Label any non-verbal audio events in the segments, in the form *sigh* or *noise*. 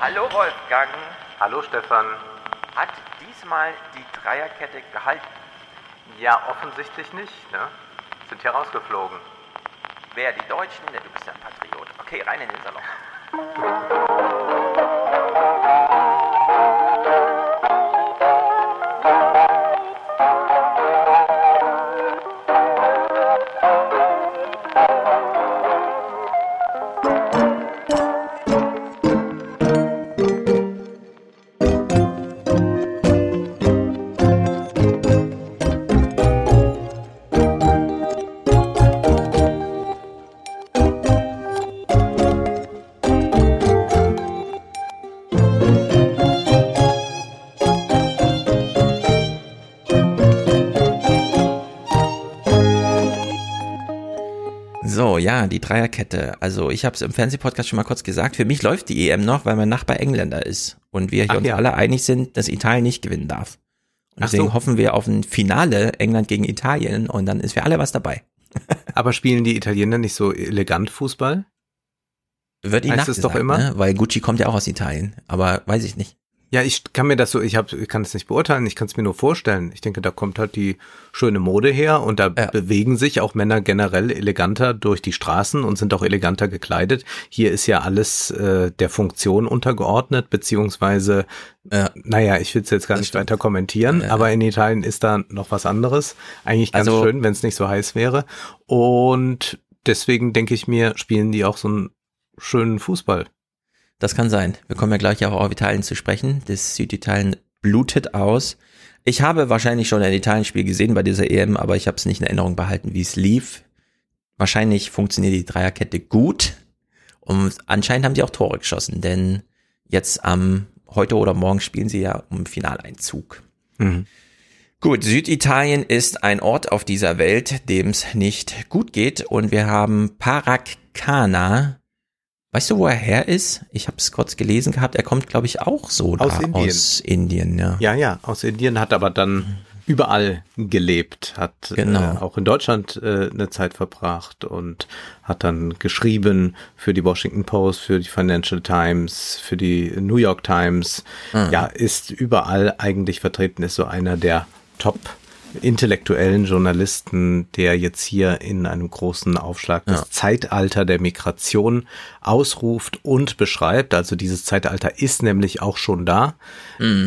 Hallo Wolfgang. Hallo Stefan. Hat diesmal die Dreierkette gehalten? Ja, offensichtlich nicht, ne? Sind hier rausgeflogen. Wer, die Deutschen? Ja, du bist ja ein Patriot. Okay, rein in den Salon. *laughs* ja, die Dreierkette. Also ich habe es im Fernsehpodcast schon mal kurz gesagt. Für mich läuft die EM noch, weil mein Nachbar Engländer ist und wir hier Ach uns ja. alle einig sind, dass Italien nicht gewinnen darf. Und deswegen so. hoffen wir auf ein Finale England gegen Italien und dann ist für alle was dabei. *laughs* Aber spielen die Italiener nicht so elegant Fußball? Wird ihnen es doch nachgesagt, immer? Ne? Weil Gucci kommt ja auch aus Italien, aber weiß ich nicht. Ja, ich kann mir das so, ich, hab, ich kann es nicht beurteilen, ich kann es mir nur vorstellen. Ich denke, da kommt halt die schöne Mode her und da Ja. bewegen sich auch Männer generell eleganter durch die Straßen und sind auch eleganter gekleidet. Hier ist ja alles äh, der Funktion untergeordnet, beziehungsweise, Ja. naja, ich will es jetzt gar Das nicht stimmt. weiter kommentieren, Ja. aber in Italien ist da noch was anderes. Eigentlich ganz Also- schön, wenn es nicht so heiß wäre. Und deswegen denke ich mir, spielen die auch so einen schönen Fußball. Das kann sein. Wir kommen ja gleich auch auf Italien zu sprechen. Das Süditalien blutet aus. Ich habe wahrscheinlich schon ein Italien-Spiel gesehen bei dieser EM, aber ich habe es nicht in Erinnerung behalten, wie es lief. Wahrscheinlich funktioniert die Dreierkette gut. Und anscheinend haben sie auch Tore geschossen, denn jetzt am heute oder morgen spielen sie ja um Finaleinzug. Mhm. Gut, Süditalien ist ein Ort auf dieser Welt, dem es nicht gut geht und wir haben Parakkana. Weißt du, wo er her ist? Ich habe es kurz gelesen gehabt. Er kommt, glaube ich, auch so Aus da Indien. aus Indien. Ja. Ja, ja, aus Indien hat aber dann überall gelebt, hat Genau. äh, auch in Deutschland äh, eine Zeit verbracht und hat dann geschrieben für die Washington Post, für die Financial Times, für die New York Times. Mhm. Ja, ist überall eigentlich vertreten, ist so einer der Top intellektuellen Journalisten, der jetzt hier in einem großen Aufschlag das Ja. Zeitalter der Migration ausruft und beschreibt. Also dieses Zeitalter ist nämlich auch schon da.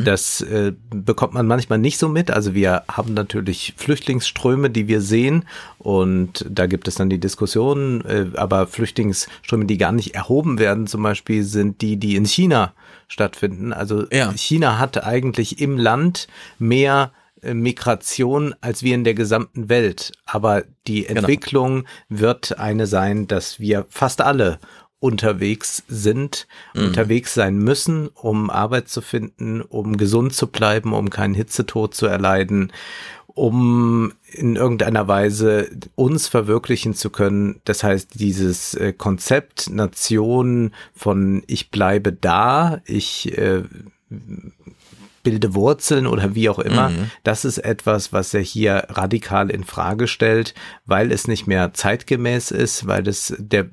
Das äh, bekommt man manchmal nicht so mit. Also wir haben natürlich Flüchtlingsströme, die wir sehen und da gibt es dann die Diskussion, äh, aber Flüchtlingsströme, die gar nicht erhoben werden, zum Beispiel sind die, die in China stattfinden. Also Ja. China hat eigentlich im Land mehr Migration als wir in der gesamten Welt. Aber die Entwicklung wird eine sein, dass wir fast alle unterwegs sind, unterwegs sein müssen, um Arbeit zu finden, um gesund zu bleiben, um keinen Hitzetod zu erleiden, um in irgendeiner Weise uns verwirklichen zu können. Das heißt, dieses äh, Konzept Nation von ich bleibe da, ich äh, bilde Wurzeln oder wie auch immer. Das ist etwas, was er hier radikal in Frage stellt, weil es nicht mehr zeitgemäß ist, weil es der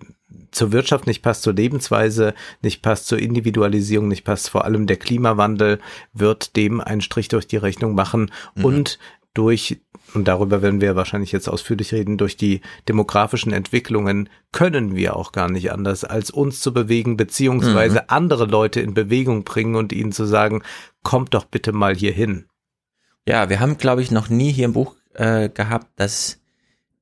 zur Wirtschaft nicht passt, zur Lebensweise nicht passt, zur Individualisierung nicht passt. Vor allem der Klimawandel wird dem einen Strich durch die Rechnung machen und durch und darüber werden wir wahrscheinlich jetzt ausführlich reden, durch die demografischen Entwicklungen können wir auch gar nicht anders, als uns zu bewegen, beziehungsweise andere Leute in Bewegung bringen und ihnen zu sagen, kommt doch bitte mal hier hin. Ja, wir haben, glaube ich, noch nie hier im Buch äh, gehabt, dass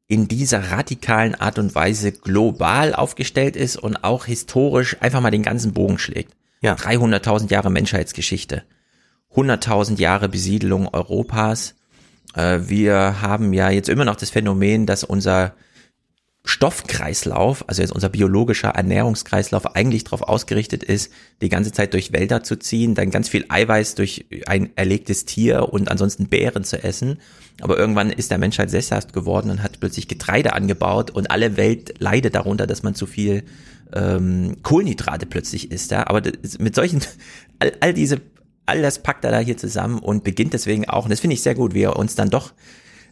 in dieser radikalen Art und Weise global aufgestellt ist und auch historisch einfach mal den ganzen Bogen schlägt. Ja. 300.000 Jahre Menschheitsgeschichte, 100.000 Jahre Besiedelung Europas. Äh, wir haben ja jetzt immer noch das Phänomen, dass unser Stoffkreislauf, also jetzt unser biologischer Ernährungskreislauf eigentlich darauf ausgerichtet ist, die ganze Zeit durch Wälder zu ziehen, dann ganz viel Eiweiß durch ein erlegtes Tier und ansonsten Beeren zu essen. Aber irgendwann ist der Mensch halt sesshaft geworden und hat plötzlich Getreide angebaut und alle Welt leidet darunter, dass man zu viel ähm, Kohlenhydrate plötzlich isst. Ja? Aber das, mit solchen, *laughs* all, all diese, all das packt er da hier zusammen und beginnt deswegen auch, und das finde ich sehr gut, wie er uns dann doch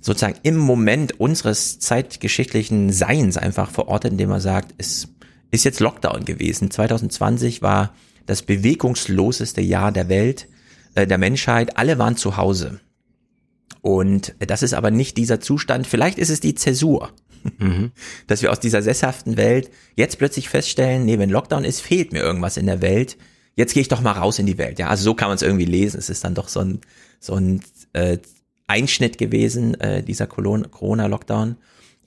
sozusagen im Moment unseres zeitgeschichtlichen Seins einfach verortet, indem er sagt, es ist jetzt Lockdown gewesen. 2020 war das bewegungsloseste Jahr der Welt, äh, der Menschheit. Alle waren zu Hause. Und das ist aber nicht dieser Zustand. Vielleicht ist es die Zäsur. Mhm. *laughs* Dass wir aus dieser sesshaften Welt jetzt plötzlich feststellen, nee, wenn Lockdown ist, fehlt mir irgendwas in der Welt. Jetzt gehe ich doch mal raus in die Welt. Ja, also so kann man es irgendwie lesen. Es ist dann doch so ein, so ein äh, Einschnitt gewesen, äh, dieser Corona-Lockdown.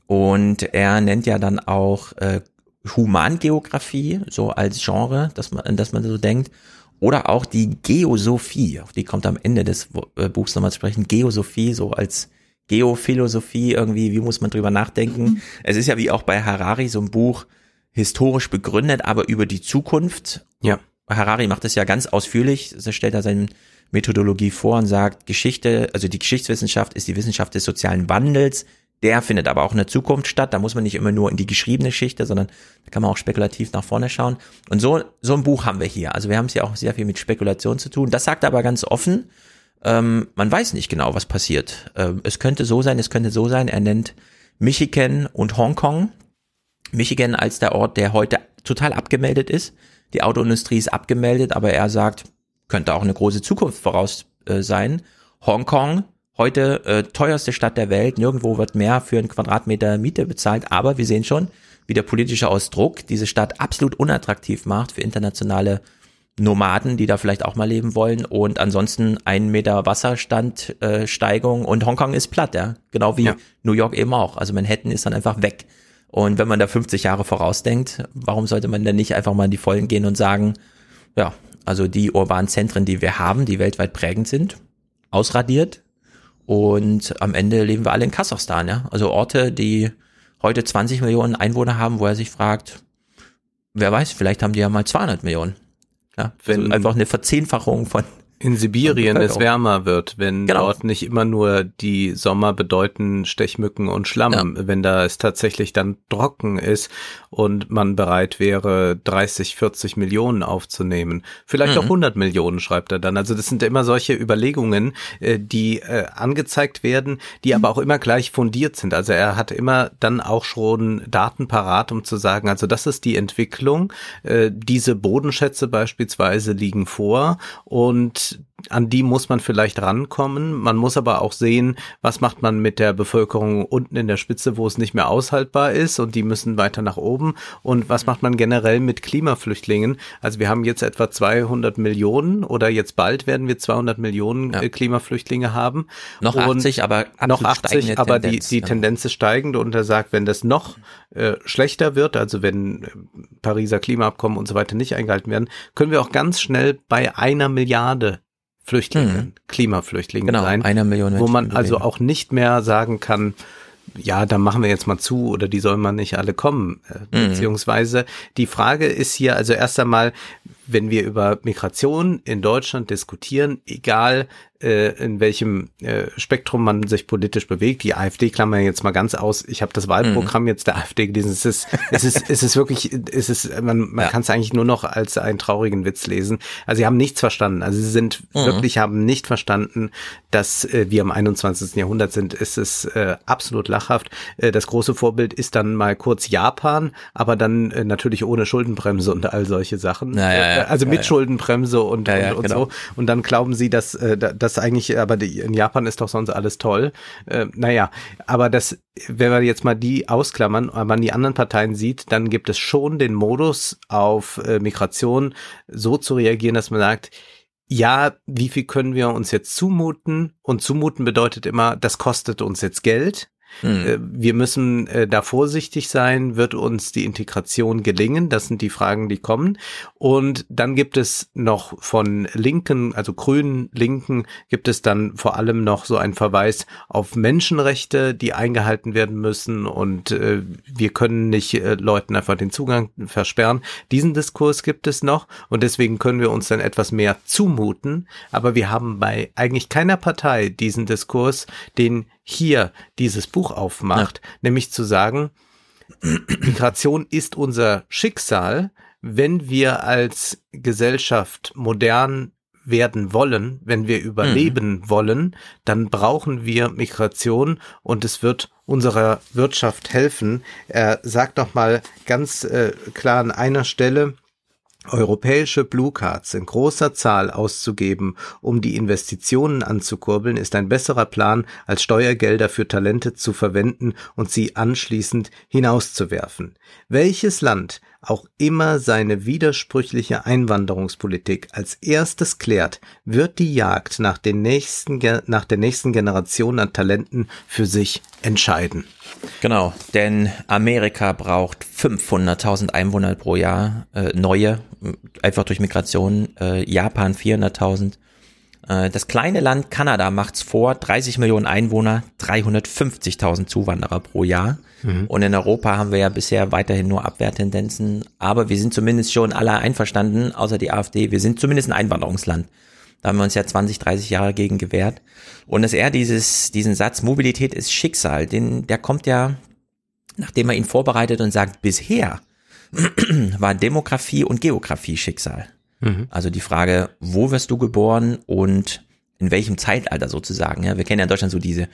Und er nennt ja dann auch äh, Humangeografie, so als Genre, dass man, dass man so denkt. Oder auch die Geosophie, auf die kommt am Ende des äh, Buchs nochmal zu sprechen. Geosophie, so als Geophilosophie irgendwie, wie muss man drüber nachdenken? Mhm. Es ist ja wie auch bei Harari so ein Buch historisch begründet, aber über die Zukunft. Ja. Harari macht das ja ganz ausführlich. Er stellt da seine Methodologie vor und sagt, Geschichte, also die Geschichtswissenschaft ist die Wissenschaft des sozialen Wandels. Der findet aber auch in der Zukunft statt. Da muss man nicht immer nur in die geschriebene Geschichte, sondern da kann man auch spekulativ nach vorne schauen. Und so, so ein Buch haben wir hier. Also wir haben es ja auch sehr viel mit Spekulation zu tun. Das sagt er aber ganz offen. Ähm, man weiß nicht genau, was passiert. Ähm, es könnte so sein, es könnte so sein. Er nennt Michigan und Hongkong. Michigan als der Ort, der heute total abgemeldet ist. Die Autoindustrie ist abgemeldet, aber er sagt, könnte auch eine große Zukunft voraus äh, sein. Hongkong, heute äh, teuerste Stadt der Welt, nirgendwo wird mehr für einen Quadratmeter Miete bezahlt, aber wir sehen schon, wie der politische Ausdruck diese Stadt absolut unattraktiv macht für internationale Nomaden, die da vielleicht auch mal leben wollen und ansonsten ein Meter Wasserstandsteigung äh, und Hongkong ist platt, ja, genau wie ja. New York eben auch. Also Manhattan ist dann einfach weg. Und wenn man da 50 Jahre vorausdenkt, warum sollte man denn nicht einfach mal in die Vollen gehen und sagen, ja, also die urbanen Zentren, die wir haben, die weltweit prägend sind, ausradiert und am Ende leben wir alle in Kasachstan, ja. Also Orte, die heute 20 Millionen Einwohner haben, wo er sich fragt, wer weiß, vielleicht haben die ja mal 200 Millionen. Ja, Wenn, also einfach eine Verzehnfachung von in Sibirien es wärmer wird, wenn genau. dort nicht immer nur die Sommer bedeuten Stechmücken und Schlamm, ja. wenn da es tatsächlich dann trocken ist und man bereit wäre, 30, 40 Millionen aufzunehmen. Vielleicht mhm. auch 100 Millionen, schreibt er dann. Also das sind immer solche Überlegungen, äh, die äh, angezeigt werden, die mhm. aber auch immer gleich fundiert sind. Also er hat immer dann auch schon Daten parat, um zu sagen, also das ist die Entwicklung. Äh, diese Bodenschätze beispielsweise liegen vor und this an die muss man vielleicht rankommen. Man muss aber auch sehen, was macht man mit der Bevölkerung unten in der Spitze, wo es nicht mehr aushaltbar ist und die müssen weiter nach oben. Und was macht man generell mit Klimaflüchtlingen? Also wir haben jetzt etwa 200 Millionen oder jetzt bald werden wir 200 Millionen ja. Äh, Klimaflüchtlinge haben. Noch und 80, aber noch 80, aber Tendenz, die, die Tendenz ist steigend und er sagt, wenn das noch äh, schlechter wird, also wenn äh, Pariser Klimaabkommen und so weiter nicht eingehalten werden, können wir auch ganz schnell bei einer Milliarde Flüchtlinge, mhm. Klimaflüchtlinge genau, sein, einer Million wo man also auch nicht mehr sagen kann, ja, da machen wir jetzt mal zu oder die sollen mal nicht alle kommen. Äh, mhm. Beziehungsweise die Frage ist hier also erst einmal, wenn wir über Migration in Deutschland diskutieren, egal äh, in welchem äh, Spektrum man sich politisch bewegt. Die AfD klammern jetzt mal ganz aus. Ich habe das Wahlprogramm mhm. jetzt der AfD gelesen. Es ist, es ist, es ist wirklich, es ist, man, man ja. kann es eigentlich nur noch als einen traurigen Witz lesen. Also sie haben nichts verstanden. Also sie sind mhm. wirklich haben nicht verstanden, dass äh, wir im 21. Jahrhundert sind. Es ist äh, absolut lachhaft. Äh, das große Vorbild ist dann mal kurz Japan, aber dann äh, natürlich ohne Schuldenbremse und all solche Sachen. Naja, ja, also mit Schuldenbremse und, und, und genau. so. Und dann glauben sie, dass, äh, dass das eigentlich, aber die, in Japan ist doch sonst alles toll. Äh, naja, aber das, wenn wir jetzt mal die ausklammern, wenn man die anderen Parteien sieht, dann gibt es schon den Modus auf äh, Migration so zu reagieren, dass man sagt, ja, wie viel können wir uns jetzt zumuten? Und zumuten bedeutet immer, das kostet uns jetzt Geld. Mhm. Wir müssen äh, da vorsichtig sein. Wird uns die Integration gelingen? Das sind die Fragen, die kommen. Und dann gibt es noch von Linken, also Grünen, Linken, gibt es dann vor allem noch so ein Verweis auf Menschenrechte, die eingehalten werden müssen. Und äh, wir können nicht äh, Leuten einfach den Zugang versperren. Diesen Diskurs gibt es noch. Und deswegen können wir uns dann etwas mehr zumuten. Aber wir haben bei eigentlich keiner Partei diesen Diskurs, den hier dieses Buch aufmacht, ja. nämlich zu sagen, Migration ist unser Schicksal, wenn wir als Gesellschaft modern werden wollen, wenn wir überleben mhm. wollen, dann brauchen wir Migration und es wird unserer Wirtschaft helfen. Er sagt noch mal ganz äh, klar an einer Stelle, Europäische Blue Cards in großer Zahl auszugeben, um die Investitionen anzukurbeln, ist ein besserer Plan, als Steuergelder für Talente zu verwenden und sie anschließend hinauszuwerfen. Welches Land auch immer seine widersprüchliche Einwanderungspolitik als erstes klärt, wird die Jagd nach, den nächsten, nach der nächsten Generation an Talenten für sich entscheiden. Genau, denn Amerika braucht 500.000 Einwohner pro Jahr, äh, neue, einfach durch Migration, äh, Japan 400.000. Äh, das kleine Land Kanada macht's vor, 30 Millionen Einwohner, 350.000 Zuwanderer pro Jahr. Mhm. Und in Europa haben wir ja bisher weiterhin nur Abwehrtendenzen, aber wir sind zumindest schon alle einverstanden, außer die AfD, wir sind zumindest ein Einwanderungsland. Da haben wir uns ja 20, 30 Jahre gegen gewehrt. Und dass er dieses, diesen Satz, Mobilität ist Schicksal, den, der kommt ja, nachdem er ihn vorbereitet und sagt, bisher *clears throat* war Demografie und Geografie Schicksal. Mhm. Also die Frage, wo wirst du geboren und in welchem Zeitalter sozusagen. Ja, wir kennen ja in Deutschland so diese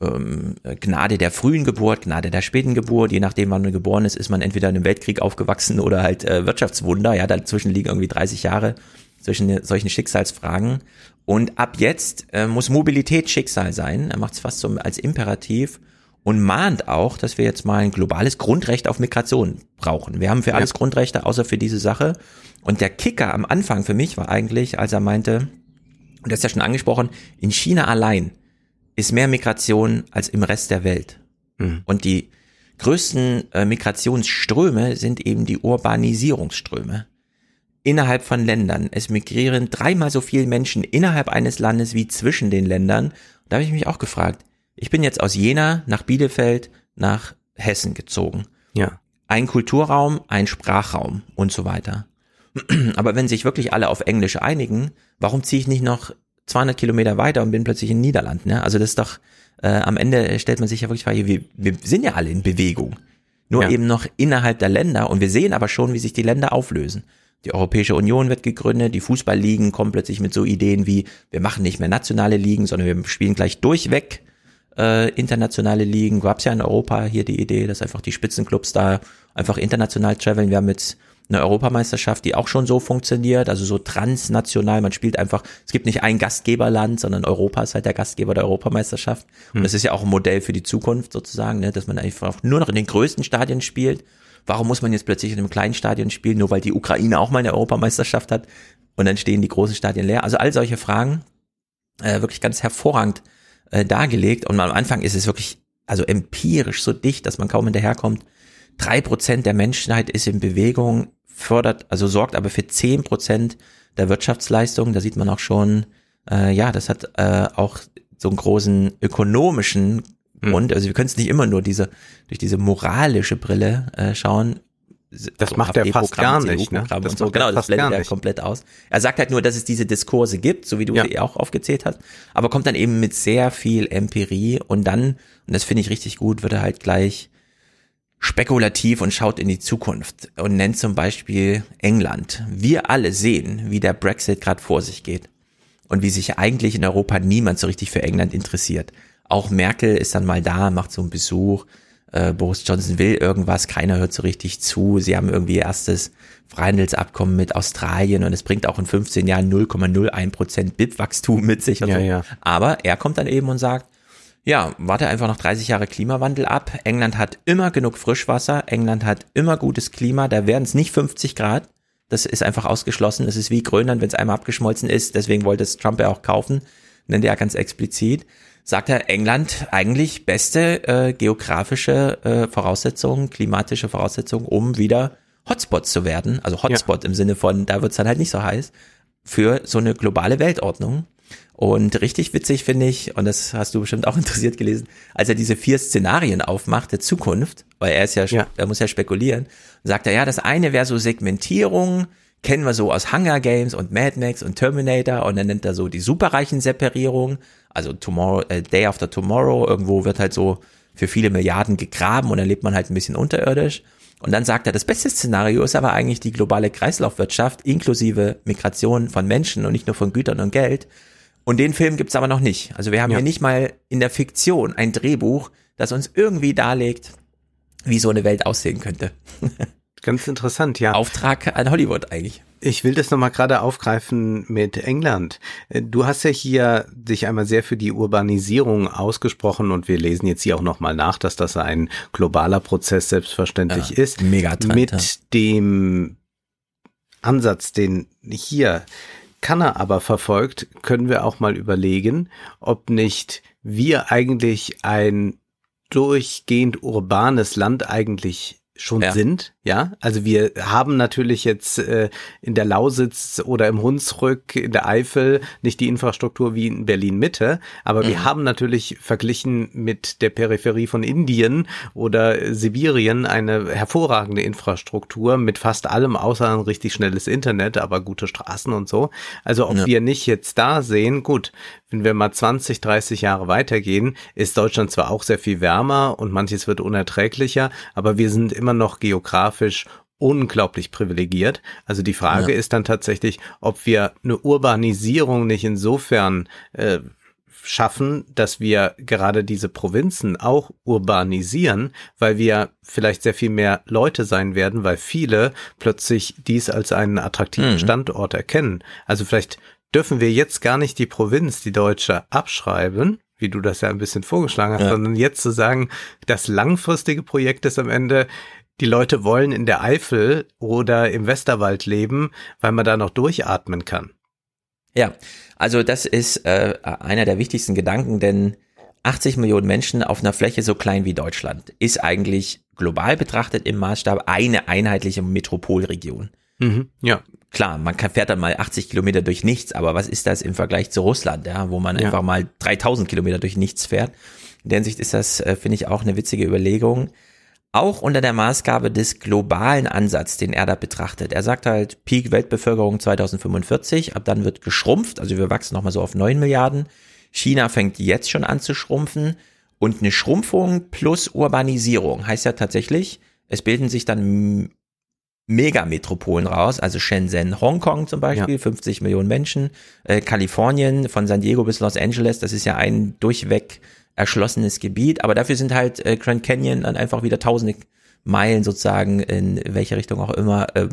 ähm, Gnade der frühen Geburt, Gnade der späten Geburt. Je nachdem, wann man geboren ist, ist man entweder in einem Weltkrieg aufgewachsen oder halt äh, Wirtschaftswunder. Ja, dazwischen liegen irgendwie 30 Jahre zwischen solchen Schicksalsfragen. Und ab jetzt äh, muss Mobilität Schicksal sein. Er macht es fast so als Imperativ und mahnt auch, dass wir jetzt mal ein globales Grundrecht auf Migration brauchen. Wir haben für alles ja. Grundrechte, außer für diese Sache. Und der Kicker am Anfang für mich war eigentlich, als er meinte, und das ist ja schon angesprochen, in China allein ist mehr Migration als im Rest der Welt. Mhm. Und die größten äh, Migrationsströme sind eben die Urbanisierungsströme innerhalb von Ländern. Es migrieren dreimal so viele Menschen innerhalb eines Landes wie zwischen den Ländern. Da habe ich mich auch gefragt. Ich bin jetzt aus Jena nach Bielefeld nach Hessen gezogen. Ja. Ein Kulturraum, ein Sprachraum und so weiter. *clears throat* Aber wenn sich wirklich alle auf Englisch einigen, warum ziehe ich nicht noch 200 Kilometer weiter und bin plötzlich in Niederlanden? Ne? Also das ist doch, äh, am Ende stellt man sich ja wirklich Frage, wir, wir sind ja alle in Bewegung. Nur ja. eben noch innerhalb der Länder und wir sehen aber schon, wie sich die Länder auflösen. Die Europäische Union wird gegründet, die Fußballligen kommen plötzlich mit so Ideen wie, wir machen nicht mehr nationale Ligen, sondern wir spielen gleich durchweg äh, internationale Ligen. Gab es ja in Europa hier die Idee, dass einfach die Spitzenclubs da einfach international traveln. Wir haben jetzt eine Europameisterschaft, die auch schon so funktioniert, also so transnational. Man spielt einfach, es gibt nicht ein Gastgeberland, sondern Europa ist halt der Gastgeber der Europameisterschaft. Und hm. das ist ja auch ein Modell für die Zukunft sozusagen, ne, dass man einfach nur noch in den größten Stadien spielt Warum muss man jetzt plötzlich in einem kleinen Stadion spielen, nur weil die Ukraine auch mal eine Europameisterschaft hat und dann stehen die großen Stadien leer? Also all solche Fragen äh, wirklich ganz hervorragend äh, dargelegt und am Anfang ist es wirklich also empirisch so dicht, dass man kaum hinterherkommt. Drei Prozent der Menschheit ist in Bewegung, fördert, also sorgt aber für zehn Prozent der Wirtschaftsleistung. Da sieht man auch schon, äh, ja, das hat äh, auch so einen großen ökonomischen Mhm. Und also wir können es nicht immer nur diese durch diese moralische Brille äh, schauen. Das macht er fast gar nicht. Ne? Das. Genau, das blendet er komplett aus. Er sagt halt nur, dass es diese Diskurse gibt, so wie du ja. sie auch aufgezählt hast, aber kommt dann eben mit sehr viel Empirie und dann, und das finde ich richtig gut, wird er halt gleich spekulativ und schaut in die Zukunft und nennt zum Beispiel England. Wir alle sehen, wie der Brexit gerade vor sich geht und wie sich eigentlich in Europa niemand so richtig für England interessiert. Auch Merkel ist dann mal da, macht so einen Besuch. Äh, Boris Johnson will irgendwas, keiner hört so richtig zu. Sie haben irgendwie erstes Freihandelsabkommen mit Australien und es bringt auch in 15 Jahren 0,01 Prozent BIP-Wachstum mit sich. Ja, so. ja. Aber er kommt dann eben und sagt, ja, warte einfach noch 30 Jahre Klimawandel ab. England hat immer genug Frischwasser. England hat immer gutes Klima. Da werden es nicht 50 Grad. Das ist einfach ausgeschlossen. Das ist wie Grönland, wenn es einmal abgeschmolzen ist. Deswegen wollte es Trump ja auch kaufen. Nennt er ganz explizit sagt er, England eigentlich beste äh, geografische äh, Voraussetzungen, klimatische Voraussetzungen, um wieder Hotspot zu werden. Also Hotspot ja. im Sinne von, da wird's dann halt nicht so heiß, für so eine globale Weltordnung. Und richtig witzig finde ich, und das hast du bestimmt auch *laughs* interessiert gelesen, als er diese vier Szenarien aufmacht der Zukunft, weil er ist ja, ja. er muss ja spekulieren, sagt er, ja, das eine wäre so Segmentierung, kennen wir so aus Hunger Games und Mad Max und Terminator und dann nennt er so die superreichen Separierung, also Tomorrow, äh, Day After Tomorrow, irgendwo wird halt so für viele Milliarden gegraben und dann lebt man halt ein bisschen unterirdisch. Und dann sagt er, das beste Szenario ist aber eigentlich die globale Kreislaufwirtschaft inklusive Migration von Menschen und nicht nur von Gütern und Geld. Und den Film gibt's aber noch nicht. Also wir haben ja. hier nicht mal in der Fiktion ein Drehbuch, das uns irgendwie darlegt, wie so eine Welt aussehen könnte. *laughs* Ganz interessant, ja. Auftrag an Hollywood eigentlich. Ich will das nochmal gerade aufgreifen mit England. Äh, du hast ja hier dich einmal sehr für die Urbanisierung ausgesprochen und wir lesen jetzt hier auch nochmal nach, dass das ein globaler Prozess selbstverständlich ja, ist. Megatrend, mit ja. dem Ansatz, den hier Kanner aber verfolgt, können wir auch mal überlegen, ob nicht wir eigentlich ein durchgehend urbanes Land eigentlich schon ja. sind, ja. Also wir haben natürlich jetzt äh, in der Lausitz oder im Hunsrück, in der Eifel nicht die Infrastruktur wie in Berlin Mitte, aber mhm. wir haben natürlich verglichen mit der Peripherie von Indien oder Sibirien eine hervorragende Infrastruktur mit fast allem außer ein richtig schnelles Internet, aber gute Straßen und so. Also ob ja. wir nicht jetzt da sehen, gut, wenn wir mal 20, 30 Jahre weitergehen, ist Deutschland zwar auch sehr viel wärmer und manches wird unerträglicher, aber wir sind immer noch geografisch unglaublich privilegiert. Also die Frage ja. ist dann tatsächlich, ob wir eine Urbanisierung nicht insofern äh, schaffen, dass wir gerade diese Provinzen auch urbanisieren, weil wir vielleicht sehr viel mehr Leute sein werden, weil viele plötzlich dies als einen attraktiven mhm. Standort erkennen. Also vielleicht dürfen wir jetzt gar nicht die Provinz, die Deutsche, abschreiben, wie du das ja ein bisschen vorgeschlagen hast, ja. sondern jetzt zu sagen, das langfristige Projekt ist am Ende, die Leute wollen in der Eifel oder im Westerwald leben, weil man da noch durchatmen kann. Ja, also das ist äh, einer der wichtigsten Gedanken, denn 80 Millionen Menschen auf einer Fläche so klein wie Deutschland ist eigentlich global betrachtet im Maßstab eine einheitliche Metropolregion. Mhm, ja. Klar, man kann, fährt dann mal 80 Kilometer durch nichts, aber was ist das im Vergleich zu Russland, ja, wo man ja. einfach mal 3000 Kilometer durch nichts fährt? In der Hinsicht ist das, äh, finde ich, auch eine witzige Überlegung. Auch unter der Maßgabe des globalen Ansatz, den er da betrachtet. Er sagt halt, Peak Weltbevölkerung 2045, ab dann wird geschrumpft, also wir wachsen nochmal so auf 9 Milliarden. China fängt jetzt schon an zu schrumpfen und eine Schrumpfung plus Urbanisierung heißt ja tatsächlich, es bilden sich dann Megametropolen raus, also Shenzhen, Hongkong zum Beispiel, ja. 50 Millionen Menschen, äh, Kalifornien von San Diego bis Los Angeles, das ist ja ein durchweg erschlossenes Gebiet, aber dafür sind halt äh, Grand Canyon dann einfach wieder tausende Meilen sozusagen in welche Richtung auch immer, äh,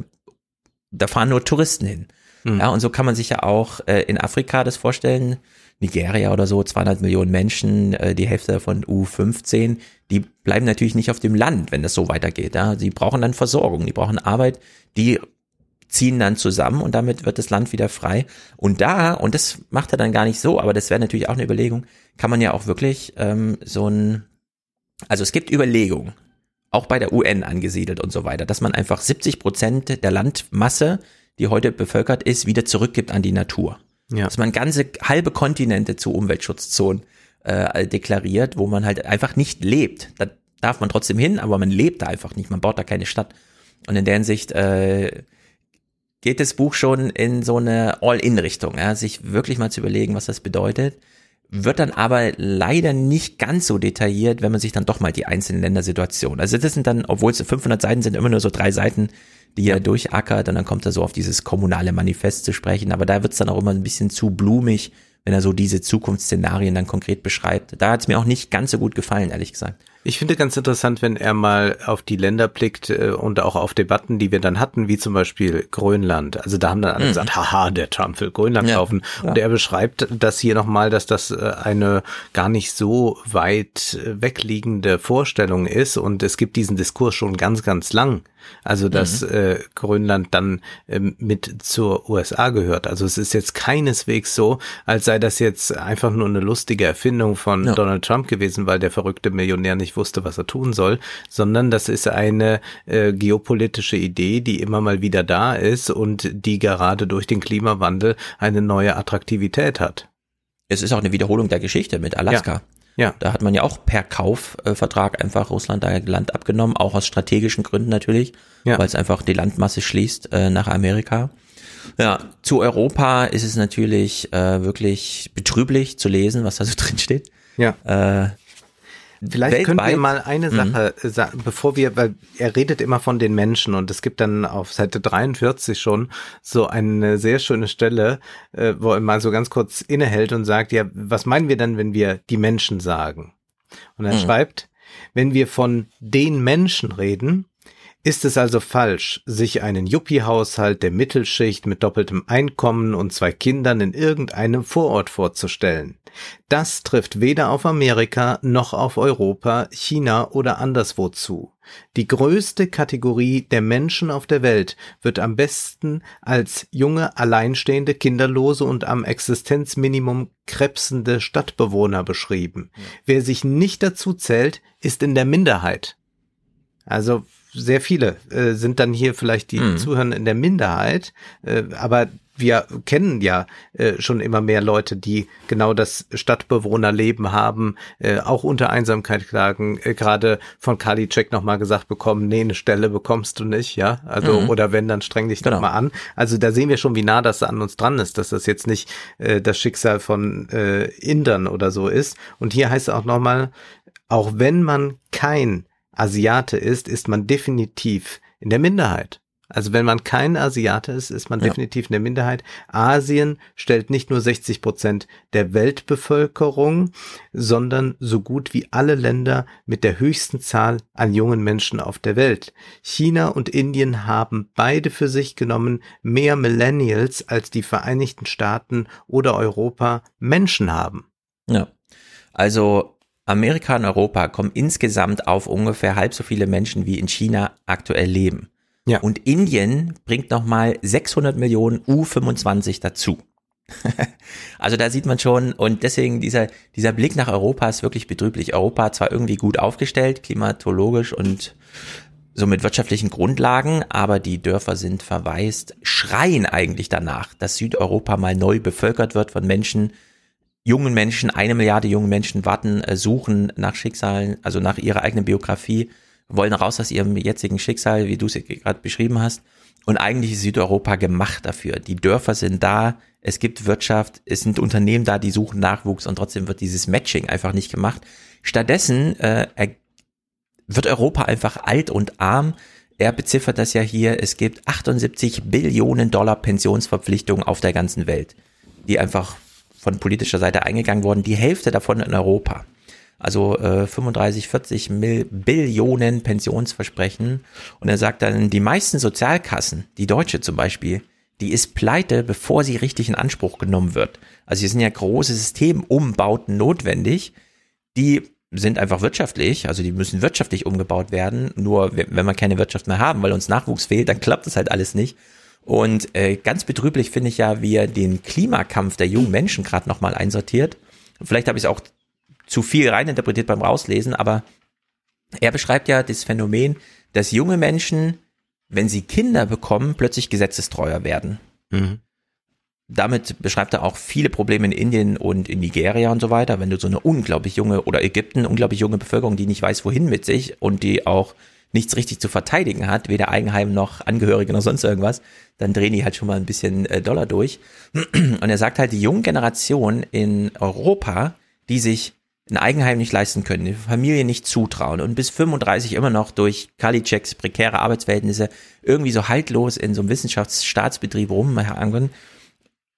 da fahren nur Touristen hin. Mhm. Ja, und so kann man sich ja auch äh, in Afrika das vorstellen. Nigeria oder so, 200 Millionen Menschen, äh, die Hälfte von U15, die bleiben natürlich nicht auf dem Land, wenn das so weitergeht. Ja? Sie brauchen dann Versorgung, die brauchen Arbeit, die ziehen dann zusammen und damit wird das Land wieder frei. Und da, und das macht er dann gar nicht so, aber das wäre natürlich auch eine Überlegung, kann man ja auch wirklich ähm, so ein, also es gibt Überlegungen, auch bei der UN angesiedelt und so weiter, dass man einfach 70 Prozent der Landmasse, die heute bevölkert ist, wieder zurückgibt an die Natur. Ja. Dass man ganze halbe Kontinente zu Umweltschutzzonen äh, deklariert, wo man halt einfach nicht lebt. Da darf man trotzdem hin, aber man lebt da einfach nicht. Man baut da keine Stadt. Und in der Hinsicht äh, geht das Buch schon in so eine All-in-Richtung, ja, sich wirklich mal zu überlegen, was das bedeutet. Wird dann aber leider nicht ganz so detailliert, wenn man sich dann doch mal die einzelnen Ländersituationen. Also das sind dann, obwohl es 500 Seiten sind, immer nur so drei Seiten, die er durchackert und dann kommt er so auf dieses kommunale Manifest zu sprechen. Aber da wird es dann auch immer ein bisschen zu blumig, wenn er so diese Zukunftsszenarien dann konkret beschreibt. Da hat es mir auch nicht ganz so gut gefallen, ehrlich gesagt. Ich finde ganz interessant, wenn er mal auf die Länder blickt äh, und auch auf Debatten, die wir dann hatten, wie zum Beispiel Grönland. Also da haben dann alle mhm. gesagt, haha, der Trump will Grönland ja, kaufen. Ja. Und er beschreibt das hier nochmal, dass das äh, eine gar nicht so weit äh, wegliegende Vorstellung ist. Und es gibt diesen Diskurs schon ganz, ganz lang also dass mhm. äh, Grönland dann ähm, mit zur USA gehört. Also es ist jetzt keineswegs so, als sei das jetzt einfach nur eine lustige Erfindung von ja. Donald Trump gewesen, weil der verrückte Millionär nicht wusste, was er tun soll, sondern das ist eine äh, geopolitische Idee, die immer mal wieder da ist und die gerade durch den Klimawandel eine neue Attraktivität hat. Es ist auch eine Wiederholung der Geschichte mit Alaska. Ja. Ja. Da hat man ja auch per Kaufvertrag einfach Russland da Land abgenommen, auch aus strategischen Gründen natürlich, ja. weil es einfach die Landmasse schließt äh, nach Amerika. Ja, zu Europa ist es natürlich äh, wirklich betrüblich zu lesen, was da so *laughs* drin steht. Ja. Äh, Vielleicht weltweit. können wir mal eine mhm. Sache mhm. sagen, bevor wir, weil er redet immer von den Menschen und es gibt dann auf Seite 43 schon so eine sehr schöne Stelle, äh, wo er mal so ganz kurz innehält und sagt, ja, was meinen wir dann, wenn wir die Menschen sagen? Und er mhm. schreibt, wenn wir von den Menschen reden, Ist es also falsch, sich einen Yuppie-Haushalt der Mittelschicht mit doppeltem Einkommen und zwei Kindern in irgendeinem Vorort vorzustellen? Das trifft weder auf Amerika noch auf Europa, China oder anderswo zu. Die größte Kategorie der Menschen auf der Welt wird am besten als junge, alleinstehende, kinderlose und am Existenzminimum krebsende Stadtbewohner beschrieben. Wer sich nicht dazu zählt, ist in der Minderheit. Also sehr viele äh, sind dann hier vielleicht die mhm. Zuhörer in der Minderheit, äh, aber wir kennen ja äh, schon immer mehr Leute, die genau das Stadtbewohnerleben haben, äh, auch unter Einsamkeit klagen, äh, gerade von Karliczek nochmal gesagt bekommen, nee, eine Stelle bekommst du nicht, ja, also mhm. oder wenn, dann streng dich genau. doch mal an. Also da sehen wir schon, wie nah das an uns dran ist, dass das jetzt nicht äh, das Schicksal von äh, Indern oder so ist. Und hier heißt es auch nochmal, auch wenn man kein Asiate ist, ist man definitiv in der Minderheit. Also wenn man kein Asiate ist, ist man ja. definitiv in der Minderheit. Asien stellt nicht nur 60 Prozent der Weltbevölkerung, sondern so gut wie alle Länder mit der höchsten Zahl an jungen Menschen auf der Welt. China und Indien haben beide für sich genommen mehr Millennials als die Vereinigten Staaten oder Europa Menschen haben. Ja. Also Amerika und Europa kommen insgesamt auf ungefähr halb so viele Menschen wie in China aktuell leben. Ja. Und Indien bringt nochmal 600 Millionen U25 dazu. *laughs* also da sieht man schon und deswegen dieser, dieser Blick nach Europa ist wirklich betrüblich. Europa zwar irgendwie gut aufgestellt, klimatologisch und so mit wirtschaftlichen Grundlagen, aber die Dörfer sind verwaist, schreien eigentlich danach, dass Südeuropa mal neu bevölkert wird von Menschen, jungen Menschen, eine Milliarde junge Menschen warten, äh, suchen nach Schicksalen, also nach ihrer eigenen Biografie, wollen raus aus ihrem jetzigen Schicksal, wie du es gerade beschrieben hast. Und eigentlich ist Südeuropa gemacht dafür. Die Dörfer sind da, es gibt Wirtschaft, es sind Unternehmen da, die suchen Nachwuchs und trotzdem wird dieses Matching einfach nicht gemacht. Stattdessen äh, wird Europa einfach alt und arm. Er beziffert das ja hier, es gibt 78 Billionen Dollar Pensionsverpflichtungen auf der ganzen Welt, die einfach von politischer Seite eingegangen worden, die Hälfte davon in Europa. Also äh, 35, 40 Mil Billionen Pensionsversprechen. Und er sagt dann, die meisten Sozialkassen, die deutsche zum Beispiel, die ist pleite, bevor sie richtig in Anspruch genommen wird. Also hier sind ja große Systemumbauten notwendig, die sind einfach wirtschaftlich, also die müssen wirtschaftlich umgebaut werden. Nur wenn wir keine Wirtschaft mehr haben, weil uns Nachwuchs fehlt, dann klappt das halt alles nicht. Und äh, ganz betrüblich finde ich ja, wie er den Klimakampf der jungen Menschen gerade nochmal einsortiert. Vielleicht habe ich es auch zu viel reininterpretiert beim Rauslesen, aber er beschreibt ja das Phänomen, dass junge Menschen, wenn sie Kinder bekommen, plötzlich gesetzestreuer werden. Mhm. Damit beschreibt er auch viele Probleme in Indien und in Nigeria und so weiter, wenn du so eine unglaublich junge oder Ägypten, unglaublich junge Bevölkerung, die nicht weiß, wohin mit sich und die auch nichts richtig zu verteidigen hat, weder Eigenheim noch Angehörige noch sonst irgendwas, dann drehen die halt schon mal ein bisschen äh, Dollar durch. *clears throat* Und er sagt halt, die junge Generation in Europa, die sich ein Eigenheim nicht leisten können, die Familie nicht zutrauen und bis 35 immer noch durch Kalicheks prekäre Arbeitsverhältnisse irgendwie so haltlos in so einem Wissenschaftsstaatsbetrieb rumhangen,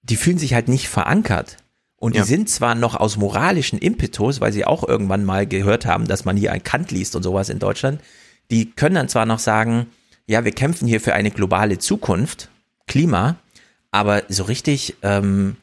die fühlen sich halt nicht verankert. Und die ja. sind zwar noch aus moralischen Impetus, weil sie auch irgendwann mal gehört haben, dass man hier ein Kant liest und sowas in Deutschland, die können dann zwar noch sagen, ja, wir kämpfen hier für eine globale Zukunft, Klima, aber so richtig ähm,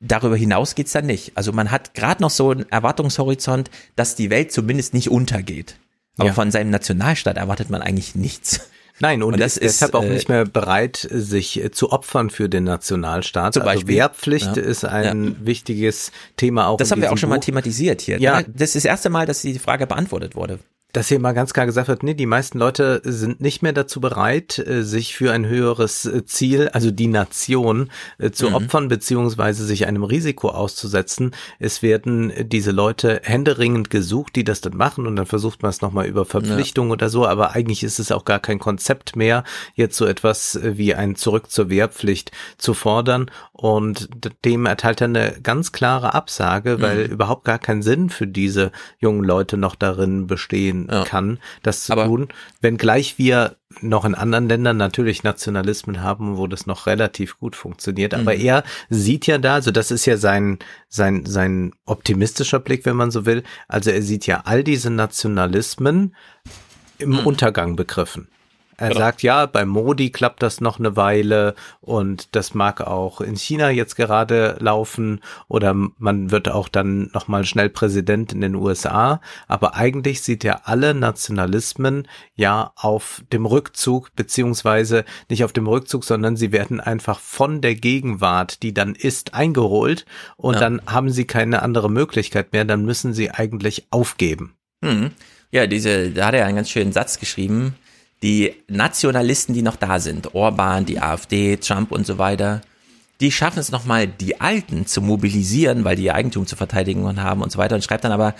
darüber hinaus geht's dann nicht. Also man hat gerade noch so einen Erwartungshorizont, dass die Welt zumindest nicht untergeht. Aber ja. von seinem Nationalstaat erwartet man eigentlich nichts. Nein, und, und das ist deshalb auch äh, nicht mehr bereit, sich äh, zu opfern für den Nationalstaat. Zum also Beispiel. Also Wehrpflicht ja. ist ein ja. wichtiges Thema auch. Das haben wir auch schon Buch. mal thematisiert hier. Ja. Das ist das erste Mal, dass die Frage beantwortet wurde dass hier mal ganz klar gesagt wird, nee, die meisten Leute sind nicht mehr dazu bereit, äh, sich für ein höheres äh, Ziel, also die Nation, äh, zu mhm. opfern beziehungsweise sich einem Risiko auszusetzen. Es werden diese Leute händeringend gesucht, die das dann machen und dann versucht man es nochmal über Verpflichtung ja. oder so, aber eigentlich ist es auch gar kein Konzept mehr, jetzt so etwas wie ein Zurück zur Wehrpflicht zu fordern und dem erteilt er eine ganz klare Absage, weil mhm. überhaupt gar kein Sinn für diese jungen Leute noch darin bestehen ja. kann, das zu Aber tun. Wenngleich wir noch in anderen Ländern natürlich Nationalismen haben, wo das noch relativ gut funktioniert. Aber mhm. er sieht ja da, also das ist ja sein, sein, sein optimistischer Blick, wenn man so will. Also er sieht ja all diese Nationalismen im mhm. Untergang begriffen. Er genau. sagt, ja, bei Modi klappt das noch eine Weile und das mag auch in China jetzt gerade laufen oder man wird auch dann nochmal schnell Präsident in den USA. Aber eigentlich sieht er alle Nationalismen ja auf dem Rückzug, beziehungsweise nicht auf dem Rückzug, sondern sie werden einfach von der Gegenwart, die dann ist, eingeholt und ja. dann haben sie keine andere Möglichkeit mehr, dann müssen sie eigentlich aufgeben. Hm. Ja, diese, da hat er einen ganz schönen Satz geschrieben die Nationalisten, die noch da sind, Orban, die AfD, Trump und so weiter, die schaffen es nochmal, die Alten zu mobilisieren, weil die ihr Eigentum zu verteidigen haben und so weiter und schreibt dann aber,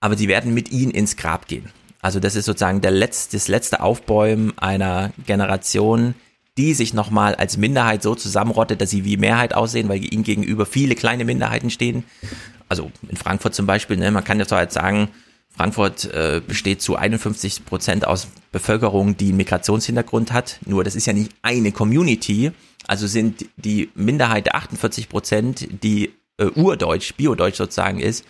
aber die werden mit ihnen ins Grab gehen. Also das ist sozusagen der letzte, das letzte Aufbäumen einer Generation, die sich nochmal als Minderheit so zusammenrottet, dass sie wie Mehrheit aussehen, weil ihnen gegenüber viele kleine Minderheiten stehen. Also in Frankfurt zum Beispiel, ne, man kann ja zwar jetzt sagen, Frankfurt äh, besteht zu 51 Prozent aus Bevölkerung, die einen Migrationshintergrund hat. Nur das ist ja nicht eine Community. Also sind die Minderheit 48 Prozent, die äh, urdeutsch, biodeutsch sozusagen ist,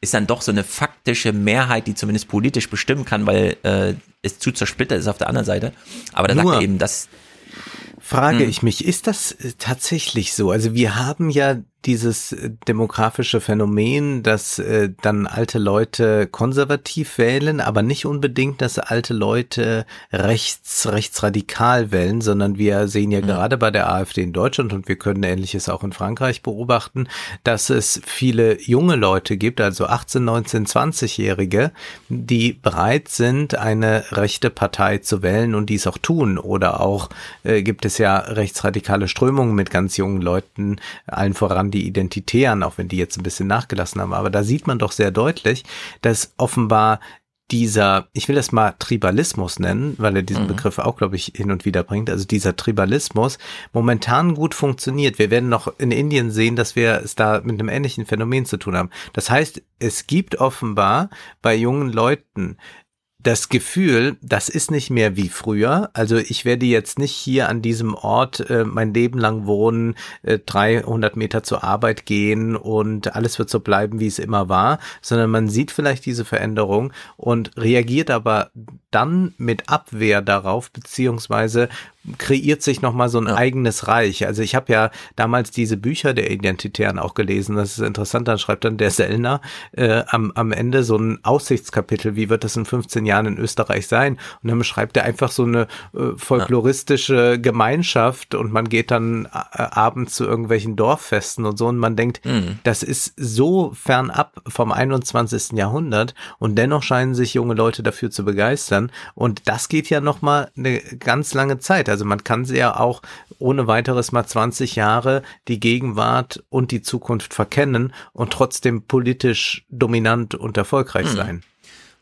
ist dann doch so eine faktische Mehrheit, die zumindest politisch bestimmen kann, weil äh, es zu zersplittert ist auf der anderen Seite. Aber da sagt er eben, dass frage hm. ich mich, ist das äh, tatsächlich so? Also wir haben ja dieses äh, demografische Phänomen, dass äh, dann alte Leute konservativ wählen, aber nicht unbedingt, dass alte Leute rechts, rechtsradikal wählen, sondern wir sehen ja, ja, gerade bei der AfD in Deutschland und wir können Ähnliches auch in Frankreich beobachten, dass es viele junge Leute gibt, also 18, 19, 20-Jährige, die bereit sind, eine rechte Partei zu wählen und dies auch tun. Oder auch äh, gibt es ja rechtsradikale Strömungen mit ganz jungen Leuten, allen voran die Identitären, auch wenn die jetzt ein bisschen nachgelassen haben. Aber da sieht man doch sehr deutlich, dass offenbar dieser, ich will das mal Tribalismus nennen, weil er diesen mhm. Begriff auch, glaube ich, hin und wieder bringt, also dieser Tribalismus momentan gut funktioniert. Wir werden noch in Indien sehen, dass wir es da mit einem ähnlichen Phänomen zu tun haben. Das heißt, es gibt offenbar bei jungen Leuten das Gefühl, das ist nicht mehr wie früher. Also ich werde jetzt nicht hier an diesem Ort äh, mein Leben lang wohnen, äh, 300 Meter zur Arbeit gehen und alles wird so bleiben, wie es immer war, sondern man sieht vielleicht diese Veränderung und reagiert aber dann mit Abwehr darauf, beziehungsweise kreiert sich nochmal so ein ja. eigenes Reich. Also ich habe ja damals diese Bücher der Identitären auch gelesen. Das ist interessant. Dann schreibt dann der Sellner äh, am, am Ende so ein Aussichtskapitel. Wie wird das in 15 Jahren in Österreich sein? Und dann beschreibt er einfach so eine äh, folkloristische ja. Gemeinschaft und man geht dann äh, abends zu irgendwelchen Dorffesten und so und man denkt, mhm. das ist so fernab vom 21. Jahrhundert und dennoch scheinen sich junge Leute dafür zu begeistern. Und das geht ja nochmal eine ganz lange Zeit. Also man kann sie ja auch ohne weiteres mal 20 Jahre die Gegenwart und die Zukunft verkennen und trotzdem politisch dominant und erfolgreich hm. sein.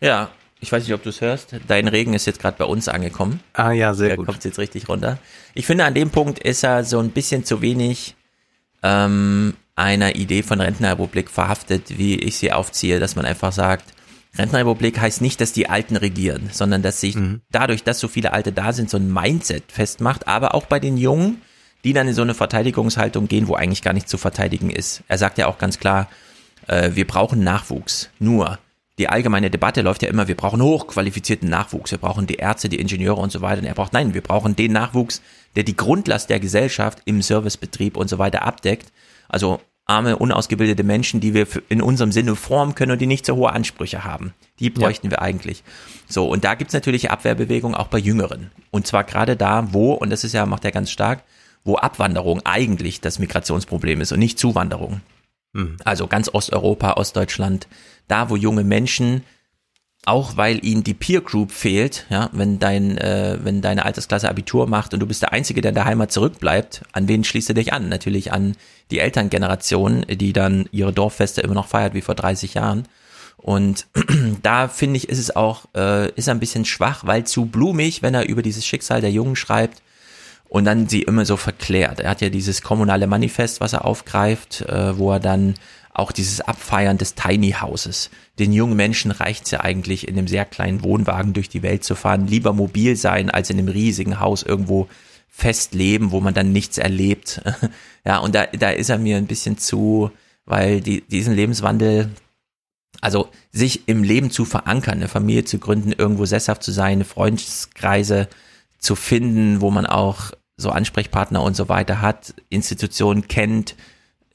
Ja, ich weiß nicht, ob du es hörst. Dein Regen ist jetzt gerade bei uns angekommen. Ah ja, sehr Der gut. kommt jetzt richtig runter. Ich finde, an dem Punkt ist er so ein bisschen zu wenig ähm, einer Idee von Rentenrepublik verhaftet, wie ich sie aufziehe, dass man einfach sagt, Rentenrepublik heißt nicht, dass die Alten regieren, sondern dass sich mhm. dadurch, dass so viele Alte da sind, so ein Mindset festmacht, aber auch bei den Jungen, die dann in so eine Verteidigungshaltung gehen, wo eigentlich gar nicht zu verteidigen ist. Er sagt ja auch ganz klar, äh, wir brauchen Nachwuchs. Nur die allgemeine Debatte läuft ja immer, wir brauchen hochqualifizierten Nachwuchs, wir brauchen die Ärzte, die Ingenieure und so weiter. Und er braucht, nein, wir brauchen den Nachwuchs, der die Grundlast der Gesellschaft im Servicebetrieb und so weiter abdeckt. Also arme, unausgebildete Menschen, die wir in unserem Sinne formen können und die nicht so hohe Ansprüche haben. Die bräuchten ja. wir eigentlich. So, und da gibt's natürlich Abwehrbewegungen auch bei Jüngeren. Und zwar gerade da, wo, und das ist ja, macht er ganz stark, wo Abwanderung eigentlich das Migrationsproblem ist und nicht Zuwanderung. Mhm. Also ganz Osteuropa, Ostdeutschland, da wo junge Menschen auch weil ihnen die Peer Group fehlt, ja, wenn dein, äh, wenn deine Altersklasse Abitur macht und du bist der Einzige, der in der Heimat zurückbleibt, an wen schließt du dich an? Natürlich an die Elterngeneration, die dann ihre Dorffeste immer noch feiert wie vor 30 Jahren. Und *clears throat* da finde ich, ist es auch, äh, ist ein bisschen schwach, weil zu blumig, wenn er über dieses Schicksal der Jungen schreibt und dann sie immer so verklärt. Er hat ja dieses kommunale Manifest, was er aufgreift, äh, wo er dann auch dieses Abfeiern des Tiny Houses. Den jungen Menschen reicht's ja eigentlich, in einem sehr kleinen Wohnwagen durch die Welt zu fahren, lieber mobil sein, als in einem riesigen Haus irgendwo fest leben, wo man dann nichts erlebt. *laughs* ja, und da, da ist er mir ein bisschen zu, weil die, diesen Lebenswandel, also sich im Leben zu verankern, eine Familie zu gründen, irgendwo sesshaft zu sein, Freundeskreise zu finden, wo man auch so Ansprechpartner und so weiter hat, Institutionen kennt,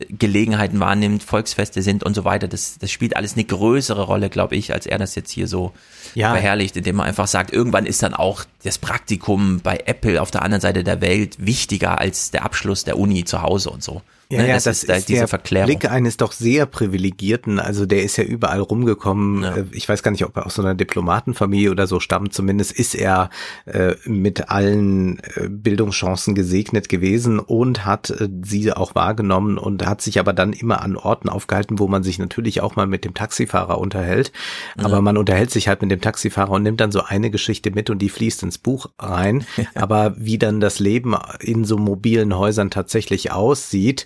Gelegenheiten wahrnimmt, Volksfeste sind und so weiter. Das, das spielt alles eine größere Rolle, glaube ich, als er das jetzt hier so ja. verherrlicht, indem man einfach sagt, irgendwann ist dann auch das Praktikum bei Apple auf der anderen Seite der Welt wichtiger als der Abschluss der Uni zu Hause und so. Ja, ne, ja, das, das ist, ist diese der Verklärung. Blick eines doch sehr privilegierten, also der ist ja überall rumgekommen. Ja. Äh, ich weiß gar nicht, ob er aus so einer Diplomatenfamilie oder so stammt. Zumindest ist er äh, mit allen äh, Bildungschancen gesegnet gewesen und hat äh, sie auch wahrgenommen und hat sich aber dann immer an Orten aufgehalten, wo man sich natürlich auch mal mit dem Taxifahrer unterhält. Ja. Aber man unterhält sich halt mit dem Taxifahrer und nimmt dann so eine Geschichte mit und die fließt ins Buch rein. *laughs* aber wie dann das Leben in so mobilen Häusern tatsächlich aussieht,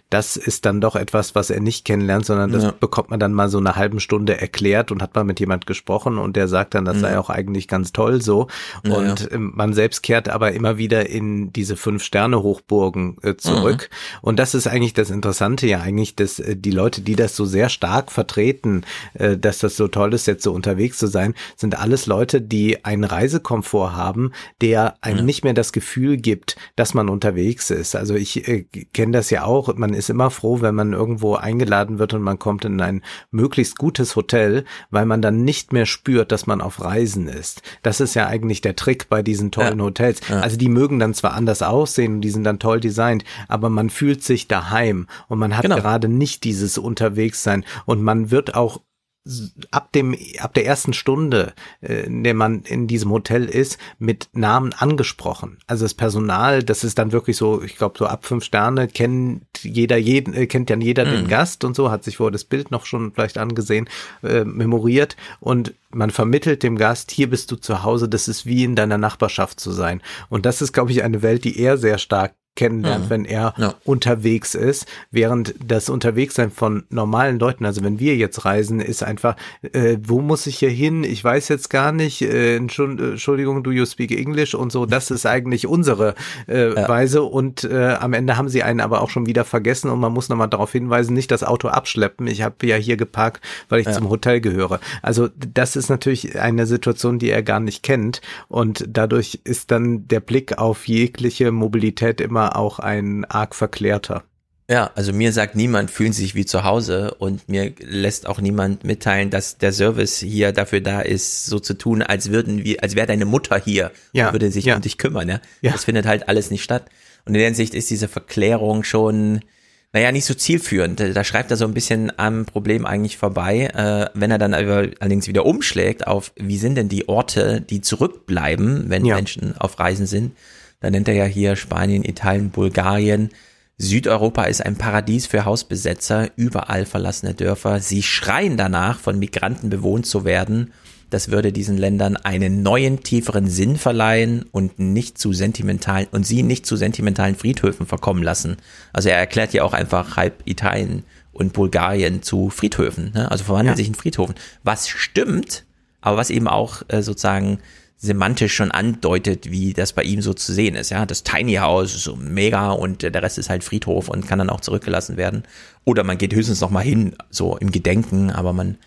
das ist dann doch etwas, was er nicht kennenlernt, sondern das ja. bekommt man dann mal so eine halben Stunde erklärt und hat mal mit jemand gesprochen und der sagt dann, das sei auch eigentlich ganz toll so. Und ja. Ähm, man selbst kehrt aber immer wieder in diese Fünf-Sterne-Hochburgen äh, zurück. Mhm. Und das ist eigentlich das Interessante ja eigentlich, dass äh, die Leute, die das so sehr stark vertreten, äh, dass das so toll ist, jetzt so unterwegs zu sein, sind alles Leute, die einen Reisekomfort haben, der einem nicht mehr das Gefühl gibt, dass man unterwegs ist. Also ich äh, kenne das ja auch man ist immer froh, wenn man irgendwo eingeladen wird und man kommt in ein möglichst gutes Hotel, weil man dann nicht mehr spürt, dass man auf Reisen ist. Das ist ja eigentlich der Trick bei diesen tollen ja. Hotels. Ja. Also die mögen dann zwar anders aussehen und die sind dann toll designt, aber man fühlt sich daheim und man hat genau. gerade nicht dieses Unterwegssein und man wird auch ab dem ab der ersten Stunde, äh, in der man in diesem Hotel ist, mit Namen angesprochen. Also das Personal, das ist dann wirklich so, ich glaube so ab fünf Sterne kennt jeder jeden äh, kennt ja jeder mhm. den Gast und so hat sich vorher das Bild noch schon vielleicht angesehen, äh, memoriert und man vermittelt dem Gast, hier bist du zu Hause, das ist wie in deiner Nachbarschaft zu sein. Und das ist, glaube ich, eine Welt, die er sehr stark kennenlernt, mhm. wenn er ja. unterwegs ist, während das Unterwegssein von normalen Leuten, also wenn wir jetzt reisen, ist einfach, äh, wo muss ich hier hin? Ich weiß jetzt gar nicht, äh, Entschuldigung, do you speak English und so, das ist eigentlich unsere äh, ja. Weise und äh, am Ende haben sie einen aber auch schon wieder vergessen und man muss nochmal darauf hinweisen, nicht das Auto abschleppen, ich habe ja hier geparkt, weil ich ja. zum Hotel gehöre. Also das ist natürlich eine Situation, die er gar nicht kennt und dadurch ist dann der Blick auf jegliche Mobilität immer immer auch ein arg verklärter. Ja, also mir sagt niemand, fühlen sich wie zu Hause und mir lässt auch niemand mitteilen, dass der Service hier dafür da ist, so zu tun, als würden wir, als wäre deine Mutter hier ja, und würde sich ja. um dich kümmern. Ja? ja, das findet halt alles nicht statt. Und in der Hinsicht ist diese Verklärung schon, naja, nicht so zielführend. Da schreibt er so ein bisschen am Problem eigentlich vorbei, äh, wenn er dann allerdings wieder umschlägt auf, wie sind denn die Orte, die zurückbleiben, wenn ja. Menschen auf Reisen sind da nennt er ja hier Spanien, Italien, Bulgarien. Südeuropa ist ein Paradies für Hausbesetzer, überall verlassene Dörfer. Sie schreien danach, von Migranten bewohnt zu werden. Das würde diesen Ländern einen neuen, tieferen Sinn verleihen und nicht zu sentimentalen und sie nicht zu sentimentalen Friedhöfen verkommen lassen. Also er erklärt ja auch einfach halb Italien und Bulgarien zu Friedhöfen, ne? also verwandelt ja. sich in Friedhofen. Was stimmt, aber was eben auch äh, sozusagen semantisch schon andeutet, wie das bei ihm so zu sehen ist. Ja, das Tiny House ist so mega und der Rest ist halt Friedhof und kann dann auch zurückgelassen werden. Oder man geht höchstens noch mal hin, so im Gedenken, aber man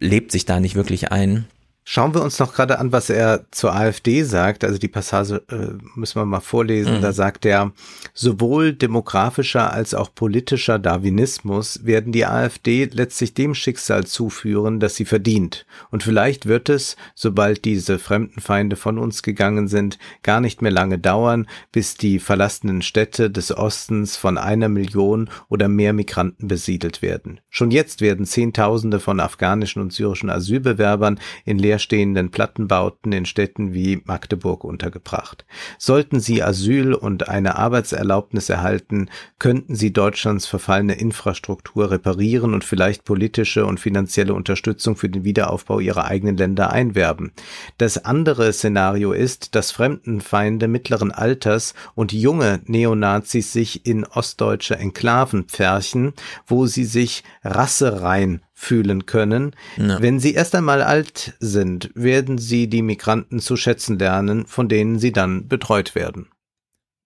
lebt sich da nicht wirklich ein. Schauen wir uns noch gerade an, was er zur AfD sagt. Also die Passage äh, müssen wir mal vorlesen. Mhm. Da sagt er, sowohl demografischer als auch politischer Darwinismus werden die AfD letztlich dem Schicksal zuführen, das sie verdient. Und vielleicht wird es, sobald diese Fremdenfeinde von uns gegangen sind, gar nicht mehr lange dauern, bis die verlassenen Städte des Ostens von einer Million oder mehr Migranten besiedelt werden. Schon jetzt werden Zehntausende von afghanischen und syrischen Asylbewerbern in leerstehenden Plattenbauten in Städten wie Magdeburg untergebracht. Sollten sie Asyl und eine Arbeitserlaubnis erhalten, könnten sie Deutschlands verfallene Infrastruktur reparieren und vielleicht politische und finanzielle Unterstützung für den Wiederaufbau ihrer eigenen Länder einwerben. Das andere Szenario ist, dass Fremdenfeinde mittleren Alters und junge Neonazis sich in ostdeutsche Enklaven pferchen, wo sie sich rasserein fühlen können. Ja. Wenn sie erst einmal alt sind, werden sie die Migranten zu schätzen lernen, von denen sie dann betreut werden.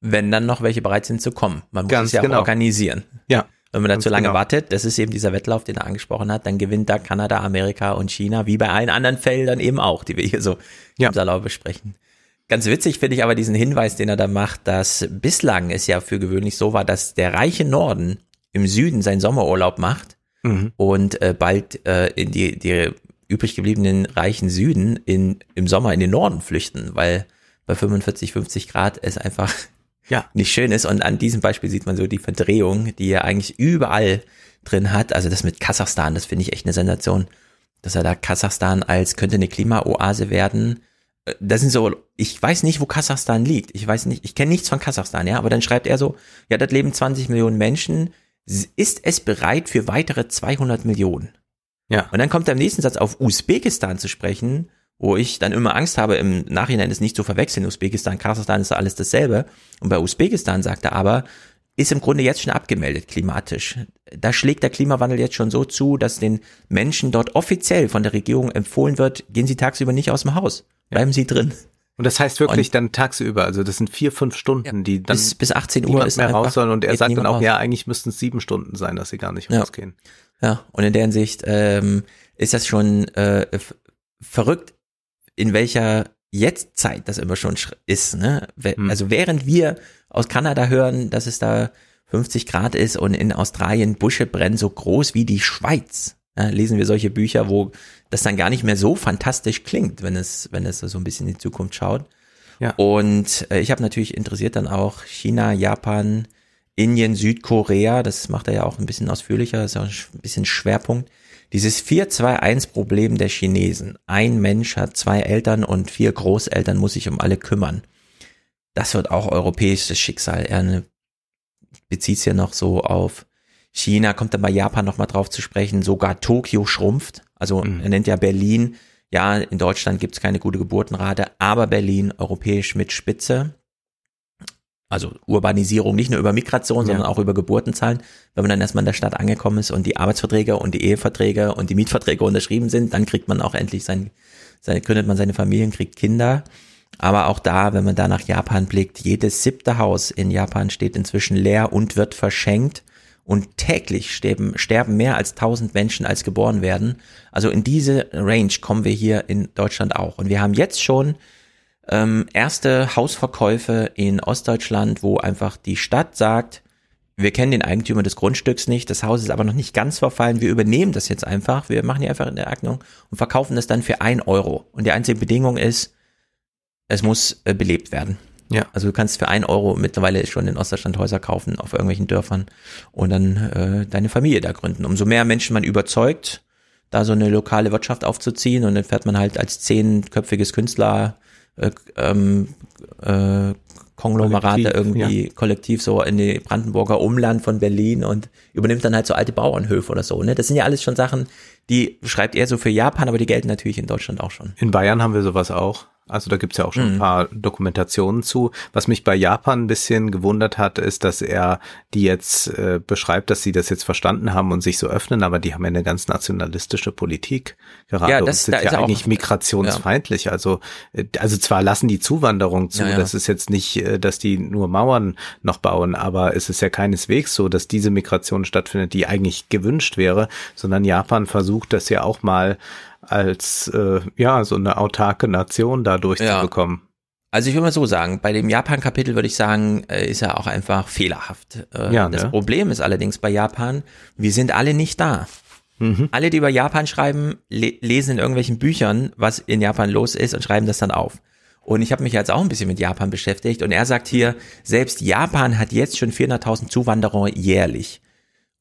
Wenn dann noch welche bereit sind zu kommen. Man muss Ganz es ja genau. auch organisieren. Ja. Wenn man da zu lange genau. wartet, das ist eben dieser Wettlauf, den er angesprochen hat, dann gewinnt da Kanada, Amerika und China, wie bei allen anderen Feldern eben auch, die wir hier so ja. im Salau besprechen. Ganz witzig finde ich aber diesen Hinweis, den er da macht, dass bislang es ja für gewöhnlich so war, dass der reiche Norden im Süden seinen Sommerurlaub macht mhm. und äh, bald äh, in die, die übrig gebliebenen reichen Süden in, im Sommer in den Norden flüchten, weil bei 45, 50 Grad es einfach *laughs* ja. nicht schön ist. Und an diesem Beispiel sieht man so die Verdrehung, die er eigentlich überall drin hat. Also das mit Kasachstan, das finde ich echt eine Sensation, dass er da Kasachstan als könnte eine Klimaoase werden das sind so, ich weiß nicht, wo Kasachstan liegt. Ich weiß nicht, ich kenne nichts von Kasachstan, ja, aber dann schreibt er so, ja, das leben 20 Millionen Menschen. Ist es bereit für weitere 200 Millionen? Ja. Und dann kommt er im nächsten Satz auf Usbekistan zu sprechen, wo ich dann immer Angst habe, im Nachhinein es nicht zu verwechseln. Usbekistan, Kasachstan ist alles dasselbe. Und bei Usbekistan sagt er aber, ist im Grunde jetzt schon abgemeldet klimatisch. Da schlägt der Klimawandel jetzt schon so zu, dass den Menschen dort offiziell von der Regierung empfohlen wird, gehen sie tagsüber nicht aus dem Haus. Bleiben Sie drin. Und das heißt wirklich und, dann tagsüber, also das sind vier, fünf Stunden, die dann bis, bis 18 Uhr ist mehr raus sollen und er sagt dann auch, raus. ja, eigentlich müssten es sieben Stunden sein, dass sie gar nicht ja. rausgehen. Ja, und in der Hinsicht ähm, ist das schon äh, verrückt, in welcher Jetztzeit das immer schon ist. Ne? Hm. Also während wir aus Kanada hören, dass es da 50 Grad ist und in Australien Busche brennen so groß wie die Schweiz, ja, lesen wir solche Bücher, wo das dann gar nicht mehr so fantastisch klingt, wenn es, wenn es so ein bisschen in die Zukunft schaut. Ja. Und äh, ich habe natürlich interessiert dann auch China, Japan, Indien, Südkorea, das macht er ja auch ein bisschen ausführlicher, das ist auch ein bisschen Schwerpunkt. Dieses 4-2-1-Problem der Chinesen. Ein Mensch hat zwei Eltern und vier Großeltern muss sich um alle kümmern. Das wird auch europäisches Schicksal. Er bezieht es ja noch so auf China, kommt dann bei Japan nochmal drauf zu sprechen, sogar Tokio schrumpft. Also mhm. er nennt ja Berlin, ja, in Deutschland gibt es keine gute Geburtenrate, aber Berlin europäisch mit Spitze. Also Urbanisierung, nicht nur über Migration, ja. sondern auch über Geburtenzahlen. Wenn man dann erstmal in der Stadt angekommen ist und die Arbeitsverträge und die Eheverträge und die Mietverträge unterschrieben sind, dann kriegt man auch endlich sein, seine, gründet man seine Familien, kriegt Kinder. Aber auch da, wenn man da nach Japan blickt, jedes siebte Haus in Japan steht inzwischen leer und wird verschenkt und täglich sterben, sterben mehr als 1000 Menschen, als geboren werden. Also in diese Range kommen wir hier in Deutschland auch. Und wir haben jetzt schon ähm, erste Hausverkäufe in Ostdeutschland, wo einfach die Stadt sagt, wir kennen den Eigentümer des Grundstücks nicht, das Haus ist aber noch nicht ganz verfallen, wir übernehmen das jetzt einfach, wir machen hier einfach in der Eignung und verkaufen das dann für ein Euro. Und die einzige Bedingung ist, es muss äh, belebt werden. Ja. Also du kannst für ein Euro mittlerweile schon in Ostdeutschland Häuser kaufen auf irgendwelchen Dörfern und dann äh, deine Familie da gründen. Umso mehr Menschen man überzeugt, da so eine lokale Wirtschaft aufzuziehen und dann fährt man halt als zehnköpfiges Künstler äh, ähm, äh, Konglomerate kollektiv, irgendwie ja. kollektiv so in die Brandenburger Umland von Berlin und übernimmt dann halt so alte Bauernhöfe oder so. Ne? Das sind ja alles schon Sachen, die schreibt er so für Japan, aber die gelten natürlich in Deutschland auch schon. In Bayern haben wir sowas auch. Also da gibt's ja auch schon mhm. ein paar Dokumentationen zu. Was mich bei Japan ein bisschen gewundert hat, ist, dass er die jetzt äh, beschreibt, dass sie das jetzt verstanden haben und sich so öffnen, aber die haben ja eine ganz nationalistische Politik gerade ja, das, und sind da ja eigentlich auch, migrationsfeindlich. Ja. Also, äh, also zwar lassen die Zuwanderung zu, ja, ja. das ist jetzt nicht, äh, dass die nur Mauern noch bauen, aber es ist ja keineswegs so, dass diese Migration stattfindet, die eigentlich gewünscht wäre, sondern Japan versucht das ja auch mal als äh, ja so eine autarke Nation da durchzubekommen. Ja. Also ich würde mal so sagen, bei dem Japan-Kapitel würde ich sagen, äh, ist er auch einfach fehlerhaft. Äh, ja, das ne? Problem ist allerdings bei Japan, wir sind alle nicht da. Mhm. Alle, die über Japan schreiben, le lesen in irgendwelchen Büchern, was in Japan los ist und schreiben das dann auf. Und ich habe mich jetzt auch ein bisschen mit Japan beschäftigt und er sagt hier, selbst Japan hat jetzt schon 400.000 Zuwanderer jährlich.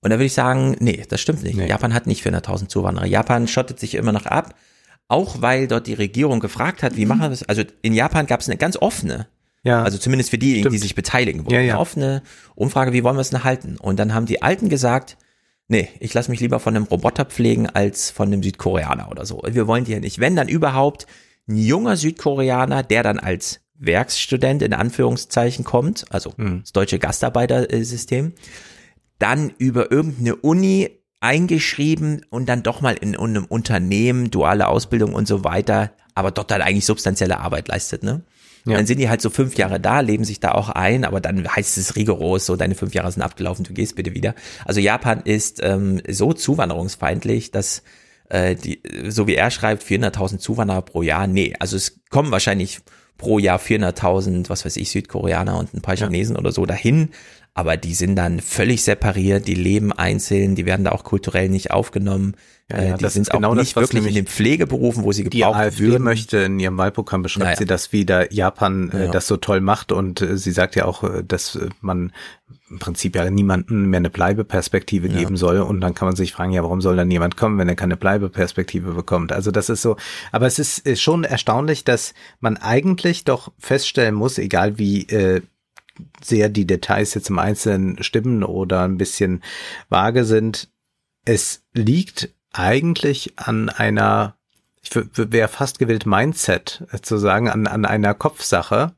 Und da würde ich sagen, nee, das stimmt nicht. Nee. Japan hat nicht 400.000 Zuwanderer. Japan schottet sich immer noch ab, auch weil dort die Regierung gefragt hat, wie machen wir das? Also in Japan gab es eine ganz offene, ja. also zumindest für diejenigen, die sich beteiligen wollen, ja, ja. eine offene Umfrage, wie wollen wir es denn halten? Und dann haben die Alten gesagt, nee, ich lasse mich lieber von einem Roboter pflegen als von einem Südkoreaner oder so. Wir wollen die ja nicht. Wenn dann überhaupt ein junger Südkoreaner, der dann als Werkstudent in Anführungszeichen kommt, also mhm. das deutsche Gastarbeitersystem, dann über irgendeine Uni eingeschrieben und dann doch mal in einem Unternehmen, duale Ausbildung und so weiter, aber dort dann eigentlich substanzielle Arbeit leistet, ne? Ja. Dann sind die halt so fünf Jahre da, leben sich da auch ein, aber dann heißt es rigoros, so deine fünf Jahre sind abgelaufen, du gehst bitte wieder. Also Japan ist ähm, so zuwanderungsfeindlich, dass äh, die, so wie er schreibt, 400.000 Zuwanderer pro Jahr, nee, also es kommen wahrscheinlich pro Jahr 400.000, was weiß ich, Südkoreaner und ein paar Chinesen ja. oder so dahin. Aber die sind dann völlig separiert, die leben einzeln, die werden da auch kulturell nicht aufgenommen. Ja, ja, äh, die sind genau auch nicht das, wirklich in den Pflegeberufen, wo sie gebraucht die AfD würden. möchte in ihrem Wahlprogramm beschreibt naja. sie das, wie da Japan äh, das so toll macht und äh, sie sagt ja auch, äh, dass äh, man im Prinzip ja niemanden mehr eine Bleibeperspektive ja. geben soll und dann kann man sich fragen, ja, warum soll dann jemand kommen, wenn er keine Bleibeperspektive bekommt? Also das ist so, aber es ist, ist schon erstaunlich, dass man eigentlich doch feststellen muss, egal wie äh, sehr die Details jetzt im Einzelnen stimmen oder ein bisschen vage sind, es liegt eigentlich an einer, ich wäre fast gewillt, Mindset zu sagen, an, an einer Kopfsache.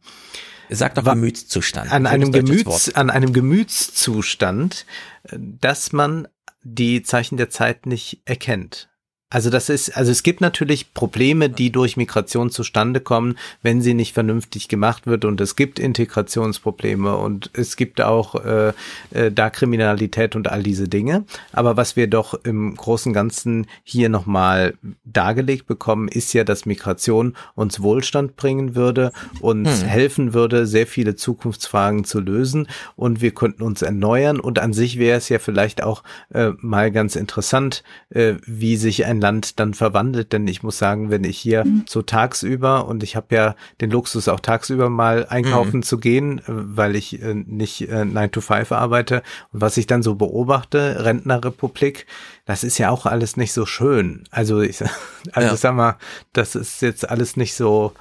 Sag doch Gemütszustand. An einem Gemüts, an einem Gemütszustand, dass man die Zeichen der Zeit nicht erkennt. Also das ist, also es gibt natürlich Probleme, die durch Migration zustande kommen, wenn sie nicht vernünftig gemacht wird und es gibt Integrationsprobleme und es gibt auch äh, äh, da Kriminalität und all diese Dinge. Aber was wir doch im großen Ganzen hier nochmal dargelegt bekommen, ist ja, dass Migration uns Wohlstand bringen würde, uns hm. helfen würde, sehr viele Zukunftsfragen zu lösen und wir könnten uns erneuern und an sich wäre es ja vielleicht auch äh, mal ganz interessant, äh, wie sich ein ein Land dann verwandelt, denn ich muss sagen, wenn ich hier mhm. so tagsüber und ich habe ja den Luxus auch tagsüber mal einkaufen mhm. zu gehen, äh, weil ich äh, nicht äh, 9 to 5 arbeite und was ich dann so beobachte, Rentnerrepublik, das ist ja auch alles nicht so schön. Also ich, *laughs* also ja. sag mal, das ist jetzt alles nicht so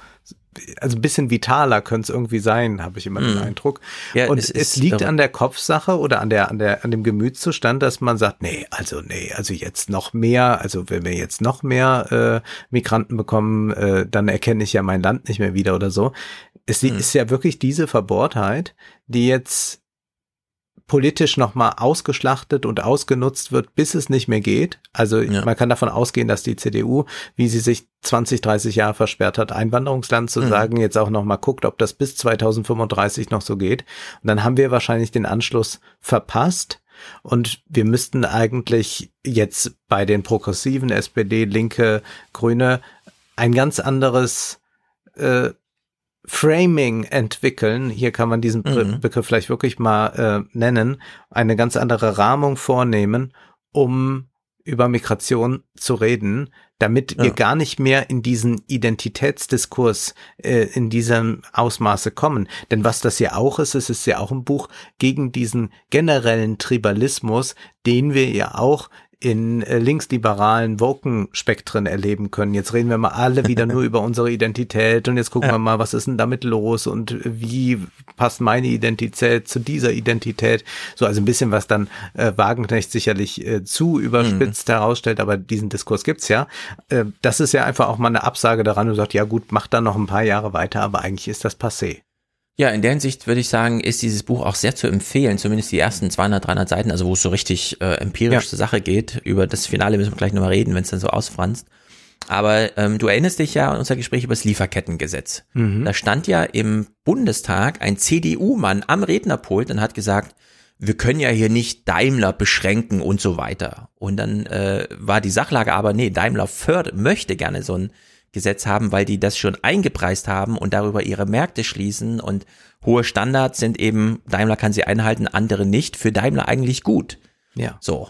also ein bisschen vitaler könnte es irgendwie sein, habe ich immer mm. den Eindruck. Ja, und es, es liegt an der Kopfsache oder an der, an der, an dem Gemütszustand, dass man sagt, nee, also nee, also jetzt noch mehr, also wenn wir jetzt noch mehr äh, Migranten bekommen, äh, dann erkenne ich ja mein Land nicht mehr wieder oder so. Es mm. ist ja wirklich diese Verbohrtheit, die jetzt politisch nochmal ausgeschlachtet und ausgenutzt wird, bis es nicht mehr geht. Also ja. man kann davon ausgehen, dass die CDU, wie sie sich 20, 30 Jahre versperrt hat, Einwanderungsland zu mhm. sagen, jetzt auch nochmal guckt, ob das bis 2035 noch so geht. Und dann haben wir wahrscheinlich den Anschluss verpasst. Und wir müssten eigentlich jetzt bei den progressiven SPD, Linke, Grüne ein ganz anderes äh, Framing entwickeln, hier kann man diesen mhm. Begriff vielleicht wirklich mal äh, nennen, eine ganz andere Rahmung vornehmen, um über Migration zu reden, damit ja. wir gar nicht mehr in diesen Identitätsdiskurs äh, in diesem Ausmaße kommen. Denn was das ja auch ist, es ist ja auch ein Buch gegen diesen generellen Tribalismus, den wir ja auch in äh, linksliberalen Woken-Spektren erleben können. Jetzt reden wir mal alle wieder nur *laughs* über unsere Identität und jetzt gucken ja. wir mal, was ist denn damit los und wie passt meine Identität zu dieser Identität? So, also ein bisschen, was dann äh, Wagenknecht sicherlich äh, zu überspitzt mhm. herausstellt, aber diesen Diskurs gibt's ja. Äh, das ist ja einfach auch mal eine Absage daran und sagt, ja gut, macht dann noch ein paar Jahre weiter, aber eigentlich ist das passé. Ja, in der Hinsicht würde ich sagen, ist dieses Buch auch sehr zu empfehlen, zumindest die ersten 200, 300 Seiten, also wo es so richtig äh, empirisch ja. zur Sache geht. Über das Finale müssen wir gleich nochmal reden, wenn es dann so ausfranst. Aber ähm, du erinnerst dich ja an unser Gespräch über das Lieferkettengesetz. Mhm. Da stand ja im Bundestag ein CDU-Mann am Rednerpult und hat gesagt, wir können ja hier nicht Daimler beschränken und so weiter. Und dann äh, war die Sachlage aber, nee, Daimler fördert, möchte gerne so ein Gesetz haben, weil die das schon eingepreist haben und darüber ihre Märkte schließen und hohe Standards sind eben, Daimler kann sie einhalten, andere nicht, für Daimler eigentlich gut. Ja. So.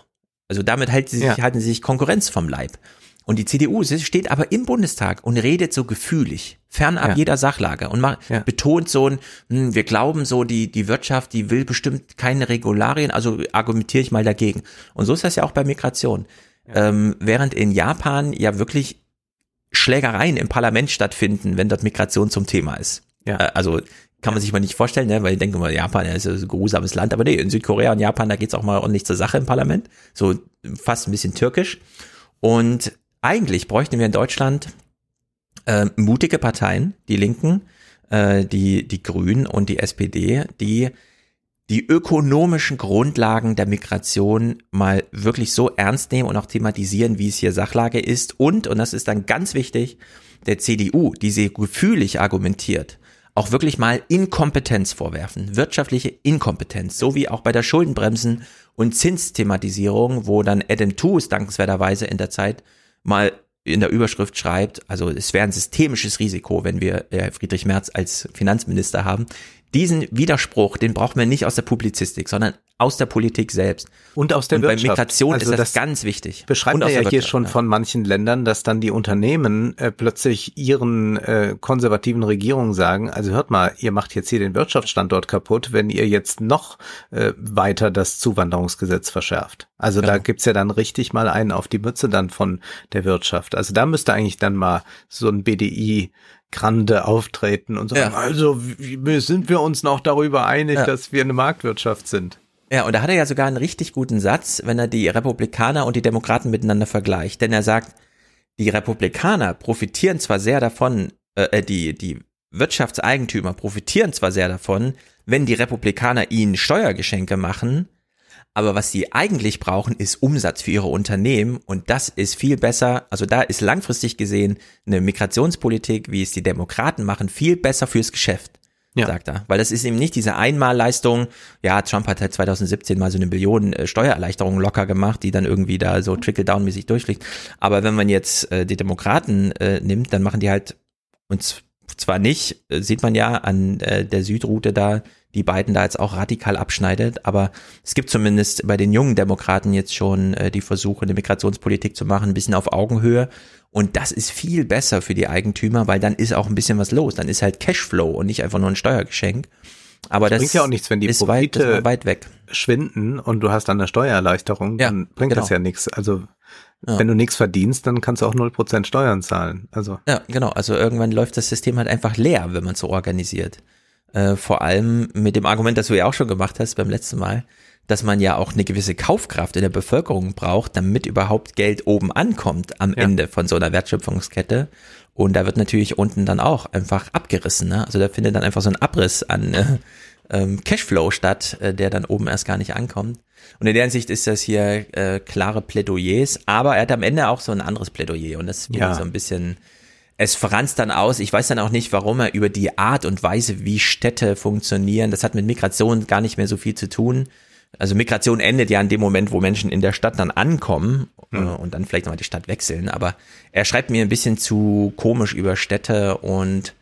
Also damit halten sie sich, ja. halten sie sich Konkurrenz vom Leib. Und die CDU steht aber im Bundestag und redet so gefühlig, fernab ja. jeder Sachlage und macht, ja. betont so ein, hm, wir glauben so, die, die Wirtschaft, die will bestimmt keine Regularien, also argumentiere ich mal dagegen. Und so ist das ja auch bei Migration. Ja. Ähm, während in Japan ja wirklich Schlägereien im Parlament stattfinden, wenn dort Migration zum Thema ist. Ja. Äh, also kann man sich mal nicht vorstellen, ne? weil ich denke mal, Japan ja, ist ein geruhsames Land, aber nee, in Südkorea und Japan, da geht's auch mal ordentlich zur Sache im Parlament. So fast ein bisschen türkisch. Und eigentlich bräuchten wir in Deutschland äh, mutige Parteien, die Linken, äh, die, die Grünen und die SPD, die die ökonomischen Grundlagen der Migration mal wirklich so ernst nehmen und auch thematisieren, wie es hier Sachlage ist. Und, und das ist dann ganz wichtig, der CDU, die sie gefühlig argumentiert, auch wirklich mal Inkompetenz vorwerfen, wirtschaftliche Inkompetenz, so wie auch bei der Schuldenbremsen und Zinsthematisierung, wo dann Adam Tooze dankenswerterweise in der Zeit mal in der Überschrift schreibt, also es wäre ein systemisches Risiko, wenn wir äh, Friedrich Merz als Finanzminister haben. Diesen Widerspruch, den brauchen wir nicht aus der Publizistik, sondern aus der Politik selbst. Und aus der Und Wirtschaft. bei Migration Also ist das, das ganz wichtig. Beschreibt Und er ja hier schon ja. von manchen Ländern, dass dann die Unternehmen äh, plötzlich ihren äh, konservativen Regierungen sagen, also hört mal, ihr macht jetzt hier den Wirtschaftsstandort kaputt, wenn ihr jetzt noch äh, weiter das Zuwanderungsgesetz verschärft. Also da Genau. gibt's ja dann richtig mal einen auf die Mütze dann von der Wirtschaft. Also da müsste eigentlich dann mal so ein BDI Grande auftreten und sagen, Ja. also wie, sind wir uns noch darüber einig, Ja. dass wir eine Marktwirtschaft sind? Ja, und da hat er ja sogar einen richtig guten Satz, wenn er die Republikaner und die Demokraten miteinander vergleicht. Denn er sagt, die Republikaner profitieren zwar sehr davon, äh, die, die Wirtschaftseigentümer profitieren zwar sehr davon, wenn die Republikaner ihnen Steuergeschenke machen, aber was sie eigentlich brauchen, ist Umsatz für ihre Unternehmen und das ist viel besser, also da ist langfristig gesehen eine Migrationspolitik, wie es die Demokraten machen, viel besser fürs Geschäft Ja. sagt er. Weil das ist eben nicht diese Einmalleistung. Ja, Trump hat halt 2017 mal so eine Billion äh, Steuererleichterung locker gemacht, die dann irgendwie da so trickle-down-mäßig durchfliegt. Aber wenn man jetzt äh, die Demokraten äh, nimmt, dann machen die halt, und z- zwar nicht, äh, sieht man ja an äh, der Südroute da, die beiden da jetzt auch radikal abschneidet, aber es gibt zumindest bei den jungen Demokraten jetzt schon äh, die Versuche, eine Migrationspolitik zu machen, ein bisschen auf Augenhöhe. Und das ist viel besser für die Eigentümer, weil dann ist auch ein bisschen was los. Dann ist halt Cashflow und nicht einfach nur ein Steuergeschenk. Aber das Bringt ja auch nichts, wenn die weit, das Profite war weit weg. schwinden und du hast dann eine Steuererleichterung, Ja, dann bringt genau. das ja nichts. Also Ja. wenn du nichts verdienst, dann kannst du auch 0% Steuern zahlen. Also Ja, genau. Also irgendwann läuft das System halt einfach leer, wenn man so organisiert. Äh, vor allem mit dem Argument, das du ja auch schon gemacht hast beim letzten Mal, dass man ja auch eine gewisse Kaufkraft in der Bevölkerung braucht, damit überhaupt Geld oben ankommt am Ja. Ende von so einer Wertschöpfungskette. Und da wird natürlich unten dann auch einfach abgerissen. Ne? Also da findet dann einfach so ein Abriss an äh, ähm, Cashflow statt, äh, der dann oben erst gar nicht ankommt. Und in der Hinsicht ist das hier äh, klare Plädoyers, aber er hat am Ende auch so ein anderes Plädoyer und das Ja. so ein bisschen, es franzt dann aus. Ich weiß dann auch nicht, warum er über die Art und Weise, wie Städte funktionieren, das hat mit Migration gar nicht mehr so viel zu tun. Also Migration endet ja in dem Moment, wo Menschen in der Stadt dann ankommen äh, und dann vielleicht nochmal die Stadt wechseln. Aber er schreibt mir ein bisschen zu komisch über Städte und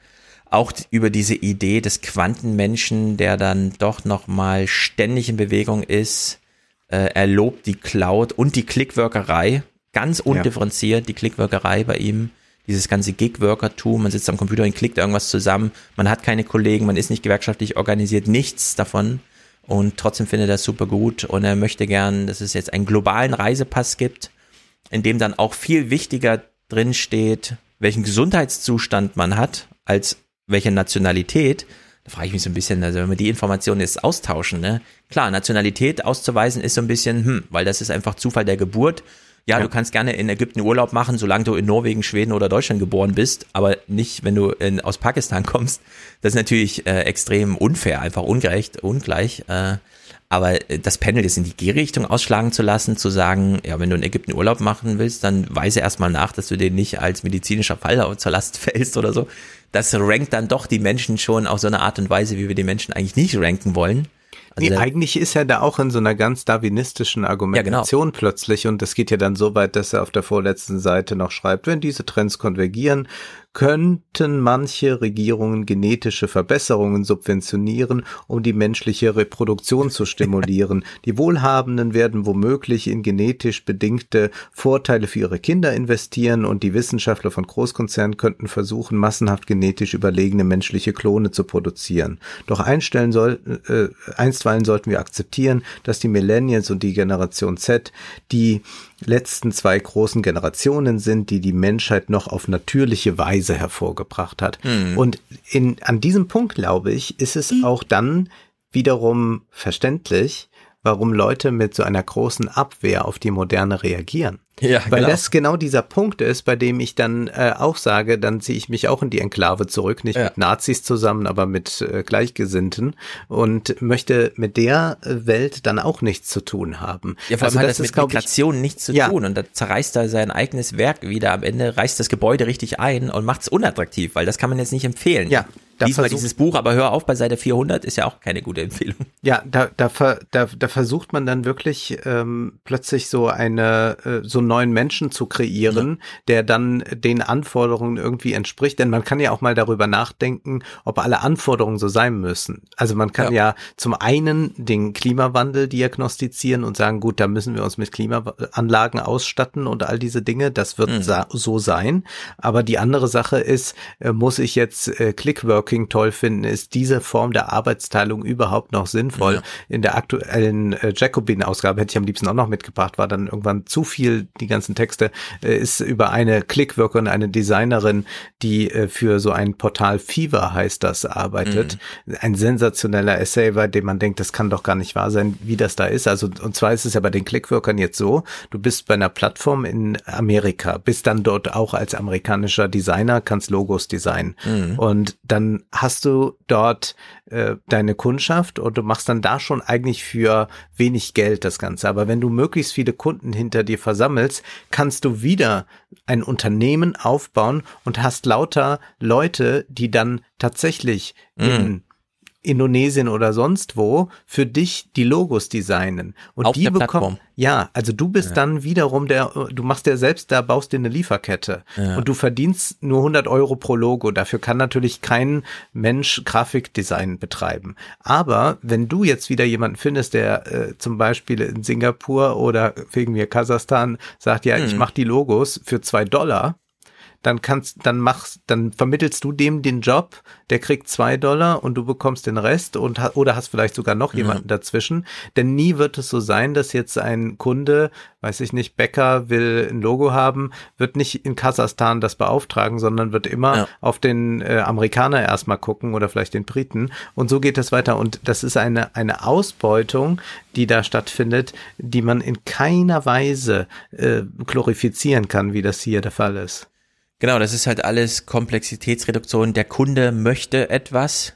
auch über diese Idee des Quantenmenschen, der dann doch nochmal ständig in Bewegung ist. Äh, er lobt die Cloud und die Clickworkerei, ganz undifferenziert, die Clickworkerei bei ihm. Dieses ganze Gig-Workertum, man sitzt am Computer und klickt irgendwas zusammen, man hat keine Kollegen, man ist nicht gewerkschaftlich organisiert, nichts davon. Und trotzdem findet er das super gut und er möchte gern, dass es jetzt einen globalen Reisepass gibt, in dem dann auch viel wichtiger drin steht, welchen Gesundheitszustand man hat, als welche Nationalität. Da frage ich mich so ein bisschen, also wenn wir die Informationen jetzt austauschen, ne? Klar, Nationalität auszuweisen ist so ein bisschen, hm, weil das ist einfach Zufall der Geburt. Ja, du kannst gerne in Ägypten Urlaub machen, solange du in Norwegen, Schweden oder Deutschland geboren bist, aber nicht, wenn du in, aus Pakistan *laughs* kommst. Das ist natürlich äh, extrem unfair, einfach ungerecht, ungleich. Äh, aber äh, das Panel jetzt in die G-Richtung ausschlagen zu lassen, zu sagen, ja, wenn du in Ägypten Urlaub machen willst, dann weise erstmal nach, dass du den nicht als medizinischer Fall *laughs* zur Last fällst oder so. Das rankt dann doch die Menschen schon auf so eine Art und Weise, wie wir die Menschen eigentlich nicht ranken wollen. Also nee, eigentlich ist er da auch in so einer ganz darwinistischen Argumentation plötzlich und das geht ja dann so weit, dass er auf der vorletzten Seite noch schreibt, wenn diese Trends konvergieren, könnten manche Regierungen genetische Verbesserungen subventionieren, um die menschliche Reproduktion zu stimulieren. *laughs* die Wohlhabenden werden womöglich in genetisch bedingte Vorteile für ihre Kinder investieren und die Wissenschaftler von Großkonzernen könnten versuchen, massenhaft genetisch überlegene menschliche Klone zu produzieren. Doch einstellen soll, äh, einstweilen sollten wir akzeptieren, dass die Millennials und die Generation Z die letzten zwei großen Generationen sind, die die Menschheit noch auf natürliche Weise hervorgebracht hat. Und in, an diesem Punkt, glaube ich, ist es auch dann wiederum verständlich, warum Leute mit so einer großen Abwehr auf die Moderne reagieren. Ja, Weil genau. das genau dieser Punkt ist, bei dem ich dann äh, auch sage, dann ziehe ich mich auch in die Enklave zurück, nicht Ja. mit Nazis zusammen, aber mit äh, Gleichgesinnten und möchte mit der äh, Welt dann auch nichts zu tun haben. Ja, vor allem also hat das das mit glaube ich, Migration nichts zu Ja. tun und da zerreißt er sein eigenes Werk wieder am Ende, reißt das Gebäude richtig ein und macht es unattraktiv, weil das kann man jetzt nicht empfehlen. Ja, da Lies mal dieses Buch, aber hör auf, bei Seite 400 ist ja auch keine gute Empfehlung. Ja, da, da, da, da versucht man dann wirklich ähm, plötzlich so eine äh, so einen neuen Menschen zu kreieren, ja. der dann den Anforderungen irgendwie entspricht. Denn man kann ja auch mal darüber nachdenken, ob alle Anforderungen so sein müssen. Also man kann ja, ja zum einen den Klimawandel diagnostizieren und sagen, gut, da müssen wir uns mit Klimaanlagen ausstatten und all diese Dinge. Das wird mhm. so sein. Aber die andere Sache ist, äh, muss ich jetzt äh, Clickworking toll finden? Ist diese Form der Arbeitsteilung überhaupt noch sinnvoll? Ja. In der aktuellen äh, Jacobin-Ausgabe hätte ich am liebsten auch noch mitgebracht, war dann irgendwann zu viel, die ganzen Texte, äh, ist über eine Clickworkerin, eine Designerin, die äh, für so ein Portal Fever heißt das, arbeitet. Mhm. Ein sensationeller Essay, bei dem man denkt, das kann doch gar nicht wahr sein, wie das da ist. Also, und zwar ist es ja bei den Clickworkern jetzt so, du bist bei einer Plattform in Amerika, bist dann dort auch als amerikanischer Designer, kannst Logos designen. Mhm. Und dann hast du dort äh, deine Kundschaft und du machst dann da schon eigentlich für wenig Geld das Ganze. Aber wenn du möglichst viele Kunden hinter dir versammelst, kannst du wieder ein Unternehmen aufbauen und hast lauter Leute, die dann tatsächlich mm. in Indonesien oder sonst wo für dich die Logos designen und Auf die bekommen ja, also du bist ja. dann wiederum der du machst ja selbst da baust dir eine Lieferkette ja. und du verdienst nur 100 Euro pro Logo dafür kann natürlich kein Mensch Grafikdesign betreiben aber wenn du jetzt wieder jemanden findest der äh, zum Beispiel in Singapur oder wegen mir Kasachstan sagt ja hm. ich mache die Logos für zwei Dollar dann kannst, dann machst, dann vermittelst du dem den Job, der kriegt zwei Dollar und du bekommst den Rest und oder hast vielleicht sogar noch jemanden ja. dazwischen. Denn nie wird es so sein, dass jetzt ein Kunde, weiß ich nicht, Bäcker will ein Logo haben, wird nicht in Kasachstan das beauftragen, sondern wird immer ja. auf den äh, Amerikaner erstmal gucken oder vielleicht den Briten. Und so geht es weiter. Und das ist eine, eine Ausbeutung, die da stattfindet, die man in keiner Weise äh, glorifizieren kann, wie das hier der Fall ist. Genau, das ist halt alles Komplexitätsreduktion. Der Kunde möchte etwas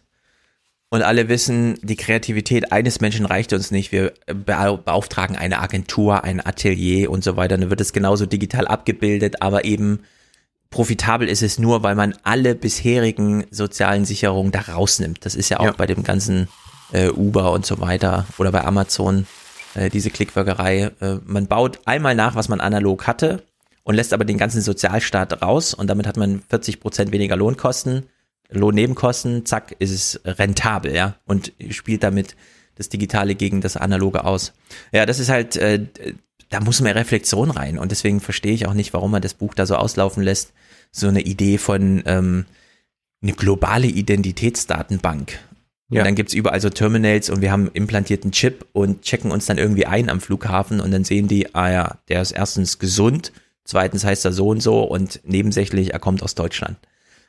und alle wissen, die Kreativität eines Menschen reicht uns nicht. Wir beauftragen eine Agentur, ein Atelier und so weiter. Dann wird es genauso digital abgebildet, aber eben profitabel ist es nur, weil man alle bisherigen sozialen Sicherungen da rausnimmt. Das ist ja auch ja. bei dem ganzen äh, Uber und so weiter oder bei Amazon äh, diese Klickwirkerei. Äh, man baut einmal nach, was man analog hatte und lässt aber den ganzen Sozialstaat raus und damit hat man 40 Prozent weniger Lohnkosten, Lohnnebenkosten, zack, ist es rentabel, ja, und spielt damit das Digitale gegen das Analoge aus. Ja, das ist halt, äh, da muss mehr Reflexion rein und deswegen verstehe ich auch nicht, warum man das Buch da so auslaufen lässt. So eine Idee von ähm, eine globale Identitätsdatenbank. Ja. Und dann gibt's überall so Terminals und wir haben implantierten Chip und checken uns dann irgendwie ein am Flughafen und dann sehen die, ah ja, der ist erstens gesund, zweitens heißt er so und so und nebensächlich, er kommt aus Deutschland.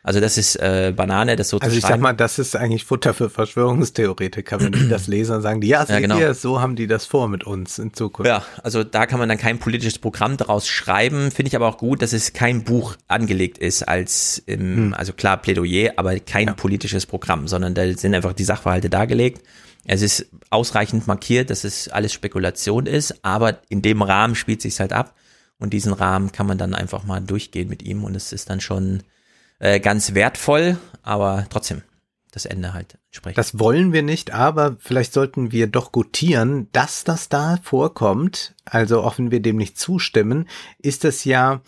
Also das ist äh, Banane, das so Also ich sag mal, das ist eigentlich Futter für Verschwörungstheoretiker, wenn die das *clears throat* lesen und sagen, die, ja, ja genau. hier, so haben die das vor mit uns in Zukunft. Ja, also da kann man dann kein politisches Programm daraus schreiben. Finde ich aber auch gut, dass es kein Buch angelegt ist als, im, hm. also klar Plädoyer, aber kein ja. politisches Programm, sondern da sind einfach die Sachverhalte dargelegt. Es ist ausreichend markiert, dass es alles Spekulation ist, aber in dem Rahmen spielt sich halt ab. Und diesen Rahmen kann man dann einfach mal durchgehen mit ihm und es ist dann schon äh, ganz wertvoll, aber trotzdem das Ende halt entsprechend. Das wollen wir nicht, aber vielleicht sollten wir doch gutieren, dass das da vorkommt. Also auch wenn wir dem nicht zustimmen, ist das ja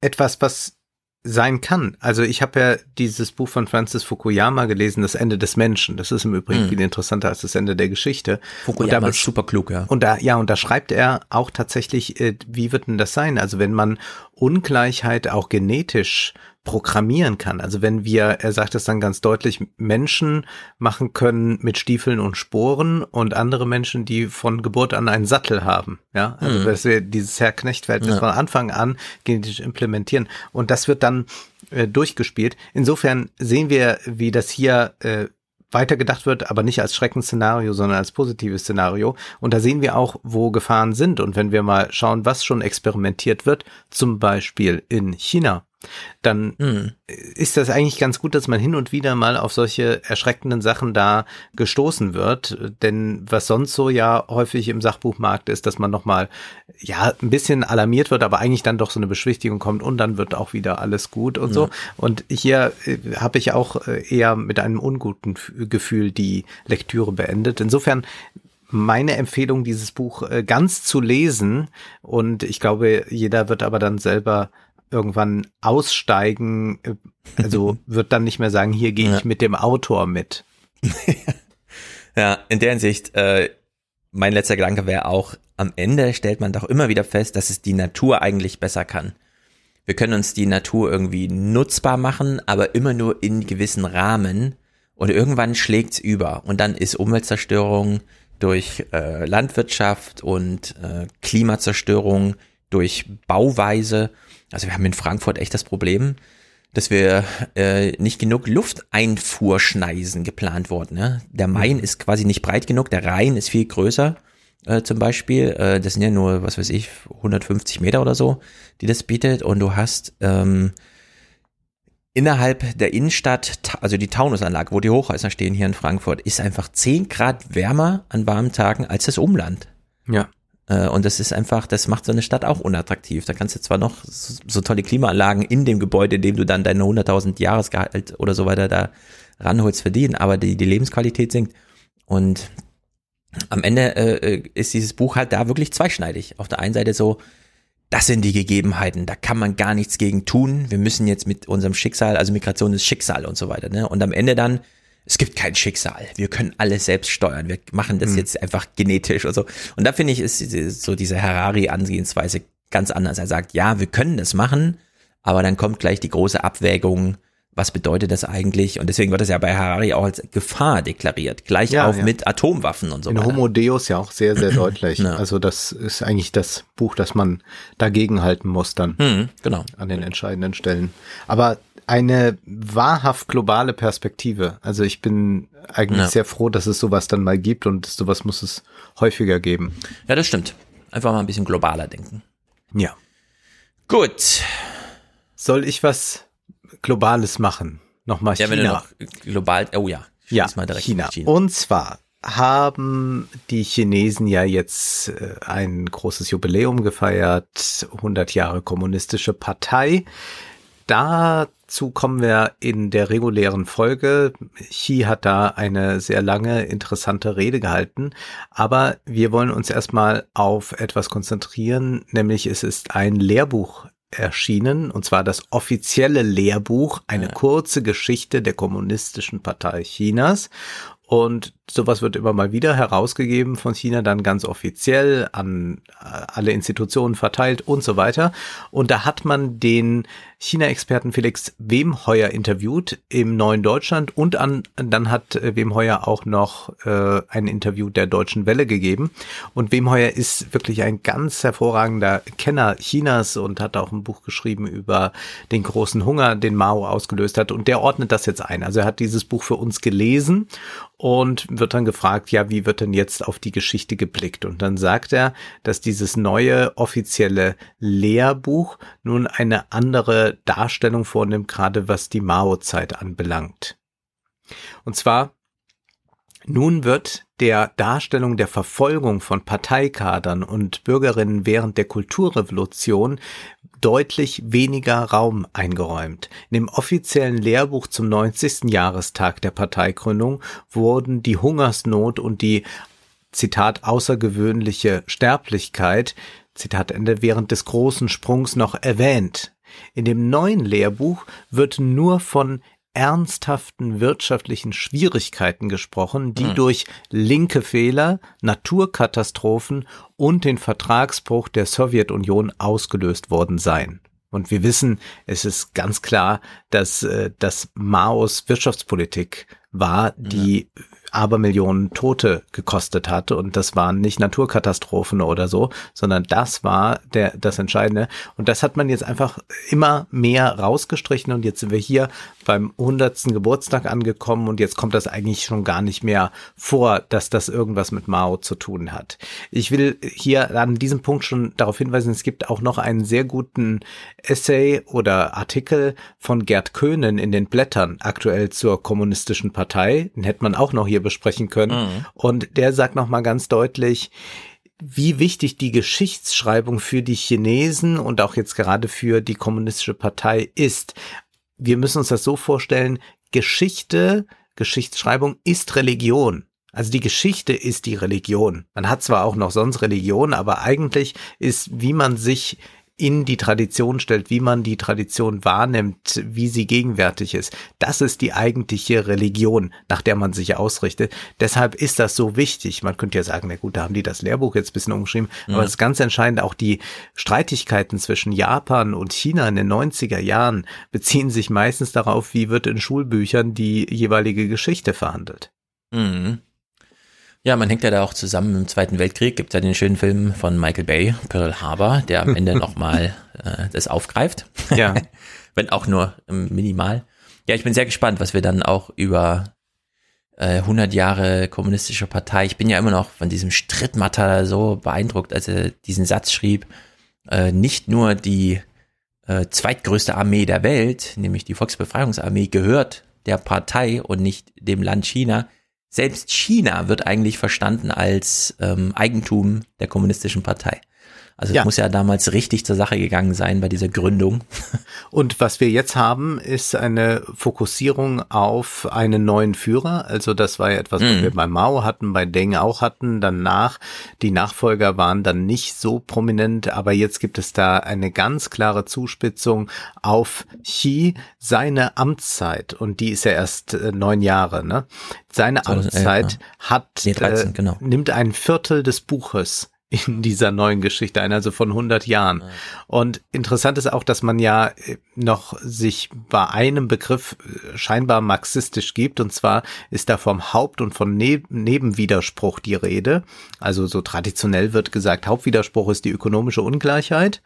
etwas, was sein kann. Also ich habe ja dieses Buch von Francis Fukuyama gelesen, Das Ende des Menschen. Das ist im Übrigen mhm. viel interessanter als das Ende der Geschichte. Fukuyama ist super klug, ja. Und da, ja, und da schreibt er auch tatsächlich, äh, wie wird denn das sein? Also wenn man Ungleichheit auch genetisch programmieren kann. Also wenn wir, er sagt es dann ganz deutlich, Menschen machen können mit Stiefeln und Sporen und andere Menschen, die von Geburt an einen Sattel haben. Ja, also mhm. dass wir dieses Herr-Knecht-Verhältnis ja. von Anfang an genetisch implementieren. Und das wird dann äh, durchgespielt. Insofern sehen wir, wie das hier äh, weitergedacht wird, aber nicht als Schreckensszenario, sondern als positives Szenario. Und da sehen wir auch, wo Gefahren sind. Und wenn wir mal schauen, was schon experimentiert wird, zum Beispiel in China, dann mhm. ist das eigentlich ganz gut, dass man hin und wieder mal auf solche erschreckenden Sachen da gestoßen wird. Denn was sonst so ja häufig im Sachbuchmarkt ist, dass man nochmal, ja, ein bisschen alarmiert wird, aber eigentlich dann doch so eine Beschwichtigung kommt und dann wird auch wieder alles gut und mhm. so. Und hier äh, habe ich auch äh, eher mit einem unguten Gefühl die Lektüre beendet. Insofern meine Empfehlung, dieses Buch äh, ganz zu lesen. Und ich glaube, jeder wird aber dann selber irgendwann aussteigen, äh, also *laughs* wird dann nicht mehr sagen, hier gehe ich ja. mit dem Autor mit. *laughs* ja, in der Hinsicht, äh, mein letzter Gedanke wäre auch, am Ende stellt man doch immer wieder fest, dass es die Natur eigentlich besser kann. Wir können uns die Natur irgendwie nutzbar machen, aber immer nur in gewissen Rahmen. Und irgendwann schlägt's über. Und dann ist Umweltzerstörung durch äh, Landwirtschaft und äh, Klimazerstörung durch Bauweise. Also wir haben in Frankfurt echt das Problem, dass wir äh, nicht genug Lufteinfuhrschneisen geplant wurden. Ne? Der Main mhm. ist quasi nicht breit genug, der Rhein ist viel größer äh, zum Beispiel. Äh, das sind ja nur, was weiß ich, 150 Meter oder so, die das bietet. Und du hast ähm, innerhalb der Innenstadt, also die Taunusanlage, wo die Hochhäuser stehen hier in Frankfurt, ist einfach 10 Grad wärmer an warmen Tagen als das Umland. Ja. Äh, und das ist einfach, das macht so eine Stadt auch unattraktiv. Da kannst du zwar noch so tolle Klimaanlagen in dem Gebäude, in dem du dann deine 100.000 Jahresgehalt oder so weiter da ranholst, verdienen, aber die, die Lebensqualität sinkt. Und am Ende äh, ist dieses Buch halt da wirklich zweischneidig. Auf der einen Seite so, das sind die Gegebenheiten, da kann man gar nichts gegen tun. Wir müssen jetzt mit unserem Schicksal, also Migration ist Schicksal und so weiter. Ne? Und am Ende dann, es gibt kein Schicksal. Wir können alles selbst steuern. Wir machen das mhm. jetzt einfach genetisch und so. Und da finde ich, ist so diese Harari-Angehensweise ganz anders. Er sagt, ja, wir können das machen, aber dann kommt gleich die große Abwägung, was bedeutet das eigentlich? Und deswegen wird das ja bei Harari auch als Gefahr deklariert, gleich ja, auch ja. mit Atomwaffen und so In weiter. In Homo Deus ja auch sehr, sehr *clears throat* deutlich. Ja. Also das ist eigentlich das Buch, das man dagegen halten muss dann. Mhm, genau. An den entscheidenden Stellen. Aber eine wahrhaft globale Perspektive. Also ich bin eigentlich sehr froh, dass es sowas dann mal gibt und sowas muss es häufiger geben. Ja, das stimmt. Einfach mal ein bisschen globaler denken. Ja. Gut. Soll ich was Globales machen. Nochmal China. Ja, wenn du noch global, oh ja, ja China. China. Und zwar haben die Chinesen ja jetzt äh, ein großes Jubiläum gefeiert, 100 Jahre kommunistische Partei. Dazu kommen wir in der regulären Folge. Xi hat da eine sehr lange, interessante Rede gehalten. Aber wir wollen uns erstmal auf etwas konzentrieren, nämlich es ist ein Lehrbuch erschienen, und zwar das offizielle Lehrbuch, eine kurze Geschichte der Kommunistischen Partei Chinas. Und sowas wird immer mal wieder herausgegeben von China, dann ganz offiziell an äh, alle Institutionen verteilt und so weiter. Und da hat man den China-Experten Felix Wemheuer interviewt im Neuen Deutschland und an, dann hat äh, Wemheuer auch noch äh, ein Interview der Deutschen Welle gegeben. Und Wemheuer ist wirklich ein ganz hervorragender Kenner Chinas und hat auch ein Buch geschrieben über den großen Hunger, den Mao ausgelöst hat. Und der ordnet das jetzt ein. Also er hat dieses Buch für uns gelesen und wird dann gefragt, ja, wie wird denn jetzt auf die Geschichte geblickt? Und dann sagt er, dass dieses neue offizielle Lehrbuch nun eine andere Darstellung vornimmt, gerade was die Mao-Zeit anbelangt. Und zwar nun wird der Darstellung der Verfolgung von Parteikadern und Bürgerinnen während der Kulturrevolution deutlich weniger Raum eingeräumt. In dem offiziellen Lehrbuch zum 90. Jahrestag der Parteigründung wurden die Hungersnot und die Zitat außergewöhnliche Sterblichkeit Zitat Ende während des großen Sprungs noch erwähnt. In dem neuen Lehrbuch wird nur von ernsthaften wirtschaftlichen Schwierigkeiten gesprochen, die hm. durch linke Fehler, Naturkatastrophen und den Vertragsbruch der Sowjetunion ausgelöst worden seien. Und wir wissen, es ist ganz klar, dass äh, das Maos Wirtschaftspolitik war, die ja. Abermillionen Tote gekostet hatte. Und das waren nicht Naturkatastrophen oder so, sondern das war der, das Entscheidende. Und das hat man jetzt einfach immer mehr rausgestrichen. Und jetzt sind wir hier beim hundertsten Geburtstag angekommen. Und jetzt kommt das eigentlich schon gar nicht mehr vor, dass das irgendwas mit Mao zu tun hat. Ich will hier an diesem Punkt schon darauf hinweisen, es gibt auch noch einen sehr guten Essay oder Artikel von Gerd Köhnen in den Blättern aktuell zur kommunistischen Partei. Den hätte man auch noch hier besprechen können. Mhm. Und der sagt nochmal ganz deutlich, wie wichtig die Geschichtsschreibung für die Chinesen und auch jetzt gerade für die kommunistische Partei ist. Wir müssen uns das so vorstellen, Geschichte, Geschichtsschreibung ist Religion. Also die Geschichte ist die Religion. Man hat zwar auch noch sonst Religion, aber eigentlich ist, wie man sich in die Tradition stellt, wie man die Tradition wahrnimmt, wie sie gegenwärtig ist. Das ist die eigentliche Religion, nach der man sich ausrichtet. Deshalb ist das so wichtig. Man könnte ja sagen, na gut, da haben die das Lehrbuch jetzt ein bisschen umgeschrieben, ja. aber es ist ganz entscheidend, auch die Streitigkeiten zwischen Japan und China in den 90er Jahren beziehen sich meistens darauf, wie wird in Schulbüchern die jeweilige Geschichte verhandelt. Mhm. Ja, man hängt ja da auch zusammen im Zweiten Weltkrieg. Gibt ja den schönen Film von Michael Bay, Pearl Harbor, der am Ende *laughs* nochmal äh, das aufgreift. Ja. *laughs* Wenn auch nur ähm, minimal. Ja, ich bin sehr gespannt, was wir dann auch über äh, 100 Jahre kommunistische Partei. Ich bin ja immer noch von diesem Strittmatter so beeindruckt, als er diesen Satz schrieb. Äh, nicht nur die äh, zweitgrößte Armee der Welt, nämlich die Volksbefreiungsarmee, gehört der Partei und nicht dem Land China selbst China wird eigentlich verstanden als ähm, Eigentum der kommunistischen Partei. Also ja. es muss ja damals richtig zur Sache gegangen sein bei dieser Gründung. *laughs* Und was wir jetzt haben, ist eine Fokussierung auf einen neuen Führer. Also das war ja etwas, was mhm. wir bei Mao hatten, bei Deng auch hatten. Danach, die Nachfolger waren dann nicht so prominent, aber jetzt gibt es da eine ganz klare Zuspitzung auf Xi, seine Amtszeit. Und die ist ja erst äh, neun Jahre, ne? Seine Amtszeit hat, nee, 13, äh, genau. nimmt ein Viertel des Buches in dieser neuen Geschichte ein, also von 100 Jahren. Und interessant ist auch, dass man ja äh, noch sich bei einem Begriff äh, scheinbar marxistisch gibt, und zwar ist da vom Haupt- und von ne Nebenwiderspruch die Rede. Also so traditionell wird gesagt, Hauptwiderspruch ist die ökonomische Ungleichheit,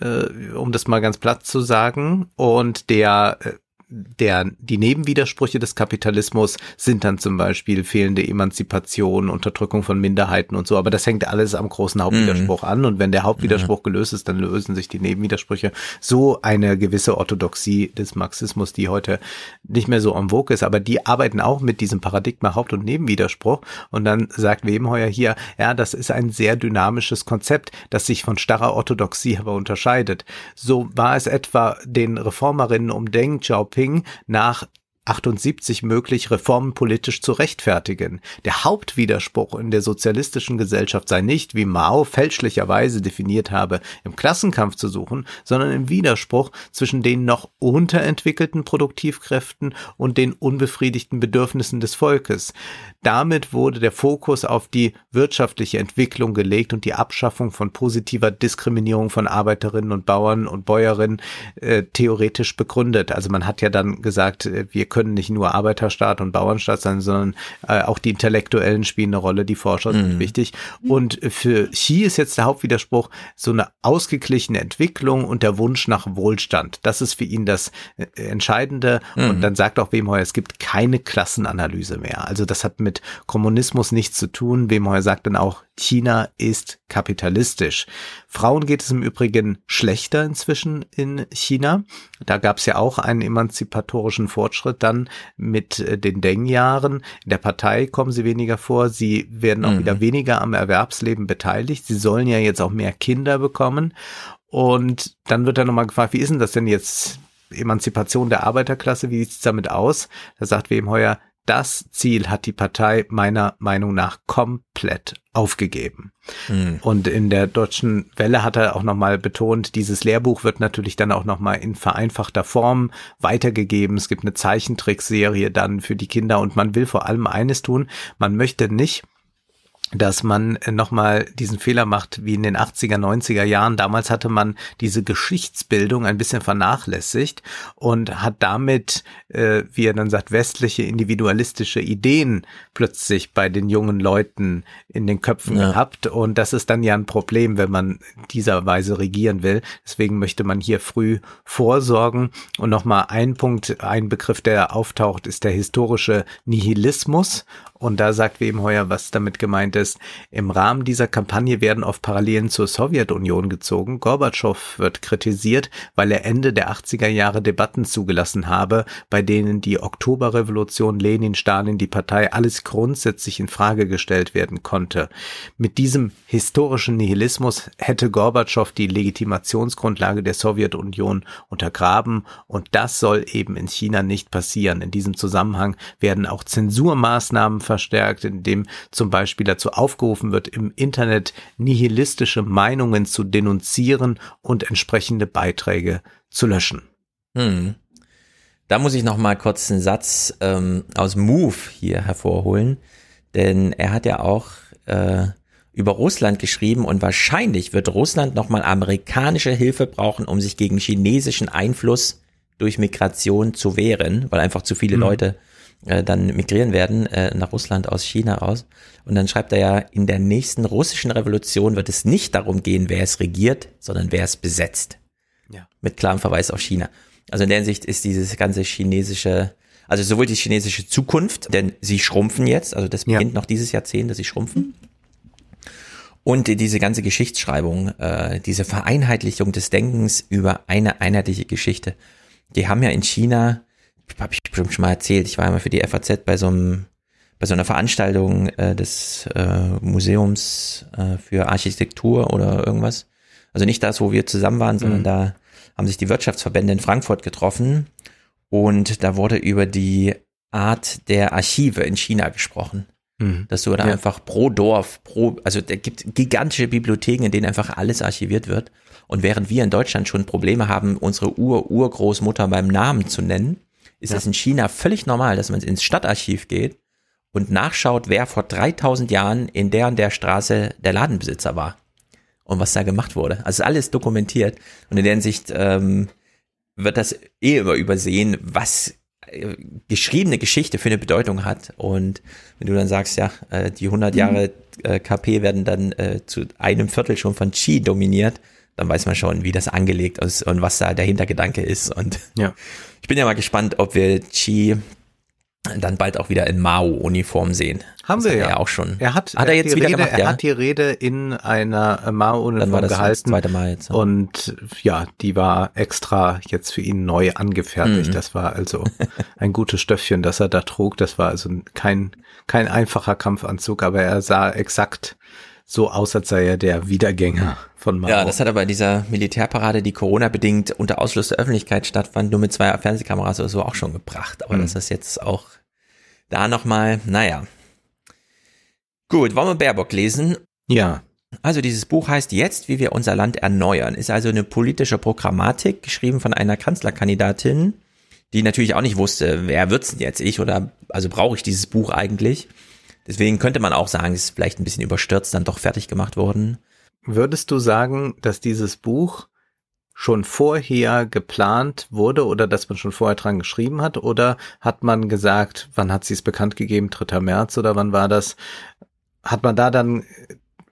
äh, um das mal ganz platt zu sagen. Und der äh, der, die Nebenwidersprüche des Kapitalismus sind dann zum Beispiel fehlende Emanzipation, Unterdrückung von Minderheiten und so, aber das hängt alles am großen Hauptwiderspruch mhm. an und wenn der Hauptwiderspruch mhm. gelöst ist, dann lösen sich die Nebenwidersprüche. So eine gewisse Orthodoxie des Marxismus, die heute nicht mehr so en vogue ist, aber die arbeiten auch mit diesem Paradigma Haupt- und Nebenwiderspruch und dann sagt Webenheuer hier, ja, das ist ein sehr dynamisches Konzept, das sich von starrer Orthodoxie aber unterscheidet. So war es etwa den Reformerinnen um Deng Xiaoping Jinping nach 78 möglich, Reformen politisch zu rechtfertigen. Der Hauptwiderspruch in der sozialistischen Gesellschaft sei nicht, wie Mao fälschlicherweise definiert habe, im Klassenkampf zu suchen, sondern im Widerspruch zwischen den noch unterentwickelten Produktivkräften und den unbefriedigten Bedürfnissen des Volkes. Damit wurde der Fokus auf die wirtschaftliche Entwicklung gelegt und die Abschaffung von positiver Diskriminierung von Arbeiterinnen und Bauern und Bäuerinnen äh, theoretisch begründet. Also man hat ja dann gesagt, äh, wir können nicht nur Arbeiterstaat und Bauernstaat sein, sondern äh, auch die Intellektuellen spielen eine Rolle, die Forscher sind mhm. wichtig. Und für Xi ist jetzt der Hauptwiderspruch so eine ausgeglichene Entwicklung und der Wunsch nach Wohlstand. Das ist für ihn das äh, Entscheidende. Mhm. Und dann sagt auch Wemheuer, es gibt keine Klassenanalyse mehr. Also das hat mit Kommunismus nichts zu tun. Wemheuer sagt dann auch, China ist kapitalistisch. Frauen geht es im Übrigen schlechter inzwischen in China. Da gab es ja auch einen emanzipatorischen Fortschritt dann mit äh, den Deng-Jahren. In der Partei kommen sie weniger vor. Sie werden auch mhm. wieder weniger am Erwerbsleben beteiligt. Sie sollen ja jetzt auch mehr Kinder bekommen. Und dann wird dann nochmal gefragt, wie ist denn das denn jetzt? Emanzipation der Arbeiterklasse, wie sieht's damit aus? Da sagt Wemheuer, das Ziel hat die Partei meiner Meinung nach komplett aufgegeben. Mhm. Und in der deutschen Welle hat er auch nochmal betont, dieses Lehrbuch wird natürlich dann auch nochmal in vereinfachter Form weitergegeben. Es gibt eine Zeichentrickserie dann für die Kinder und man will vor allem eines tun, man möchte nicht dass man nochmal diesen Fehler macht wie in den 80er, 90er Jahren. Damals hatte man diese Geschichtsbildung ein bisschen vernachlässigt und hat damit, äh, wie er dann sagt, westliche individualistische Ideen plötzlich bei den jungen Leuten in den Köpfen ja. gehabt. Und das ist dann ja ein Problem, wenn man dieser Weise regieren will. Deswegen möchte man hier früh vorsorgen. Und nochmal ein Punkt, ein Begriff, der auftaucht, ist der historische Nihilismus. Und da sagt Webenheuer, was damit gemeint sagtest, im Rahmen dieser Kampagne werden oft Parallelen zur Sowjetunion gezogen. Gorbatschow wird kritisiert, weil er Ende der 80er Jahre Debatten zugelassen habe, bei denen die Oktoberrevolution, Lenin, Stalin, die Partei, alles grundsätzlich in Frage gestellt werden konnte. Mit diesem historischen Nihilismus hätte Gorbatschow die Legitimationsgrundlage der Sowjetunion untergraben und das soll eben in China nicht passieren. In diesem Zusammenhang werden auch Zensurmaßnahmen verstärkt, indem zum Beispiel dazu aufgerufen wird, im Internet nihilistische Meinungen zu denunzieren und entsprechende Beiträge zu löschen. Hm. Da muss ich noch mal kurz einen Satz ähm, aus Move hier hervorholen, denn er hat ja auch äh, über Russland geschrieben und wahrscheinlich wird Russland noch mal amerikanische Hilfe brauchen, um sich gegen chinesischen Einfluss durch Migration zu wehren, weil einfach zu viele mhm. Leute äh, dann migrieren werden äh, nach Russland aus China raus. Und dann schreibt er ja, in der nächsten russischen Revolution wird es nicht darum gehen, wer es regiert, sondern wer es besetzt. Ja. Mit klarem Verweis auf China. Also in der Hinsicht ist dieses ganze chinesische, also sowohl die chinesische Zukunft, denn sie schrumpfen jetzt, also das beginnt ja. noch dieses Jahrzehnt, dass sie schrumpfen. Und diese ganze Geschichtsschreibung, äh, diese Vereinheitlichung des Denkens über eine einheitliche Geschichte, die haben ja in China, habe ich bestimmt schon mal erzählt, ich war einmal für die FAZ bei so einem bei so einer Veranstaltung äh, des äh, Museums äh, für Architektur oder irgendwas. Also nicht das, wo wir zusammen waren, sondern mhm. da haben sich die Wirtschaftsverbände in Frankfurt getroffen und da wurde über die Art der Archive in China gesprochen. Mhm. Dass du da ja. einfach pro Dorf, pro, also da gibt gigantische Bibliotheken, in denen einfach alles archiviert wird. Und während wir in Deutschland schon Probleme haben, unsere Ur-Urgroßmutter beim Namen zu nennen, ist es in China völlig normal, dass man ins Stadtarchiv geht und nachschaut, wer vor 3000 Jahren in der und der Straße der Ladenbesitzer war und was da gemacht wurde. Also alles dokumentiert. Und in der Hinsicht ähm, wird das eh immer übersehen, was äh, geschriebene Geschichte für eine Bedeutung hat. Und wenn du dann sagst, ja, äh, die 100 Jahre äh, KP werden dann zu einem Viertel schon von Qi dominiert, dann weiß man schon, wie das angelegt ist und was da der Hintergedanke ist. Und ja. *laughs* ich bin ja mal gespannt, ob wir Chi dann bald auch wieder in Mao-Uniform sehen. Haben das wir ja. auch schon. Er hat, hat er, jetzt wieder Rede, gemacht, Er ja? hat die Rede in einer Mao-Uniform gehalten. Das Mal jetzt. Und ja, die war extra jetzt für ihn neu angefertigt. Mhm. Das war also ein gutes Stöffchen, das er da trug. Das war also kein, kein einfacher Kampfanzug, aber er sah exakt so aus, als sei er der Wiedergänger von Mao. Ja, das hat aber dieser Militärparade, die Corona-bedingt unter Ausschluss der Öffentlichkeit stattfand, nur mit zwei Fernsehkameras oder so auch schon gebracht. Aber mhm. das ist jetzt auch da nochmal, naja. Gut, wollen wir Baerbock lesen? Ja. Also dieses Buch heißt Jetzt, wie wir unser Land erneuern, ist also eine politische Programmatik, geschrieben von einer Kanzlerkandidatin, die natürlich auch nicht wusste, wer wird's denn jetzt, ich oder, also brauche ich dieses Buch eigentlich? Deswegen könnte man auch sagen, es ist vielleicht ein bisschen überstürzt dann doch fertig gemacht worden. Würdest du sagen, dass dieses Buch schon vorher geplant wurde oder dass man schon vorher dran geschrieben hat? Oder hat man gesagt, wann hat sie es bekannt gegeben, 3. März oder wann war das? Hat man da dann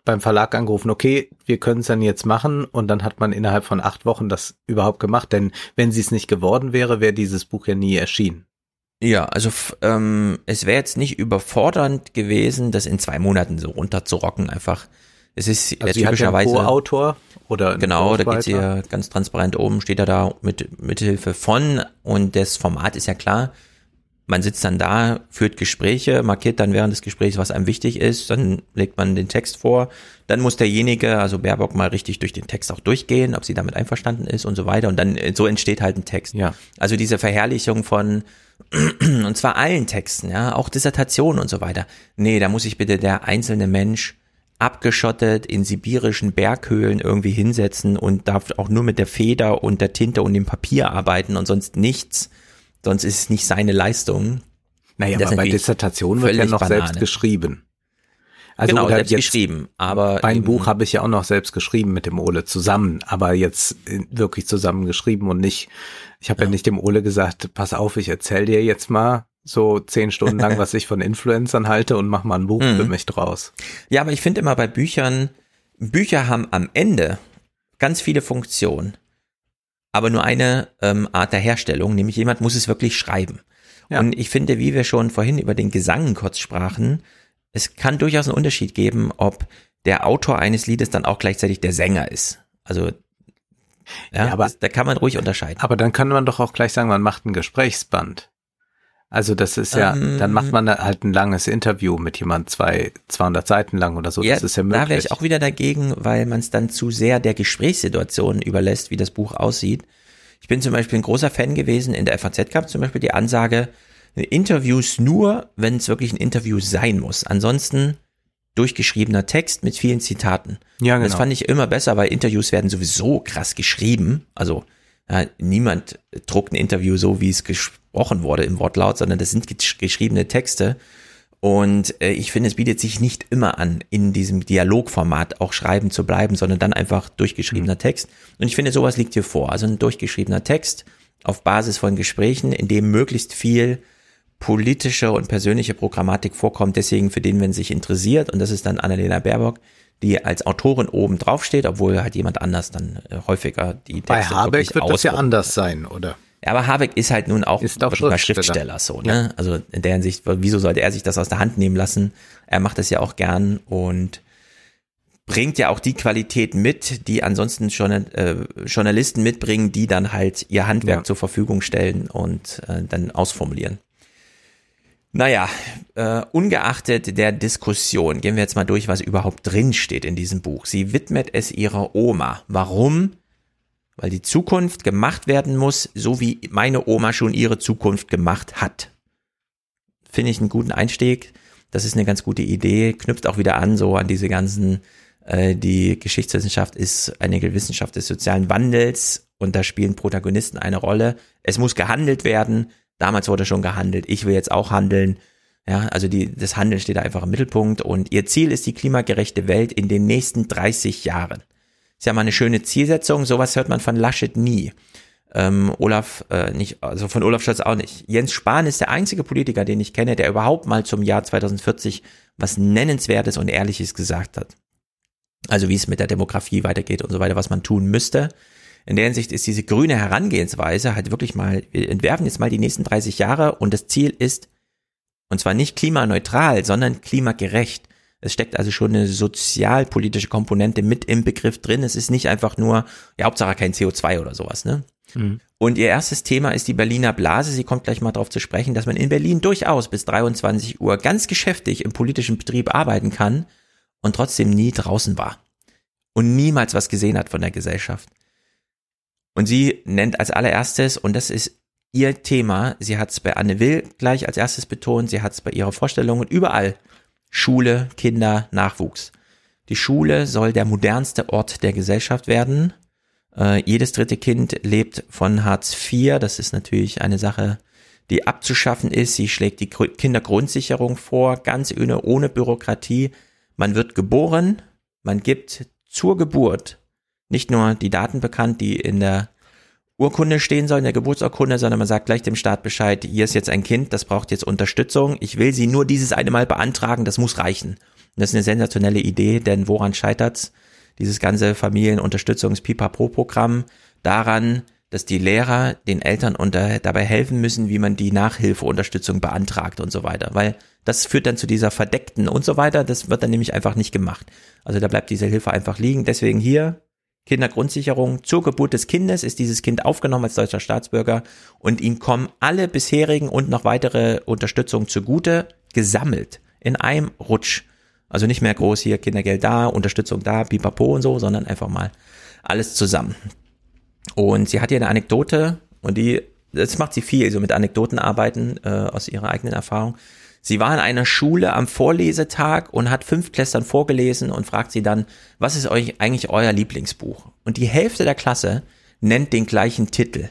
beim Verlag angerufen, okay, wir können es dann jetzt machen und dann hat man innerhalb von acht Wochen das überhaupt gemacht, denn wenn sie es nicht geworden wäre, wäre dieses Buch ja nie erschienen. Ja, also ähm, es wäre jetzt nicht überfordernd gewesen, das in zwei Monaten so runterzurocken einfach. Es ist also typischerweise ja autor oder genau, da geht sie ja ganz transparent oben, steht er da mit mithilfe von und das Format ist ja klar. Man sitzt dann da, führt Gespräche, markiert dann während des Gesprächs, was einem wichtig ist, dann legt man den Text vor, dann muss derjenige, also Baerbock, mal richtig durch den Text auch durchgehen, ob sie damit einverstanden ist und so weiter und dann so entsteht halt ein Text. Ja. Also diese Verherrlichung von *clears throat* und zwar allen Texten, ja, auch Dissertationen und so weiter. Nee, da muss sich bitte der einzelne Mensch abgeschottet in sibirischen Berghöhlen irgendwie hinsetzen und darf auch nur mit der Feder und der Tinte und dem Papier arbeiten und sonst nichts. Sonst ist es nicht seine Leistung. Naja, aber bei Dissertation wird ja noch Banane. selbst geschrieben. Also genau, selbst geschrieben. Aber mein Buch habe ich ja auch noch selbst geschrieben mit dem Ole zusammen, aber jetzt wirklich zusammen geschrieben und nicht ich habe ja. ja nicht dem Ole gesagt, pass auf, ich erzähl dir jetzt mal so zehn Stunden lang, *laughs* was ich von Influencern halte und mach mal ein Buch mhm. für mich draus. Ja, aber ich finde immer bei Büchern, Bücher haben am Ende ganz viele Funktionen, aber nur eine ähm, Art der Herstellung, nämlich jemand muss es wirklich schreiben. Ja. Und ich finde, wie wir schon vorhin über den Gesang kurz sprachen, es kann durchaus einen Unterschied geben, ob der Autor eines Liedes dann auch gleichzeitig der Sänger ist. Also ja, ja aber das, da kann man ruhig unterscheiden. Aber dann kann man doch auch gleich sagen, man macht ein Gesprächsband. Also das ist ja, ähm, dann macht man halt ein langes Interview mit jemand zwei, 200 Seiten lang oder so. Ja, das ist ja möglich. Da wäre ich auch wieder dagegen, weil man es dann zu sehr der Gesprächssituation überlässt, wie das Buch aussieht. Ich bin zum Beispiel ein großer Fan gewesen. In der FAZ gab zum Beispiel die Ansage, Interviews nur, wenn es wirklich ein Interview sein muss. Ansonsten durchgeschriebener Text mit vielen Zitaten. Ja, genau. das fand ich immer besser, weil Interviews werden sowieso krass geschrieben. Also ja, niemand druckt ein Interview so, wie es gesprochen wurde im Wortlaut, sondern das sind geschriebene Texte. Und äh, ich finde, es bietet sich nicht immer an, in diesem Dialogformat auch schreiben zu bleiben, sondern dann einfach durchgeschriebener mhm. Text. Und ich finde, sowas liegt hier vor. Also ein durchgeschriebener Text auf Basis von Gesprächen, in dem möglichst viel politische und persönliche Programmatik vorkommt, deswegen für den, wenn sich interessiert, und das ist dann Annalena Baerbock, die als Autorin oben drauf steht, obwohl halt jemand anders dann äh, häufiger die Texte Bei Habeck wird das ja anders sein, oder? Ja, aber Habeck ist halt nun auch, ist auch Schriftsteller. Schriftsteller so, ne? Ja. Also in der Hinsicht, wieso sollte er sich das aus der Hand nehmen lassen? Er macht das ja auch gern und bringt ja auch die Qualität mit, die ansonsten schon äh, Journalisten mitbringen, die dann halt ihr Handwerk ja. zur Verfügung stellen und äh, dann ausformulieren. Naja, äh, ungeachtet der Diskussion, gehen wir jetzt mal durch, was überhaupt drin steht in diesem Buch. Sie widmet es ihrer Oma. Warum? Weil die Zukunft gemacht werden muss, so wie meine Oma schon ihre Zukunft gemacht hat. Finde ich einen guten Einstieg. Das ist eine ganz gute Idee. Knüpft auch wieder an, so an diese ganzen, äh, die Geschichtswissenschaft ist eine Wissenschaft des sozialen Wandels und da spielen Protagonisten eine Rolle. Es muss gehandelt werden Damals wurde schon gehandelt. Ich will jetzt auch handeln. Ja, also die, das Handeln steht da einfach im Mittelpunkt und ihr Ziel ist die klimagerechte Welt in den nächsten 30 Jahren. Ist ja mal eine schöne Zielsetzung. Sowas hört man von Laschet nie. Ähm, Olaf, äh, nicht, also von Olaf Scholz auch nicht. Jens Spahn ist der einzige Politiker, den ich kenne, der überhaupt mal zum Jahr 2040 was Nennenswertes und Ehrliches gesagt hat. Also wie es mit der Demografie weitergeht und so weiter, was man tun müsste in der Hinsicht ist diese grüne Herangehensweise halt wirklich mal, wir entwerfen jetzt mal die nächsten 30 Jahre und das Ziel ist, und zwar nicht klimaneutral, sondern klimagerecht. Es steckt also schon eine sozialpolitische Komponente mit im Begriff drin. Es ist nicht einfach nur, ja, Hauptsache kein CO2 oder sowas, ne? Mhm. Und ihr erstes Thema ist die Berliner Blase. Sie kommt gleich mal darauf zu sprechen, dass man in Berlin durchaus bis 23 Uhr ganz geschäftig im politischen Betrieb arbeiten kann und trotzdem nie draußen war. Und niemals was gesehen hat von der Gesellschaft. Und sie nennt als allererstes, und das ist ihr Thema, sie hat es bei Anne Will gleich als erstes betont, sie hat es bei ihrer Vorstellung und überall, Schule, Kinder, Nachwuchs. Die Schule soll der modernste Ort der Gesellschaft werden. Äh, jedes dritte Kind lebt von Hartz IV. Das ist natürlich eine Sache, die abzuschaffen ist. Sie schlägt die Kindergrundsicherung vor, ganz ohne, ohne Bürokratie. Man wird geboren, man gibt zur Geburt nicht nur die Daten bekannt, die in der Urkunde stehen sollen, in der Geburtsurkunde, sondern man sagt gleich dem Staat Bescheid, hier ist jetzt ein Kind, das braucht jetzt Unterstützung. Ich will sie nur dieses eine Mal beantragen, das muss reichen. Und das ist eine sensationelle Idee, denn woran scheitert's? Dieses ganze Familienunterstützungs-Pipapo-Programm daran, dass die Lehrer den Eltern unter, dabei helfen müssen, wie man die Nachhilfeunterstützung beantragt und so weiter. Weil das führt dann zu dieser verdeckten und so weiter. Das wird dann nämlich einfach nicht gemacht. Also da bleibt diese Hilfe einfach liegen. Deswegen hier Kindergrundsicherung. Zur Geburt des Kindes ist dieses Kind aufgenommen als deutscher Staatsbürger und ihm kommen alle bisherigen und noch weitere Unterstützung zugute, gesammelt in einem Rutsch. Also nicht mehr groß hier Kindergeld da, Unterstützung da, pipapo und so, sondern einfach mal alles zusammen. Und sie hat hier eine Anekdote und die, das macht sie viel, so mit Anekdoten arbeiten äh, aus ihrer eigenen Erfahrung. Sie war in einer Schule am Vorlesetag und hat fünf Klässern vorgelesen und fragt sie dann, was ist euch eigentlich euer Lieblingsbuch? Und die Hälfte der Klasse nennt den gleichen Titel.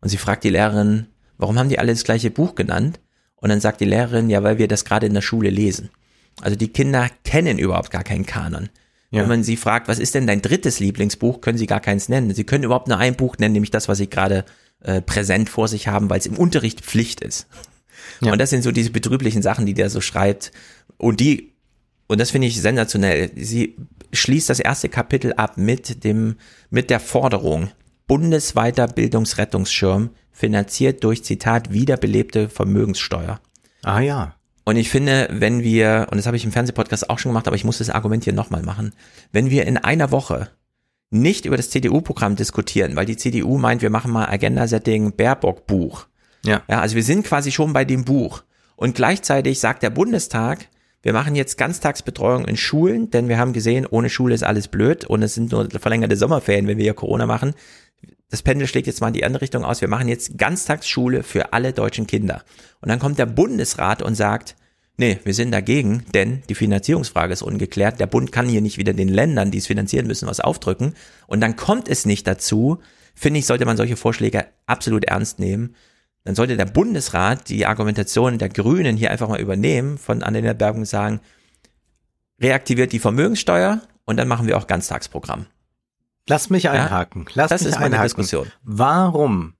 Und sie fragt die Lehrerin, warum haben die alle das gleiche Buch genannt? Und dann sagt die Lehrerin, ja, weil wir das gerade in der Schule lesen. Also die Kinder kennen überhaupt gar keinen Kanon. Ja. Wenn man sie fragt, was ist denn dein drittes Lieblingsbuch, können sie gar keins nennen. Sie können überhaupt nur ein Buch nennen, nämlich das, was sie gerade äh, präsent vor sich haben, weil es im Unterricht Pflicht ist. Ja. Und das sind so diese betrüblichen Sachen, die der so schreibt. Und die, und das finde ich sensationell. Sie schließt das erste Kapitel ab mit dem, mit der Forderung, bundesweiter Bildungsrettungsschirm finanziert durch Zitat wiederbelebte Vermögenssteuer. Ah ja. Und ich finde, wenn wir, und das habe ich im Fernsehpodcast auch schon gemacht, aber ich muss das Argument hier nochmal machen, wenn wir in einer Woche nicht über das CDU-Programm diskutieren, weil die CDU meint, wir machen mal Agenda-Setting Baerbock-Buch. Ja. ja. Also wir sind quasi schon bei dem Buch. Und gleichzeitig sagt der Bundestag, wir machen jetzt Ganztagsbetreuung in Schulen, denn wir haben gesehen, ohne Schule ist alles blöd und es sind nur verlängerte Sommerferien, wenn wir hier Corona machen. Das Pendel schlägt jetzt mal in die andere Richtung aus. Wir machen jetzt Ganztagsschule für alle deutschen Kinder. Und dann kommt der Bundesrat und sagt, nee, wir sind dagegen, denn die Finanzierungsfrage ist ungeklärt. Der Bund kann hier nicht wieder den Ländern, die es finanzieren müssen, was aufdrücken. Und dann kommt es nicht dazu. Finde ich, sollte man solche Vorschläge absolut ernst nehmen dann sollte der Bundesrat die Argumentation der Grünen hier einfach mal übernehmen, von Annalena Bergung sagen, reaktiviert die Vermögenssteuer und dann machen wir auch Ganztagsprogramm. Lass mich einhaken. Lass das mich ist meine einhaken. Diskussion. Warum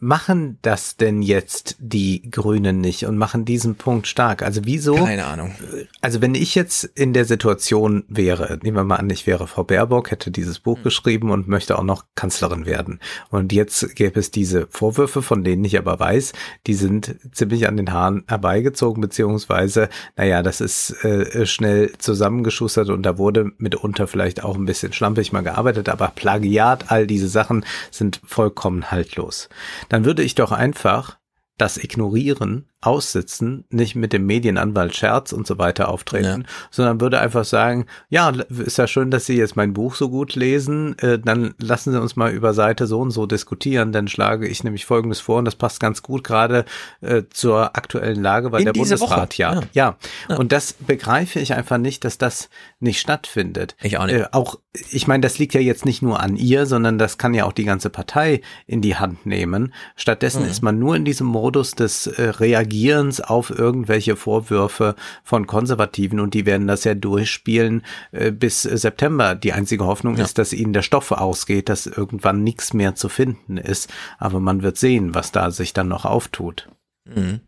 machen das denn jetzt die Grünen nicht und machen diesen Punkt stark? Also wieso? Keine Ahnung. Also wenn ich jetzt in der Situation wäre, nehmen wir mal an, ich wäre Frau Baerbock, hätte dieses Buch mhm. geschrieben und möchte auch noch Kanzlerin werden. Und jetzt gäbe es diese Vorwürfe, von denen ich aber weiß, die sind ziemlich an den Haaren herbeigezogen, beziehungsweise, naja, das ist äh, schnell zusammengeschustert und da wurde mitunter vielleicht auch ein bisschen schlampig mal gearbeitet, aber Plagiat, all diese Sachen sind vollkommen haltlos dann würde ich doch einfach das ignorieren aussitzen, nicht mit dem Medienanwalt Scherz und so weiter auftreten, ja. sondern würde einfach sagen, ja, ist ja schön, dass Sie jetzt mein Buch so gut lesen, äh, dann lassen Sie uns mal über Seite so und so diskutieren, dann schlage ich nämlich Folgendes vor und das passt ganz gut gerade äh, zur aktuellen Lage, weil In der Bundesrat ja, ja, ja. Ja. Und das begreife ich einfach nicht, dass das nicht stattfindet. Ich auch nicht. Äh, auch, ich meine, das liegt ja jetzt nicht nur an ihr, sondern das kann ja auch die ganze Partei in die Hand nehmen. Stattdessen mhm. ist man nur in diesem Modus des äh, Reagierens Reagierens auf irgendwelche Vorwürfe von Konservativen und die werden das ja durchspielen äh, bis September. Die einzige Hoffnung ja. ist, dass ihnen der Stoff ausgeht, dass irgendwann nichts mehr zu finden ist. Aber man wird sehen, was da sich dann noch auftut. Mhm.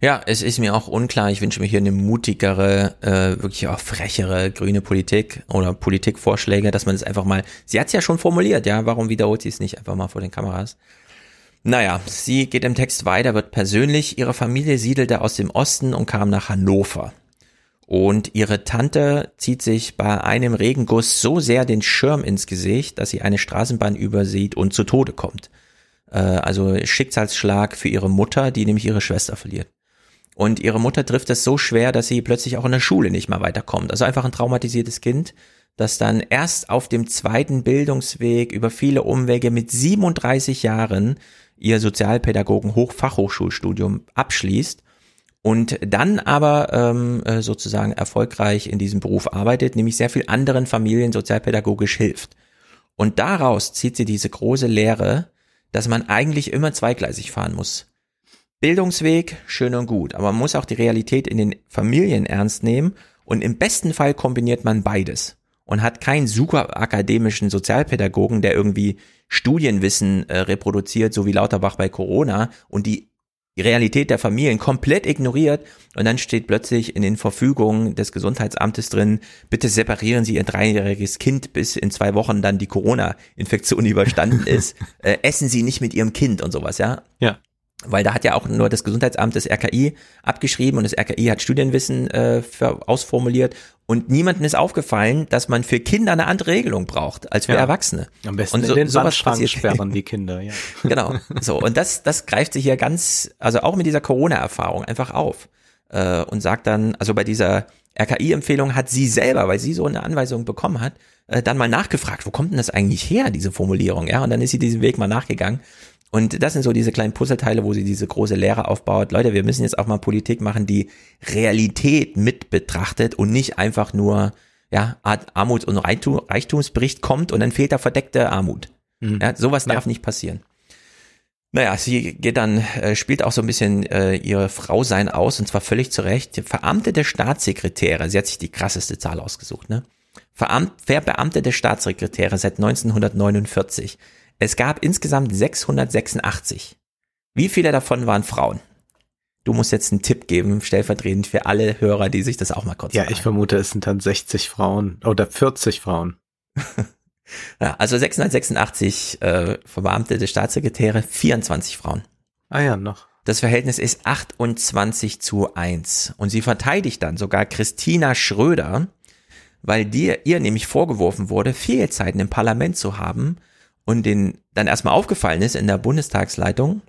Ja, es ist mir auch unklar. Ich wünsche mir hier eine mutigere, äh, wirklich auch frechere grüne Politik oder Politikvorschläge, dass man es einfach mal, sie hat es ja schon formuliert, ja, warum wiederholt sie es nicht einfach mal vor den Kameras? Naja, sie geht im Text weiter, wird persönlich. Ihre Familie siedelte aus dem Osten und kam nach Hannover. Und ihre Tante zieht sich bei einem Regenguss so sehr den Schirm ins Gesicht, dass sie eine Straßenbahn übersieht und zu Tode kommt. Äh, also Schicksalsschlag für ihre Mutter, die nämlich ihre Schwester verliert. Und ihre Mutter trifft es so schwer, dass sie plötzlich auch in der Schule nicht mehr weiterkommt. Also einfach ein traumatisiertes Kind, das dann erst auf dem zweiten Bildungsweg über viele Umwege mit 37 Jahren ihr Sozialpädagogen Hochfachhochschulstudium abschließt und dann aber ähm, äh, sozusagen erfolgreich in diesem Beruf arbeitet, nämlich sehr viel anderen Familien sozialpädagogisch hilft. Und daraus zieht sie diese große Lehre, dass man eigentlich immer zweigleisig fahren muss. Bildungsweg, schön und gut, aber man muss auch die Realität in den Familien ernst nehmen und im besten Fall kombiniert man beides und hat keinen super akademischen Sozialpädagogen, der irgendwie Studienwissen äh, reproduziert, so wie Lauterbach bei Corona und die Realität der Familien komplett ignoriert und dann steht plötzlich in den Verfügungen des Gesundheitsamtes drin, bitte separieren Sie Ihr dreijähriges Kind, bis in zwei Wochen dann die Corona-Infektion *laughs* überstanden ist. äh, essen Sie nicht mit Ihrem Kind und sowas, ja? Ja weil da hat ja auch nur das Gesundheitsamt des RKI abgeschrieben und das RKI hat Studienwissen äh, für, ausformuliert und niemandem ist aufgefallen, dass man für Kinder eine andere Regelung braucht als für ja. Erwachsene. Am besten und so, in den sowas sperren die *laughs* Kinder, ja. genau. So und das das greift sich hier ganz, also auch mit dieser Corona-Erfahrung einfach auf äh, und sagt dann, also bei dieser RKI-Empfehlung hat sie selber, weil sie so eine Anweisung bekommen hat, äh, dann mal nachgefragt, wo kommt denn das eigentlich her, diese Formulierung, ja? Und dann ist sie diesen Weg mal nachgegangen und das sind so diese kleinen Puzzleteile, wo sie diese große Lehre aufbaut. Leute, wir müssen jetzt auch mal Politik machen, die Realität mit betrachtet und nicht einfach nur, ja, Armuts- und Reichtumsbericht kommt und dann fehlt da verdeckte Armut. Mhm. Ja, sowas darf ja. nicht passieren. Naja, sie geht dann, äh, spielt auch so ein bisschen äh, ihre Frau sein aus, und zwar völlig zu Recht. Veramtete Staatssekretäre, sie hat sich die krasseste Zahl ausgesucht, ne? Veramt, verbeamtete Staatssekretäre seit 1949 es gab insgesamt 686. Wie viele davon waren Frauen? Du musst jetzt einen Tipp geben, stellvertretend für alle Hörer, die sich das auch mal kurz Ja, ich vermute, es sind dann 60 Frauen oder 40 Frauen. *laughs* ja, also 686 äh, verbeamtete Staatssekretäre, 24 Frauen. Ah ja, noch. Das Verhältnis ist 28 zu 1. Und sie verteidigt dann sogar Christina Schröder, weil dir, ihr nämlich vorgeworfen wurde, Fehlzeiten im Parlament zu haben und den dann erstmal aufgefallen ist in der Bundestagsleitung,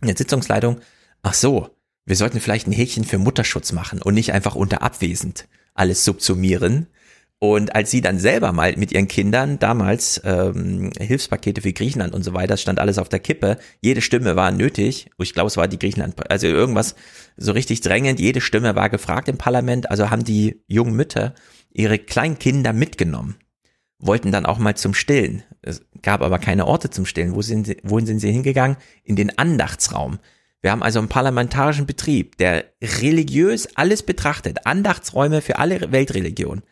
in der Sitzungsleitung, ach so, wir sollten vielleicht ein Häkchen für Mutterschutz machen und nicht einfach unter abwesend alles subsumieren. Und als sie dann selber mal mit ihren Kindern damals ähm, Hilfspakete für Griechenland und so weiter, stand alles auf der Kippe. Jede Stimme war nötig. Ich glaube, es war die Griechenland, also irgendwas so richtig drängend. Jede Stimme war gefragt im Parlament. Also haben die jungen Mütter ihre kleinen Kinder mitgenommen, wollten dann auch mal zum Stillen. Es gab aber keine Orte zum Stillen. Wo sind sie, wohin sind sie hingegangen? In den Andachtsraum. Wir haben also einen parlamentarischen Betrieb, der religiös alles betrachtet. Andachtsräume für alle Weltreligionen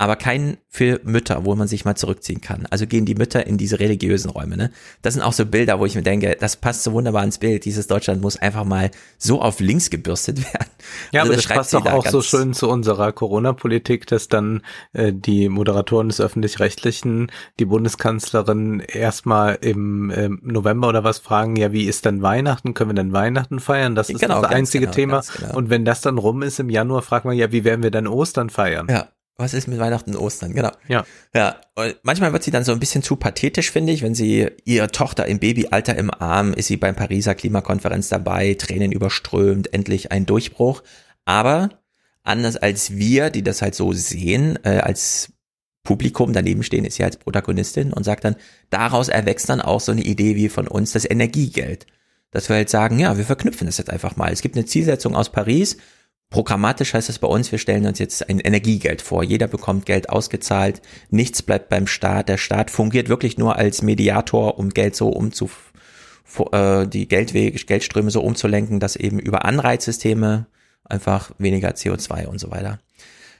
aber keinen für Mütter, wo man sich mal zurückziehen kann. Also gehen die Mütter in diese religiösen Räume. Ne? Das sind auch so Bilder, wo ich mir denke, das passt so wunderbar ins Bild. Dieses Deutschland muss einfach mal so auf links gebürstet *laughs* werden. Ja, also aber das, das passt doch auch so schön zu unserer Corona-Politik, dass dann äh, die Moderatoren des öffentlich-rechtlichen die Bundeskanzlerin erstmal im äh, November oder was fragen, ja, wie ist denn Weihnachten? Können wir denn Weihnachten feiern? Das ist genau, das einzige genau, Thema. Genau. Und wenn das dann rum ist im Januar, fragt man ja, wie werden wir denn Ostern feiern? Ja. Was ist mit Weihnachten und Ostern? Genau. Ja. Ja. Und manchmal wird sie dann so ein bisschen zu pathetisch, finde ich, wenn sie ihre Tochter im Babyalter im Arm, ist sie beim Pariser Klimakonferenz dabei, Tränen überströmt, endlich ein Durchbruch. Aber anders als wir, die das halt so sehen, äh, als Publikum daneben stehen, ist sie als Protagonistin und sagt dann, daraus erwächst dann auch so eine Idee wie von uns das Energiegeld. Dass wir halt sagen, ja, wir verknüpfen das jetzt einfach mal. Es gibt eine Zielsetzung aus Paris, Programmatisch heißt es bei uns, wir stellen uns jetzt ein Energiegeld vor. Jeder bekommt Geld ausgezahlt, nichts bleibt beim Staat. Der Staat fungiert wirklich nur als Mediator, um Geld so umzu, äh, die Geldwege, Geldströme so umzulenken, dass eben über Anreizsysteme einfach weniger CO2 und so weiter.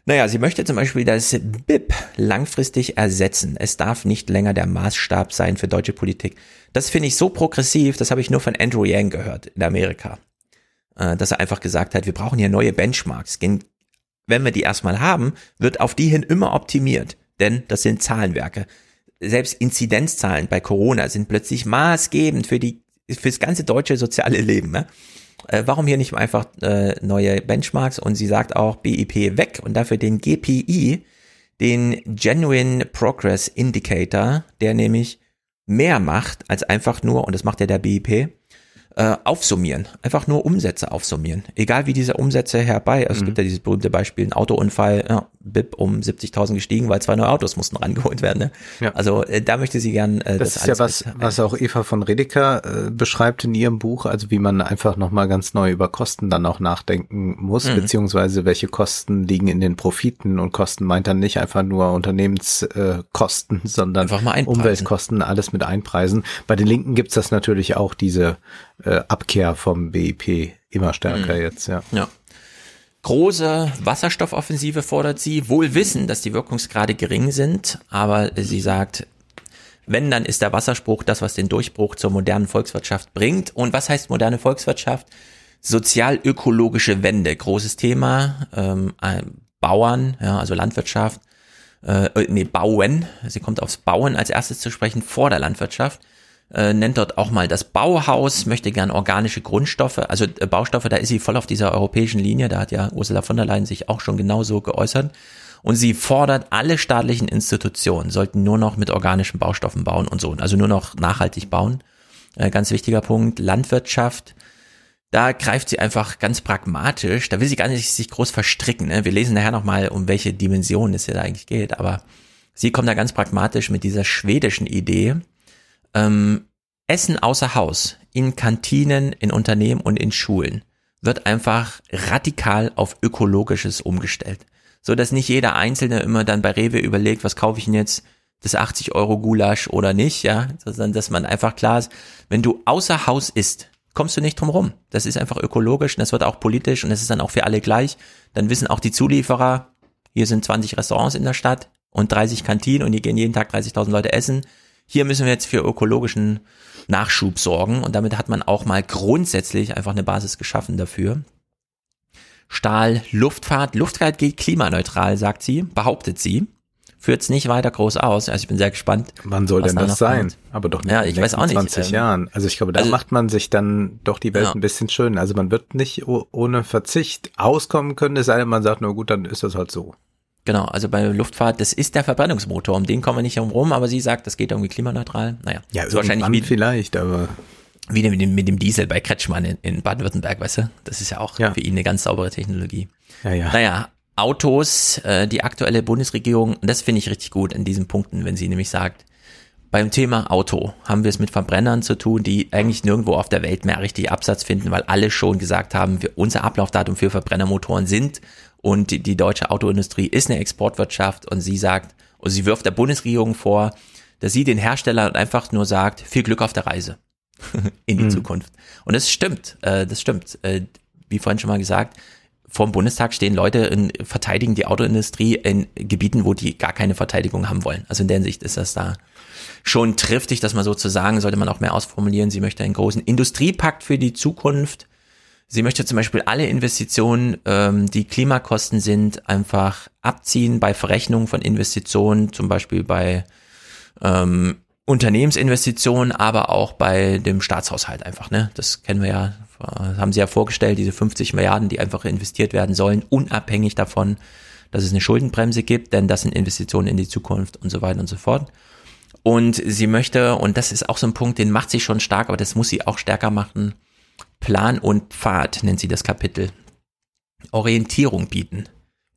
Naja, sie möchte zum Beispiel das BIP langfristig ersetzen. Es darf nicht länger der Maßstab sein für deutsche Politik. Das finde ich so progressiv, das habe ich nur von Andrew Yang gehört in Amerika. Äh, dass er einfach gesagt hat, wir brauchen hier neue Benchmarks. Wenn wir die erstmal haben, wird auf die hin immer optimiert, denn das sind Zahlenwerke. Selbst Inzidenzzahlen bei Corona sind plötzlich maßgebend für die fürs ganze deutsche soziale Leben. Ne? Äh, warum hier nicht einfach äh, neue Benchmarks? Und sie sagt auch BIP weg und dafür den GPI, den Genuine Progress Indicator, der nämlich mehr macht als einfach nur, und das macht ja der BIP, äh, aufsummieren. Einfach nur Umsätze aufsummieren. Egal wie diese Umsätze herbei. Also mhm. es gibt ja dieses berühmte Beispiel, ein Autounfall, ja, BIP um 70.000 gestiegen, weil zwei neue Autos mussten rangeholt werden. Ne? Ja. Also äh, da möchte sie gern äh, das, das ist ja was, mit, was auch Eva von Redeker äh, beschreibt in ihrem Buch, also wie man einfach nochmal ganz neu über Kosten dann auch nachdenken muss, mhm. beziehungsweise welche Kosten liegen in den Profiten und Kosten meint dann nicht einfach nur Unternehmenskosten, äh, sondern Umweltkosten, alles mit einpreisen. Bei den Linken gibt's das natürlich auch, diese äh, Abkehr vom BIP immer stärker mhm. jetzt, ja. Ja. Große Wasserstoffoffensive fordert sie, wohl wissen, dass die Wirkungsgrade gering sind, aber sie sagt, wenn, dann ist der Wasserspruch das, was den Durchbruch zur modernen Volkswirtschaft bringt. Und was heißt moderne Volkswirtschaft? Sozial-ökologische Wende, großes Thema. Ähm, äh, Bauern, ja, also Landwirtschaft, äh, nee, Bauen, sie kommt aufs Bauen als erstes zu sprechen vor der Landwirtschaft äh, nennt dort auch mal das Bauhaus, möchte gern organische Grundstoffe, also äh, Baustoffe, da ist sie voll auf dieser europäischen Linie, da hat ja Ursula von der Leyen sich auch schon genauso geäußert. Und sie fordert, alle staatlichen Institutionen sollten nur noch mit organischen Baustoffen bauen und so, also nur noch nachhaltig bauen. Äh, ganz wichtiger Punkt, Landwirtschaft. Da greift sie einfach ganz pragmatisch, da will sie gar nicht sich groß verstricken. Ne? Wir lesen nachher nochmal, um welche Dimensionen es hier eigentlich geht, aber sie kommt da ganz pragmatisch mit dieser schwedischen Idee, ähm, Essen außer Haus, in Kantinen, in Unternehmen und in Schulen wird einfach radikal auf ökologisches umgestellt. So dass nicht jeder Einzelne immer dann bei Rewe überlegt, was kaufe ich denn jetzt, das 80 Euro Gulasch oder nicht, ja, sondern dass man einfach klar ist, wenn du außer Haus isst, kommst du nicht drum rum. Das ist einfach ökologisch und das wird auch politisch und das ist dann auch für alle gleich. Dann wissen auch die Zulieferer, hier sind 20 Restaurants in der Stadt und 30 Kantinen und hier gehen jeden Tag 30.000 Leute essen hier müssen wir jetzt für ökologischen Nachschub sorgen und damit hat man auch mal grundsätzlich einfach eine Basis geschaffen dafür. Stahl, Luftfahrt. Luftfahrt geht klimaneutral, sagt sie, behauptet sie. führt es nicht weiter groß aus. Also ich bin sehr gespannt. Wann soll denn das sein? Kommt. Aber doch nicht ja, ich weiß auch nicht. 20 ähm, Jahren. Also ich glaube, da also, macht man sich dann doch die Welt ja. ein bisschen schön. Also man wird nicht ohne Verzicht auskommen können, es sei denn, man sagt, na gut, dann ist das halt so. Genau, also bei Luftfahrt, das ist der Verbrennungsmotor, um den kommen wir nicht herum, aber sie sagt, das geht irgendwie klimaneutral. Naja, ja, ist wahrscheinlich wie, vielleicht, aber wie mit dem, mit dem Diesel bei Kretschmann in, in Baden-Württemberg, weißt du? Das ist ja auch ja. für ihn eine ganz saubere Technologie. Ja, ja. Naja, Autos, äh, die aktuelle Bundesregierung, das finde ich richtig gut in diesen Punkten, wenn sie nämlich sagt, beim Thema Auto haben wir es mit Verbrennern zu tun, die eigentlich nirgendwo auf der Welt mehr richtig Absatz finden, weil alle schon gesagt haben, wir, unser Ablaufdatum für Verbrennermotoren sind und die, die deutsche Autoindustrie ist eine Exportwirtschaft und sie sagt, und sie wirft der Bundesregierung vor, dass sie den Herstellern einfach nur sagt, viel Glück auf der Reise *laughs* in die mhm. Zukunft. Und das stimmt, äh, das stimmt. Äh, wie vorhin schon mal gesagt, vor dem Bundestag stehen Leute in, verteidigen die Autoindustrie in Gebieten, wo die gar keine Verteidigung haben wollen. Also in der Hinsicht ist das da schon triftig, dass man sozusagen, sollte man auch mehr ausformulieren, sie möchte einen großen Industriepakt für die Zukunft. Sie möchte zum Beispiel alle Investitionen, ähm, die Klimakosten sind, einfach abziehen bei Verrechnung von Investitionen, zum Beispiel bei ähm, Unternehmensinvestitionen, aber auch bei dem Staatshaushalt einfach. Ne? Das kennen wir ja, haben Sie ja vorgestellt, diese 50 Milliarden, die einfach investiert werden sollen, unabhängig davon, dass es eine Schuldenbremse gibt, denn das sind Investitionen in die Zukunft und so weiter und so fort. Und sie möchte, und das ist auch so ein Punkt, den macht sie schon stark, aber das muss sie auch stärker machen, Plan und Pfad nennt sie das Kapitel. Orientierung bieten.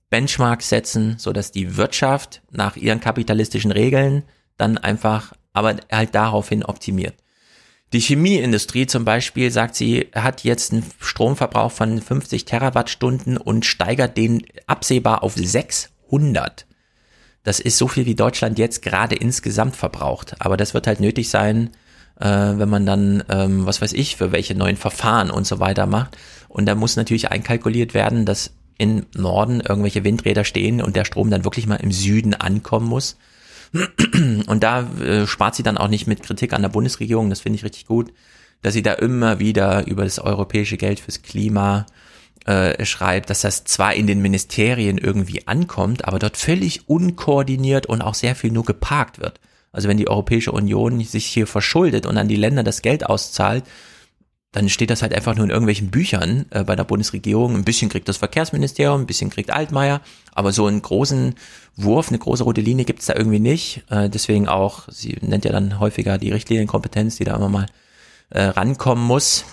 Benchmark setzen, so dass die Wirtschaft nach ihren kapitalistischen Regeln dann einfach aber halt daraufhin optimiert. Die Chemieindustrie zum Beispiel, sagt sie, hat jetzt einen Stromverbrauch von 50 Terawattstunden und steigert den absehbar auf 600. Das ist so viel, wie Deutschland jetzt gerade insgesamt verbraucht. Aber das wird halt nötig sein, äh, wenn man dann, ähm, was weiß ich, für welche neuen Verfahren und so weiter macht. Und da muss natürlich einkalkuliert werden, dass in Norden irgendwelche Windräder stehen und der Strom dann wirklich mal im Süden ankommen muss. Und da äh, spart sie dann auch nicht mit Kritik an der Bundesregierung, das finde ich richtig gut, dass sie da immer wieder über das europäische Geld fürs Klima äh, schreibt, dass das zwar in den Ministerien irgendwie ankommt, aber dort völlig unkoordiniert und auch sehr viel nur geparkt wird. Also wenn die Europäische Union sich hier verschuldet und an die Länder das Geld auszahlt, dann steht das halt einfach nur in irgendwelchen Büchern äh, bei der Bundesregierung. Ein bisschen kriegt das Verkehrsministerium, ein bisschen kriegt Altmaier, aber so einen großen Wurf, eine große rote Linie gibt's da irgendwie nicht. Äh, deswegen auch, sie nennt ja dann häufiger die Richtlinienkompetenz, die da immer mal äh, rankommen muss.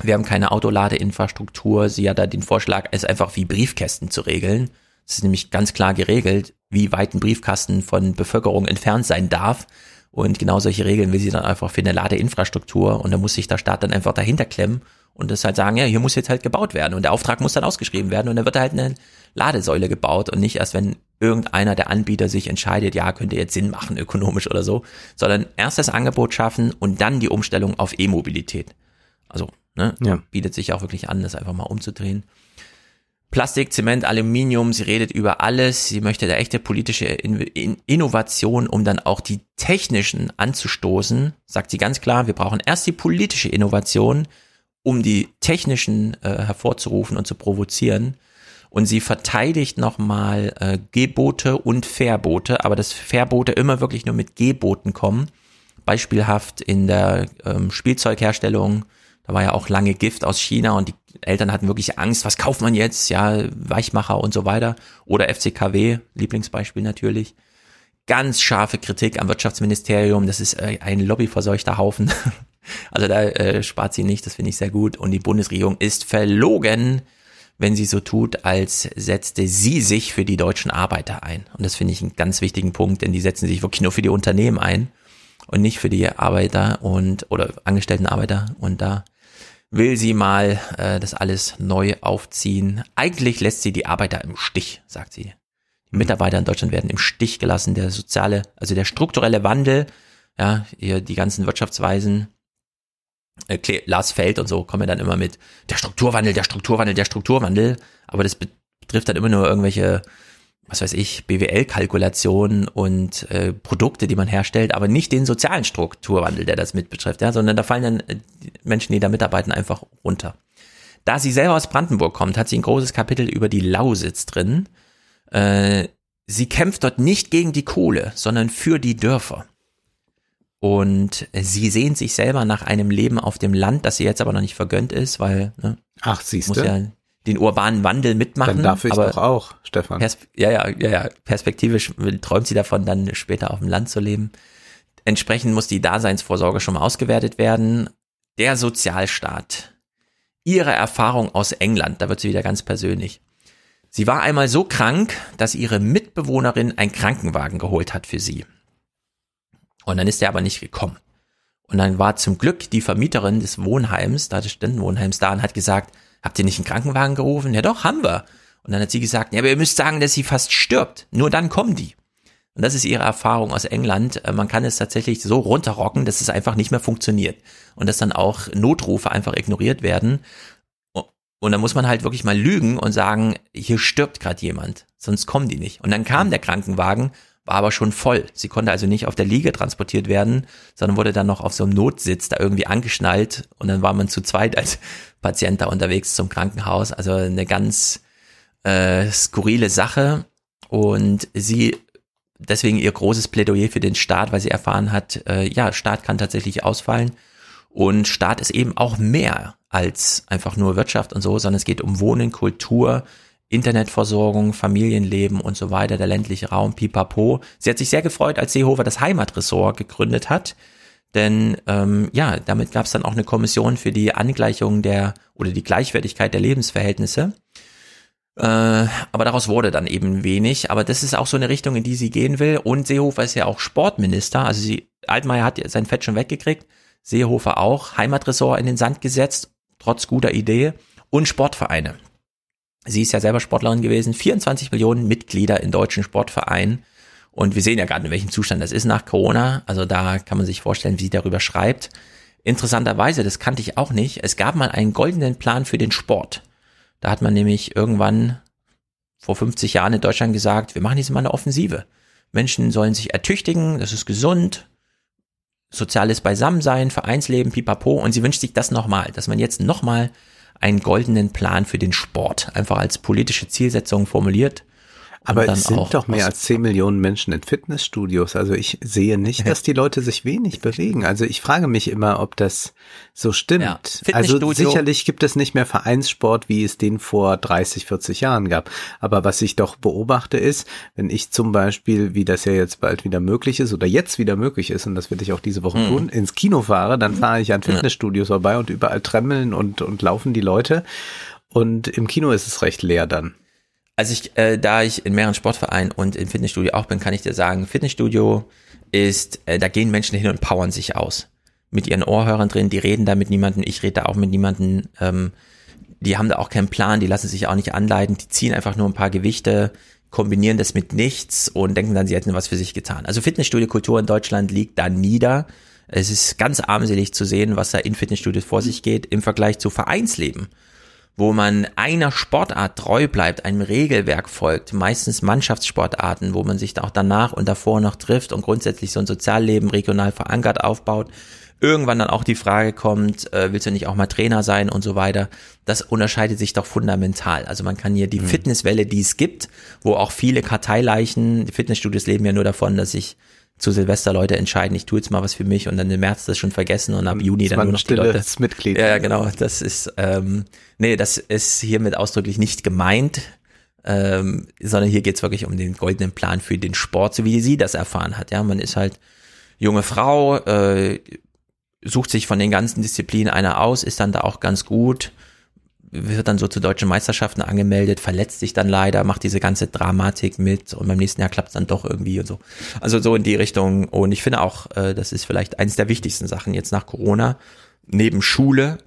Wir haben keine Autoladeinfrastruktur. Sie hat da den Vorschlag, es einfach wie Briefkästen zu regeln. Es ist nämlich ganz klar geregelt, wie weit ein Briefkasten von Bevölkerung entfernt sein darf. Und genau solche Regeln will sie dann einfach für eine Ladeinfrastruktur und da muss sich der Staat dann einfach dahinter klemmen und das halt sagen, ja, hier muss jetzt halt gebaut werden und der Auftrag muss dann ausgeschrieben werden und dann wird halt eine Ladesäule gebaut und nicht erst, wenn irgendeiner der Anbieter sich entscheidet, ja, könnte jetzt Sinn machen *laughs* ökonomisch oder so, sondern erst das Angebot schaffen und dann die Umstellung auf E-Mobilität. Also, ne, ja. bietet sich auch wirklich an, das einfach mal umzudrehen. Plastik, Zement, Aluminium, sie redet über alles. Sie möchte da echte politische Innovation, um dann auch die technischen anzustoßen. Sagt sie ganz klar, wir brauchen erst die politische Innovation, um die technischen äh, hervorzurufen und zu provozieren. Und sie verteidigt nochmal äh, Gebote und Verbote, aber dass Verbote immer wirklich nur mit Geboten kommen. Beispielhaft in der ähm, Spielzeugherstellung, da war ja auch lange Gift aus China und die Eltern hatten wirklich Angst, was kauft man jetzt? Ja, Weichmacher und so weiter. Oder FCKW, Lieblingsbeispiel natürlich. Ganz scharfe Kritik am Wirtschaftsministerium. Das ist äh, ein lobbyverseuchter Haufen. *laughs* Also da äh, spart sie nicht, das finde ich sehr gut. Und die Bundesregierung ist verlogen, wenn sie so tut, als setzte sie sich für die deutschen Arbeiter ein. Und das finde ich einen ganz wichtigen Punkt, denn die setzen sich wirklich nur für die Unternehmen ein und nicht für die Arbeiter und oder angestellten Arbeiter. Und da will sie mal äh, das alles neu aufziehen. Eigentlich lässt sie die Arbeiter im Stich, sagt sie. Die Mitarbeiter in Deutschland werden im Stich gelassen. Der soziale, also der strukturelle Wandel, ja, hier die ganzen Wirtschaftsweisen, äh, Lars Feld und so kommen dann immer mit der Strukturwandel, der Strukturwandel, der Strukturwandel. Aber das betrifft dann immer nur irgendwelche was weiß ich, BWL-Kalkulationen und äh, Produkte, die man herstellt, aber nicht den sozialen Strukturwandel, der das mit betrifft, ja, sondern da fallen dann äh, Menschen, die da mitarbeiten, einfach runter. Da sie selber aus Brandenburg kommt, hat sie ein großes Kapitel über die Lausitz drin. Äh, sie kämpft dort nicht gegen die Kohle, sondern für die Dörfer. Und sie sehnt sich selber nach einem Leben auf dem Land, das ihr jetzt aber noch nicht vergönnt ist, weil ne, Ach, siehst muss du? ja den urbanen Wandel mitmachen. Dann ich aber doch auch, Stefan. Pers ja, ja, ja, ja, perspektivisch träumt sie davon, dann später auf dem Land zu leben. Entsprechend muss die Daseinsvorsorge schon mal ausgewertet werden. Der Sozialstaat. Ihre Erfahrung aus England, da wird sie wieder ganz persönlich. Sie war einmal so krank, dass ihre Mitbewohnerin einen Krankenwagen geholt hat für sie. Und dann ist er aber nicht gekommen. Und dann war zum Glück die Vermieterin des Wohnheims, da des Ständenwohnheims da und hat gesagt, habt ihr nicht einen Krankenwagen gerufen? Ja doch, haben wir. Und dann hat sie gesagt, ja, aber ihr müsst sagen, dass sie fast stirbt. Nur dann kommen die. Und das ist ihre Erfahrung aus England. Äh, Man kann es tatsächlich so runterrocken, dass es einfach nicht mehr funktioniert. Und dass dann auch Notrufe einfach ignoriert werden. Und dann muss man halt wirklich mal lügen und sagen, hier stirbt gerade jemand, sonst kommen die nicht. Und dann kam der Krankenwagen, war aber schon voll. Sie konnte also nicht auf der Liege transportiert werden, sondern wurde dann noch auf so einem Notsitz da irgendwie angeschnallt und dann war man zu zweit als *laughs* Patient da unterwegs zum Krankenhaus. Also eine ganz äh, skurrile Sache. Und sie deswegen ihr großes Plädoyer für den Staat, weil sie erfahren hat, äh, ja, Staat kann tatsächlich ausfallen. Und Staat ist eben auch mehr als einfach nur Wirtschaft und so, sondern es geht um Wohnen, Kultur, Internetversorgung, Familienleben und so weiter, der ländliche Raum, pipapo. Sie hat sich sehr gefreut, als Seehofer das Heimatressort gegründet hat, denn ähm, ja, damit gab es dann auch eine Kommission für die Angleichung der oder die Gleichwertigkeit der Lebensverhältnisse. Äh, aber daraus wurde dann eben wenig. Aber das ist auch so eine Richtung, in die sie gehen will. Und Seehofer ist ja auch Sportminister. Also sie, Altmaier hat sein Fett schon weggekriegt. Seehofer auch. Heimatressort in den Sand gesetzt, trotz guter Idee. Und Sportvereine. Sie ist ja selber Sportlerin gewesen. 24 Millionen Mitglieder in deutschen Sportvereinen. Und wir sehen ja gerade, in welchem Zustand das ist nach Corona. Also da kann man sich vorstellen, wie sie darüber schreibt. Interessanterweise, das kannte ich auch nicht, es gab mal einen goldenen Plan für den Sport. Da hat man nämlich irgendwann vor 50 Jahren in Deutschland gesagt, wir machen jetzt mal eine Offensive. Menschen sollen sich ertüchtigen, das ist gesund, soziales Beisammensein, Vereinsleben, pipapo. Und sie wünscht sich das nochmal, dass man jetzt nochmal einen goldenen Plan für den Sport einfach als politische Zielsetzung formuliert. Aber es sind doch mehr als 10 Millionen Menschen in Fitnessstudios. Also ich sehe nicht, dass die Leute sich wenig bewegen. Also ich frage mich immer, ob das so stimmt. Ja, also sicherlich gibt es nicht mehr Vereinssport, wie es den vor 30, 40 Jahren gab. Aber was ich doch beobachte ist, wenn ich zum Beispiel, wie das ja jetzt bald wieder möglich ist oder jetzt wieder möglich ist, und das werde ich auch diese Woche Mhm. tun, ins Kino fahre, dann fahre ich an Fitnessstudios vorbei und überall tremmeln und, und laufen die Leute. Und im Kino ist es recht leer dann. Also ich, äh, da ich in mehreren Sportvereinen und im Fitnessstudio auch bin, kann ich dir sagen, Fitnessstudio ist, äh, da gehen Menschen hin und powern sich aus. Mit ihren Ohrhörern drin, die reden da mit niemandem, ich rede da auch mit niemandem, ähm, die haben da auch keinen Plan, die lassen sich auch nicht anleiten, die ziehen einfach nur ein paar Gewichte, kombinieren das mit nichts und denken dann, sie hätten was für sich getan. Also Fitnessstudio-Kultur in Deutschland liegt da nieder. Es ist ganz armselig zu sehen, was da in Fitnessstudios vor sich geht im Vergleich zu Vereinsleben wo man einer Sportart treu bleibt, einem Regelwerk folgt, meistens Mannschaftssportarten, wo man sich auch danach und davor noch trifft und grundsätzlich so ein Sozialleben regional verankert aufbaut. Irgendwann dann auch die Frage kommt, äh, willst du nicht auch mal Trainer sein und so weiter. Das unterscheidet sich doch fundamental. Also man kann hier die Fitnesswelle, die es gibt, wo auch viele Karteileichen, die Fitnessstudios leben ja nur davon, dass sich zu Silvester Leute entscheiden, ich tue jetzt mal was für mich und dann im März das schon vergessen und ab Juni dann nur noch die Leute. Mitglied. Ja, ja, genau. Das ist, ähm, nee, das ist hiermit ausdrücklich nicht gemeint, ähm, sondern hier geht's wirklich um den goldenen Plan für den Sport, so wie sie das erfahren hat. Ja, man ist halt junge Frau, äh, sucht sich von den ganzen Disziplinen einer aus, ist dann da auch ganz gut, wird dann so zu deutschen Meisterschaften angemeldet, verletzt sich dann leider, macht diese ganze Dramatik mit und beim nächsten Jahr klappt's dann doch irgendwie und so. Also so in die Richtung. Und ich finde auch, äh, das ist vielleicht eins der wichtigsten Sachen jetzt nach Corona, neben Schule,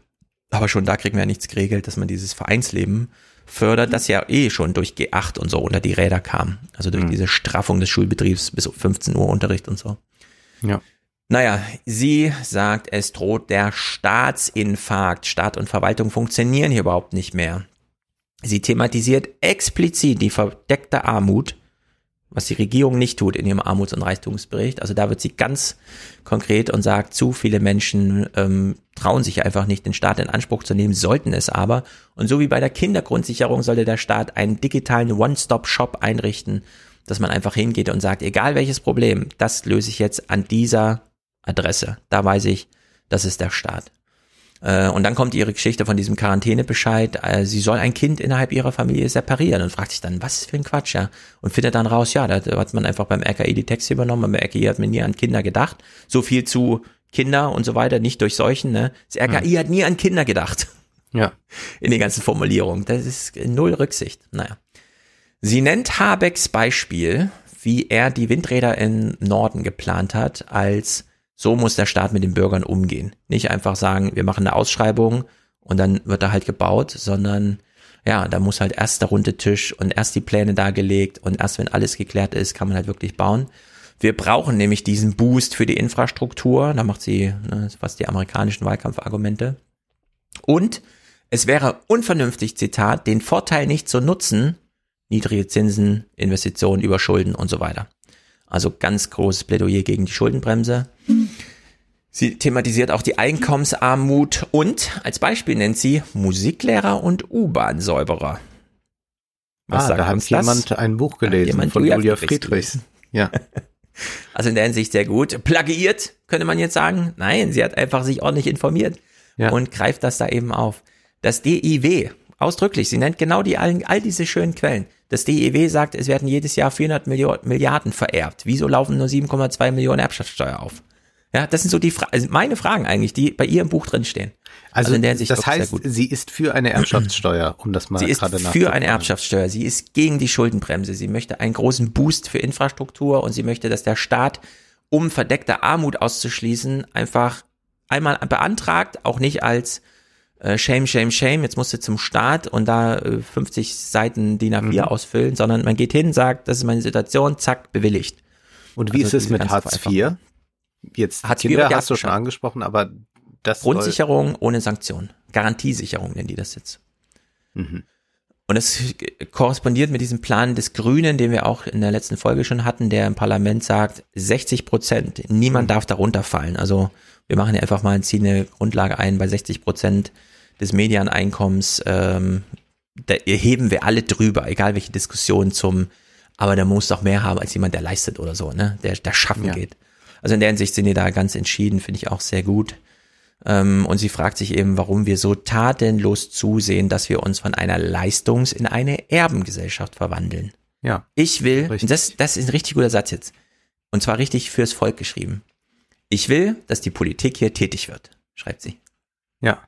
aber schon da kriegen wir ja nichts geregelt, dass man dieses Vereinsleben fördert, das ja eh schon durch G8 und so unter die Räder kam. Also durch diese Straffung des Schulbetriebs bis 15 Uhr Unterricht und so. Ja. Naja, sie sagt, es droht der Staatsinfarkt. Staat und Verwaltung funktionieren hier überhaupt nicht mehr. Sie thematisiert explizit die verdeckte Armut, was die Regierung nicht tut in ihrem Armuts- und Reichtumsbericht. Also da wird sie ganz konkret und sagt, zu viele Menschen ähm, trauen sich einfach nicht, den Staat in Anspruch zu nehmen, sollten es aber. Und so wie bei der Kindergrundsicherung sollte der Staat einen digitalen One-Stop-Shop einrichten, dass man einfach hingeht und sagt, egal welches Problem, das löse ich jetzt an dieser Adresse. Da weiß ich, das ist der Staat. Äh, und dann kommt ihre Geschichte von diesem Quarantänebescheid. Äh, sie soll ein Kind innerhalb ihrer Familie separieren und fragt sich dann, was für ein Quatsch, ja? Und findet dann raus, ja, da hat man einfach beim RKI die Texte übernommen. Beim RKI hat man nie an Kinder gedacht. So viel zu Kinder und so weiter, nicht durch Seuchen, ne? Das RKI mhm. hat nie an Kinder gedacht. Ja. *laughs* In den ganzen Formulierungen. Das ist null Rücksicht. Naja. Sie nennt Habecks Beispiel, wie er die Windräder im Norden geplant hat, als so muss der Staat mit den Bürgern umgehen. Nicht einfach sagen, wir machen eine Ausschreibung und dann wird da halt gebaut, sondern ja, da muss halt erst der runde Tisch und erst die Pläne dargelegt und erst wenn alles geklärt ist, kann man halt wirklich bauen. Wir brauchen nämlich diesen Boost für die Infrastruktur. Da macht sie ne, was die amerikanischen Wahlkampfargumente. Und es wäre unvernünftig, Zitat, den Vorteil nicht zu nutzen, niedrige Zinsen, Investitionen, Überschulden und so weiter. Also ganz großes Plädoyer gegen die Schuldenbremse. Sie thematisiert auch die Einkommensarmut und als Beispiel nennt sie Musiklehrer und U-Bahn-Säuberer. Was ah, da hat jemand das? ein Buch gelesen von Julia Friedrichs. Ja. *laughs* Also in der Hinsicht sehr gut. Plagiiert, könnte man jetzt sagen. Nein, sie hat einfach sich ordentlich informiert ja. und greift das da eben auf. Das DIW, ausdrücklich, sie nennt genau die all, all diese schönen Quellen. Das DEW sagt, es werden jedes Jahr 400 Milliarden vererbt. Wieso laufen nur 7,2 Millionen Erbschaftssteuer auf? Ja, das sind so die Fra also meine Fragen eigentlich, die bei ihr im Buch drin stehen. Also, also in der Hinsicht das heißt, sie ist für eine Erbschaftssteuer, um das mal sie ist gerade für eine Erbschaftssteuer. Sie ist gegen die Schuldenbremse. Sie möchte einen großen Boost für Infrastruktur und sie möchte, dass der Staat, um verdeckte Armut auszuschließen, einfach einmal beantragt, auch nicht als äh, Shame, Shame, Shame, jetzt musst du zum Staat und da äh, 50 Seiten DIN A4 mhm. ausfüllen, sondern man geht hin, sagt, das ist meine Situation, zack, bewilligt. Und wie also ist es mit Hartz IV? Jetzt Hartz IV hast du schon angesprochen, aber das Grundsicherung ohne Sanktion. Garantiesicherung nennen die das jetzt. Mhm. Und es korrespondiert mit diesem Plan des Grünen, den wir auch in der letzten Folge schon hatten, der im Parlament sagt, 60 Prozent, niemand mhm. darf darunter fallen. Also wir machen hier einfach mal, ziehen eine Grundlage ein bei 60 Prozent des Medianeinkommens, ähm, da heben wir alle drüber, egal welche Diskussion zum, aber der muss doch mehr haben als jemand, der leistet oder so, ne, der, der schaffen ja. geht. Also in der Hinsicht sind die da ganz entschieden, finde ich auch sehr gut. Ähm, und sie fragt sich eben, warum wir so tatenlos zusehen, dass wir uns von einer Leistungs- in eine Erbengesellschaft verwandeln. Ja. Ich will, das, das ist ein richtig guter Satz jetzt. Und zwar richtig fürs Volk geschrieben. Ich will, dass die Politik hier tätig wird, schreibt sie. Ja.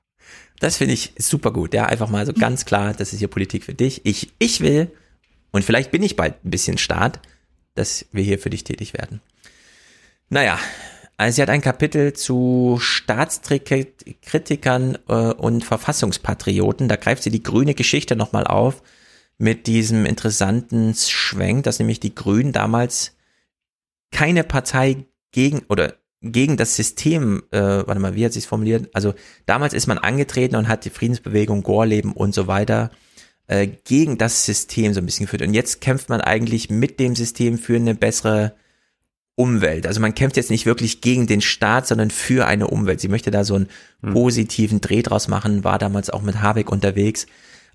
Das finde ich super gut. Ja, einfach mal so ganz klar, das ist hier Politik für dich. Ich, ich will, und vielleicht bin ich bald ein bisschen Staat, dass wir hier für dich tätig werden. Naja, also sie hat ein Kapitel zu Staatskritikern äh, und Verfassungspatrioten. Da greift sie die grüne Geschichte nochmal auf mit diesem interessanten Schwenk, dass nämlich die Grünen damals keine Partei gegen oder gegen das System, äh, warte mal, wie hat sie es formuliert? Also damals ist man angetreten und hat die Friedensbewegung, Gorleben und so weiter äh, gegen das System so ein bisschen geführt. Und jetzt kämpft man eigentlich mit dem System für eine bessere Umwelt. Also man kämpft jetzt nicht wirklich gegen den Staat, sondern für eine Umwelt. Sie möchte da so einen hm. positiven Dreh draus machen, war damals auch mit Habeck unterwegs.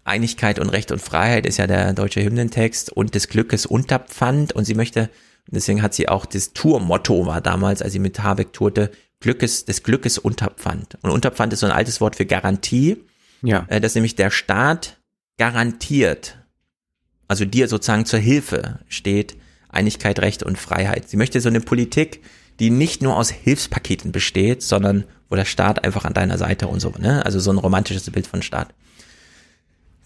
Einigkeit und Recht und Freiheit ist ja der deutsche Hymnentext und des Glückes Unterpfand und sie möchte deswegen hat sie auch das Tourmotto war damals, als sie mit Habeck tourte, Glückes, des Glückes Unterpfand. Und Unterpfand ist so ein altes Wort für Garantie. Ja. Äh, dass nämlich der Staat garantiert, also dir sozusagen zur Hilfe steht, Einigkeit, Recht und Freiheit. Sie möchte so eine Politik, die nicht nur aus Hilfspaketen besteht, sondern wo der Staat einfach an deiner Seite und so, ne? Also so ein romantisches Bild von Staat.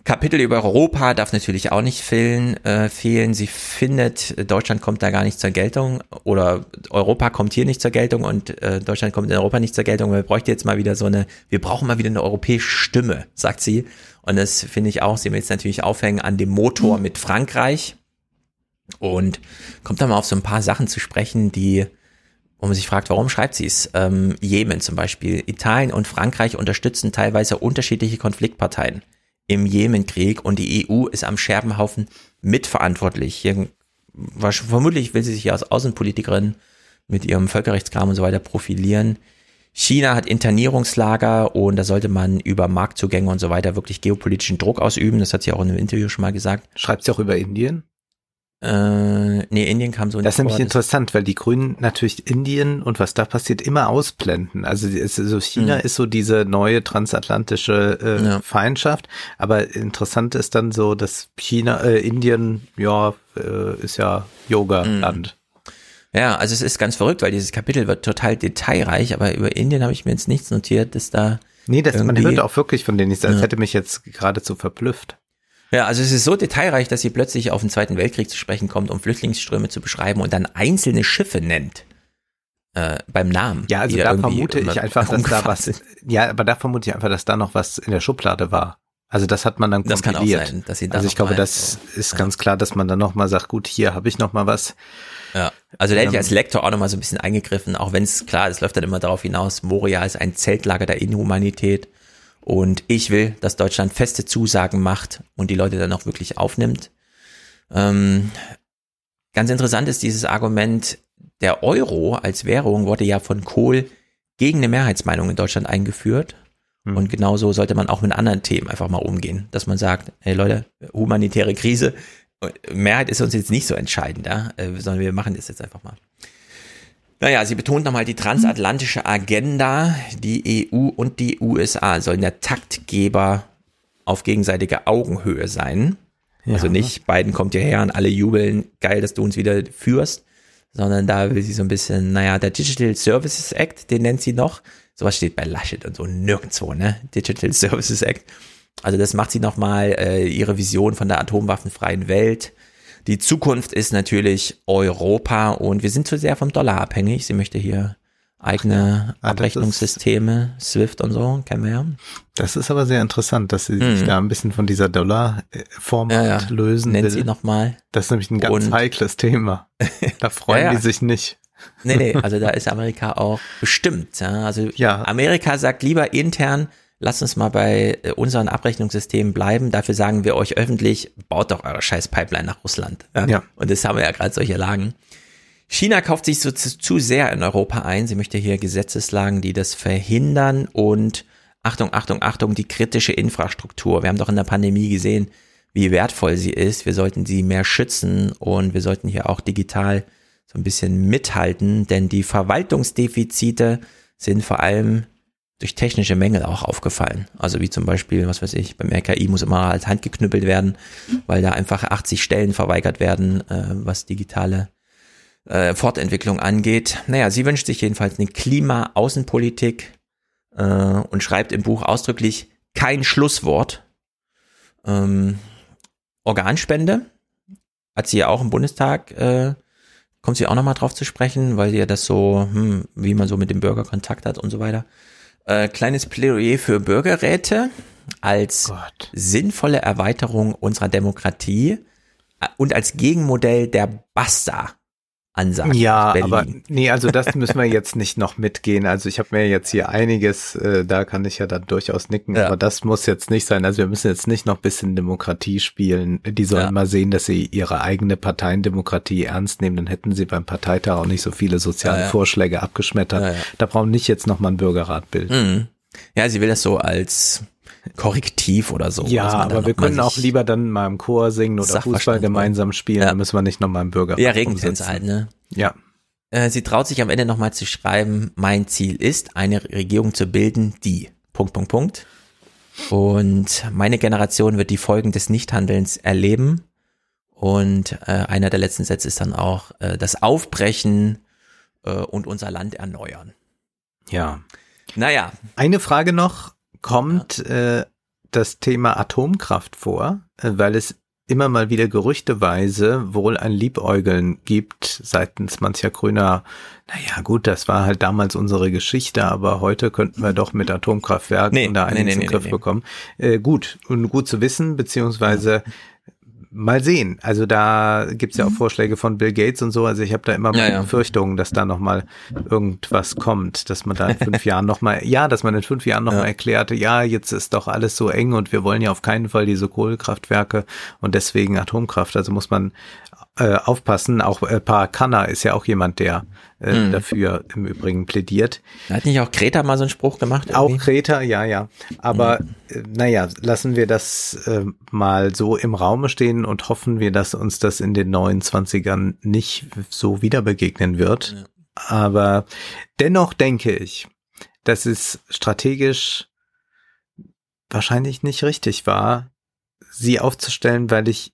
Kapitel über Europa darf natürlich auch nicht fehlen. Äh, fehlen. Sie findet, Deutschland kommt da gar nicht zur Geltung oder Europa kommt hier nicht zur Geltung und äh, Deutschland kommt in Europa nicht zur Geltung. Wir bräuchten jetzt mal wieder so eine, wir brauchen mal wieder eine europäische Stimme, sagt sie. Und das finde ich auch, sie will jetzt natürlich aufhängen an dem Motor mit Frankreich und kommt da mal auf so ein paar Sachen zu sprechen, die wo man sich fragt, warum schreibt sie es? Ähm, Jemen zum Beispiel. Italien und Frankreich unterstützen teilweise unterschiedliche Konfliktparteien im Jemenkrieg und die EU ist am Scherbenhaufen mitverantwortlich. Hier, vermutlich will sie sich ja als Außenpolitikerin mit ihrem Völkerrechtskram und so weiter profilieren. China hat Internierungslager und da sollte man über Marktzugänge und so weiter wirklich geopolitischen Druck ausüben. Das hat sie auch in einem Interview schon mal gesagt. Schreibt sie auch über Indien? Äh, nee, Indien kam so nicht Das ist nämlich vor, interessant, weil die Grünen natürlich Indien und was da passiert immer ausblenden. Also ist, so China mhm. ist so diese neue transatlantische äh, ja. Feindschaft, aber interessant ist dann so, dass China, äh, Indien, ja, äh, ist ja Yoga-Land. Mhm. Ja, also es ist ganz verrückt, weil dieses Kapitel wird total detailreich, aber über Indien habe ich mir jetzt nichts notiert, dass da. Nee, das, man hört auch wirklich von denen nichts. Das ja. hätte mich jetzt geradezu verblüfft. Ja, also es ist so detailreich, dass sie plötzlich auf den Zweiten Weltkrieg zu sprechen kommt, um Flüchtlingsströme zu beschreiben und dann einzelne Schiffe nennt. Äh, beim Namen. Ja, also da vermute ich einfach, dass da was, ja, aber da vermute ich einfach, dass da noch was in der Schublade war. Also das hat man dann kompiliert. Das kann auch sein, dass sie da Also ich glaube, das so. ist ja. ganz klar, dass man dann nochmal sagt, gut, hier habe ich nochmal was. Ja, also da hätte ich ähm, als Lektor auch nochmal so ein bisschen eingegriffen, auch wenn es klar, es läuft dann immer darauf hinaus, Moria ist ein Zeltlager der Inhumanität und ich will, dass Deutschland feste Zusagen macht und die Leute dann auch wirklich aufnimmt. Ähm, ganz interessant ist dieses Argument, der Euro als Währung wurde ja von Kohl gegen eine Mehrheitsmeinung in Deutschland eingeführt. Hm. Und genauso sollte man auch mit anderen Themen einfach mal umgehen, dass man sagt, hey Leute, humanitäre Krise, Mehrheit ist uns jetzt nicht so entscheidend, ja, äh, sondern wir machen das jetzt einfach mal. Naja, sie betont nochmal die transatlantische Agenda. Die EU und die USA sollen der Taktgeber auf gegenseitige Augenhöhe sein. Ja. Also nicht, Biden kommt hierher und alle jubeln, geil, dass du uns wieder führst, sondern da will sie so ein bisschen, naja, der Digital Services Act, den nennt sie noch. Sowas steht bei Laschet und so nirgendwo, ne? Digital Services Act. Also das macht sie nochmal äh, ihre Vision von der atomwaffenfreien Welt die Zukunft ist natürlich Europa und wir sind zu sehr vom Dollar abhängig. Sie möchte hier eigene ah, Abrechnungssysteme, SWIFT und so, kennen wir ja. Das ist aber sehr interessant, dass sie sich mhm. da ein bisschen von dieser Dollar-Format ja, ja. lösen Nennt will. sie nochmal. Das ist nämlich ein ganz und heikles Thema. *laughs* Da freuen ja, die sich nicht. Nee, nee, also da ist Amerika auch bestimmt. Ja. Also ja. Amerika sagt lieber intern, lasst uns mal bei äh, unseren Abrechnungssystemen bleiben. Dafür sagen wir euch öffentlich, baut doch eure scheiß Pipeline nach Russland. Ja. ja. Und das haben wir ja gerade solche Lagen. China kauft sich so zu, zu sehr in Europa ein. Sie möchte hier Gesetzeslagen, die das verhindern und Achtung, Achtung, Achtung, die kritische Infrastruktur. Wir haben doch in der Pandemie gesehen, wie wertvoll sie ist. Wir sollten sie mehr schützen und wir sollten hier auch digital so ein bisschen mithalten, denn die Verwaltungsdefizite sind vor allem durch technische Mängel auch aufgefallen. Also wie zum Beispiel, was weiß ich, beim RKI muss immer als Hand geknüppelt werden, weil da einfach 80 Stellen verweigert werden, äh, was digitale äh, Fortentwicklung angeht. Naja, sie wünscht sich jedenfalls eine Klima-Außenpolitik äh, und schreibt im Buch ausdrücklich kein Schlusswort. Ähm, Organspende hat sie ja auch im Bundestag, äh, kommt sie auch nochmal drauf zu sprechen, weil sie ja das so, hm, wie man so mit dem Bürger Kontakt hat und so weiter. Äh, kleines Plädoyer für Bürgerräte als Gott. sinnvolle Erweiterung unserer Demokratie äh, und als Gegenmodell der Basta. Ansage. Ja, aber nee, also das *laughs* müssen wir jetzt nicht noch mitgehen. Also ich habe mir jetzt hier einiges, äh, da kann ich ja dann durchaus nicken, ja. aber das muss jetzt nicht sein. Also wir müssen jetzt nicht noch bisschen Demokratie spielen. Die sollen ja. mal sehen, dass sie ihre eigene Parteiendemokratie ernst nehmen. Dann hätten sie beim Parteitag auch nicht so viele soziale ja, Vorschläge abgeschmettert. Da brauchen nicht jetzt noch mal ein Bürgerrat bilden. Mhm. Ja, sie will das so als Korrektiv oder so. Ja, aber wir können auch lieber dann mal im Chor singen oder Fußball gemeinsam spielen, ja. dann müssen wir nicht nochmal im Bürger. Ja, Regentänze halt, ne? Ja. Äh, sie traut sich am Ende nochmal zu schreiben, mein Ziel ist, eine Regierung zu bilden, die, Punkt, Punkt, Punkt. Und meine Generation wird die Folgen des Nichthandelns erleben. Und äh, einer der letzten Sätze ist dann auch äh, das Aufbrechen äh, und unser Land erneuern. Ja. Naja. Eine Frage noch kommt äh, das Thema Atomkraft vor, äh, weil es immer mal wieder gerüchteweise wohl ein Liebäugeln gibt seitens mancher Grüner. Naja, gut, das war halt damals unsere Geschichte, aber heute könnten wir doch mit Atomkraftwerken nee, da einiges nee, nee, in den Griff bekommen. Äh, gut, und gut zu wissen, beziehungsweise mal sehen. Also da gibt's ja auch mhm. Vorschläge von Bill Gates und so. Also ich habe da immer ja, ja. Befürchtungen, dass da nochmal irgendwas kommt, dass man da in fünf *laughs* Jahren nochmal, ja, dass man in fünf Jahren nochmal ja. erklärte, ja, jetzt ist doch alles so eng und wir wollen ja auf keinen Fall diese Kohlekraftwerke und deswegen Atomkraft. Also muss man äh, aufpassen. Auch äh, Parakana ist ja auch jemand, der äh, hm. dafür im Übrigen plädiert. Hat nicht auch Kreta mal so einen Spruch gemacht? Irgendwie? Auch Kreta, ja, ja. Aber hm. äh, naja, lassen wir das äh, mal so im Raume stehen und hoffen wir, dass uns das in den neuen Zwanzigern nicht so wieder begegnen wird. Ja. Aber dennoch denke ich, dass es strategisch wahrscheinlich nicht richtig war, sie aufzustellen, weil ich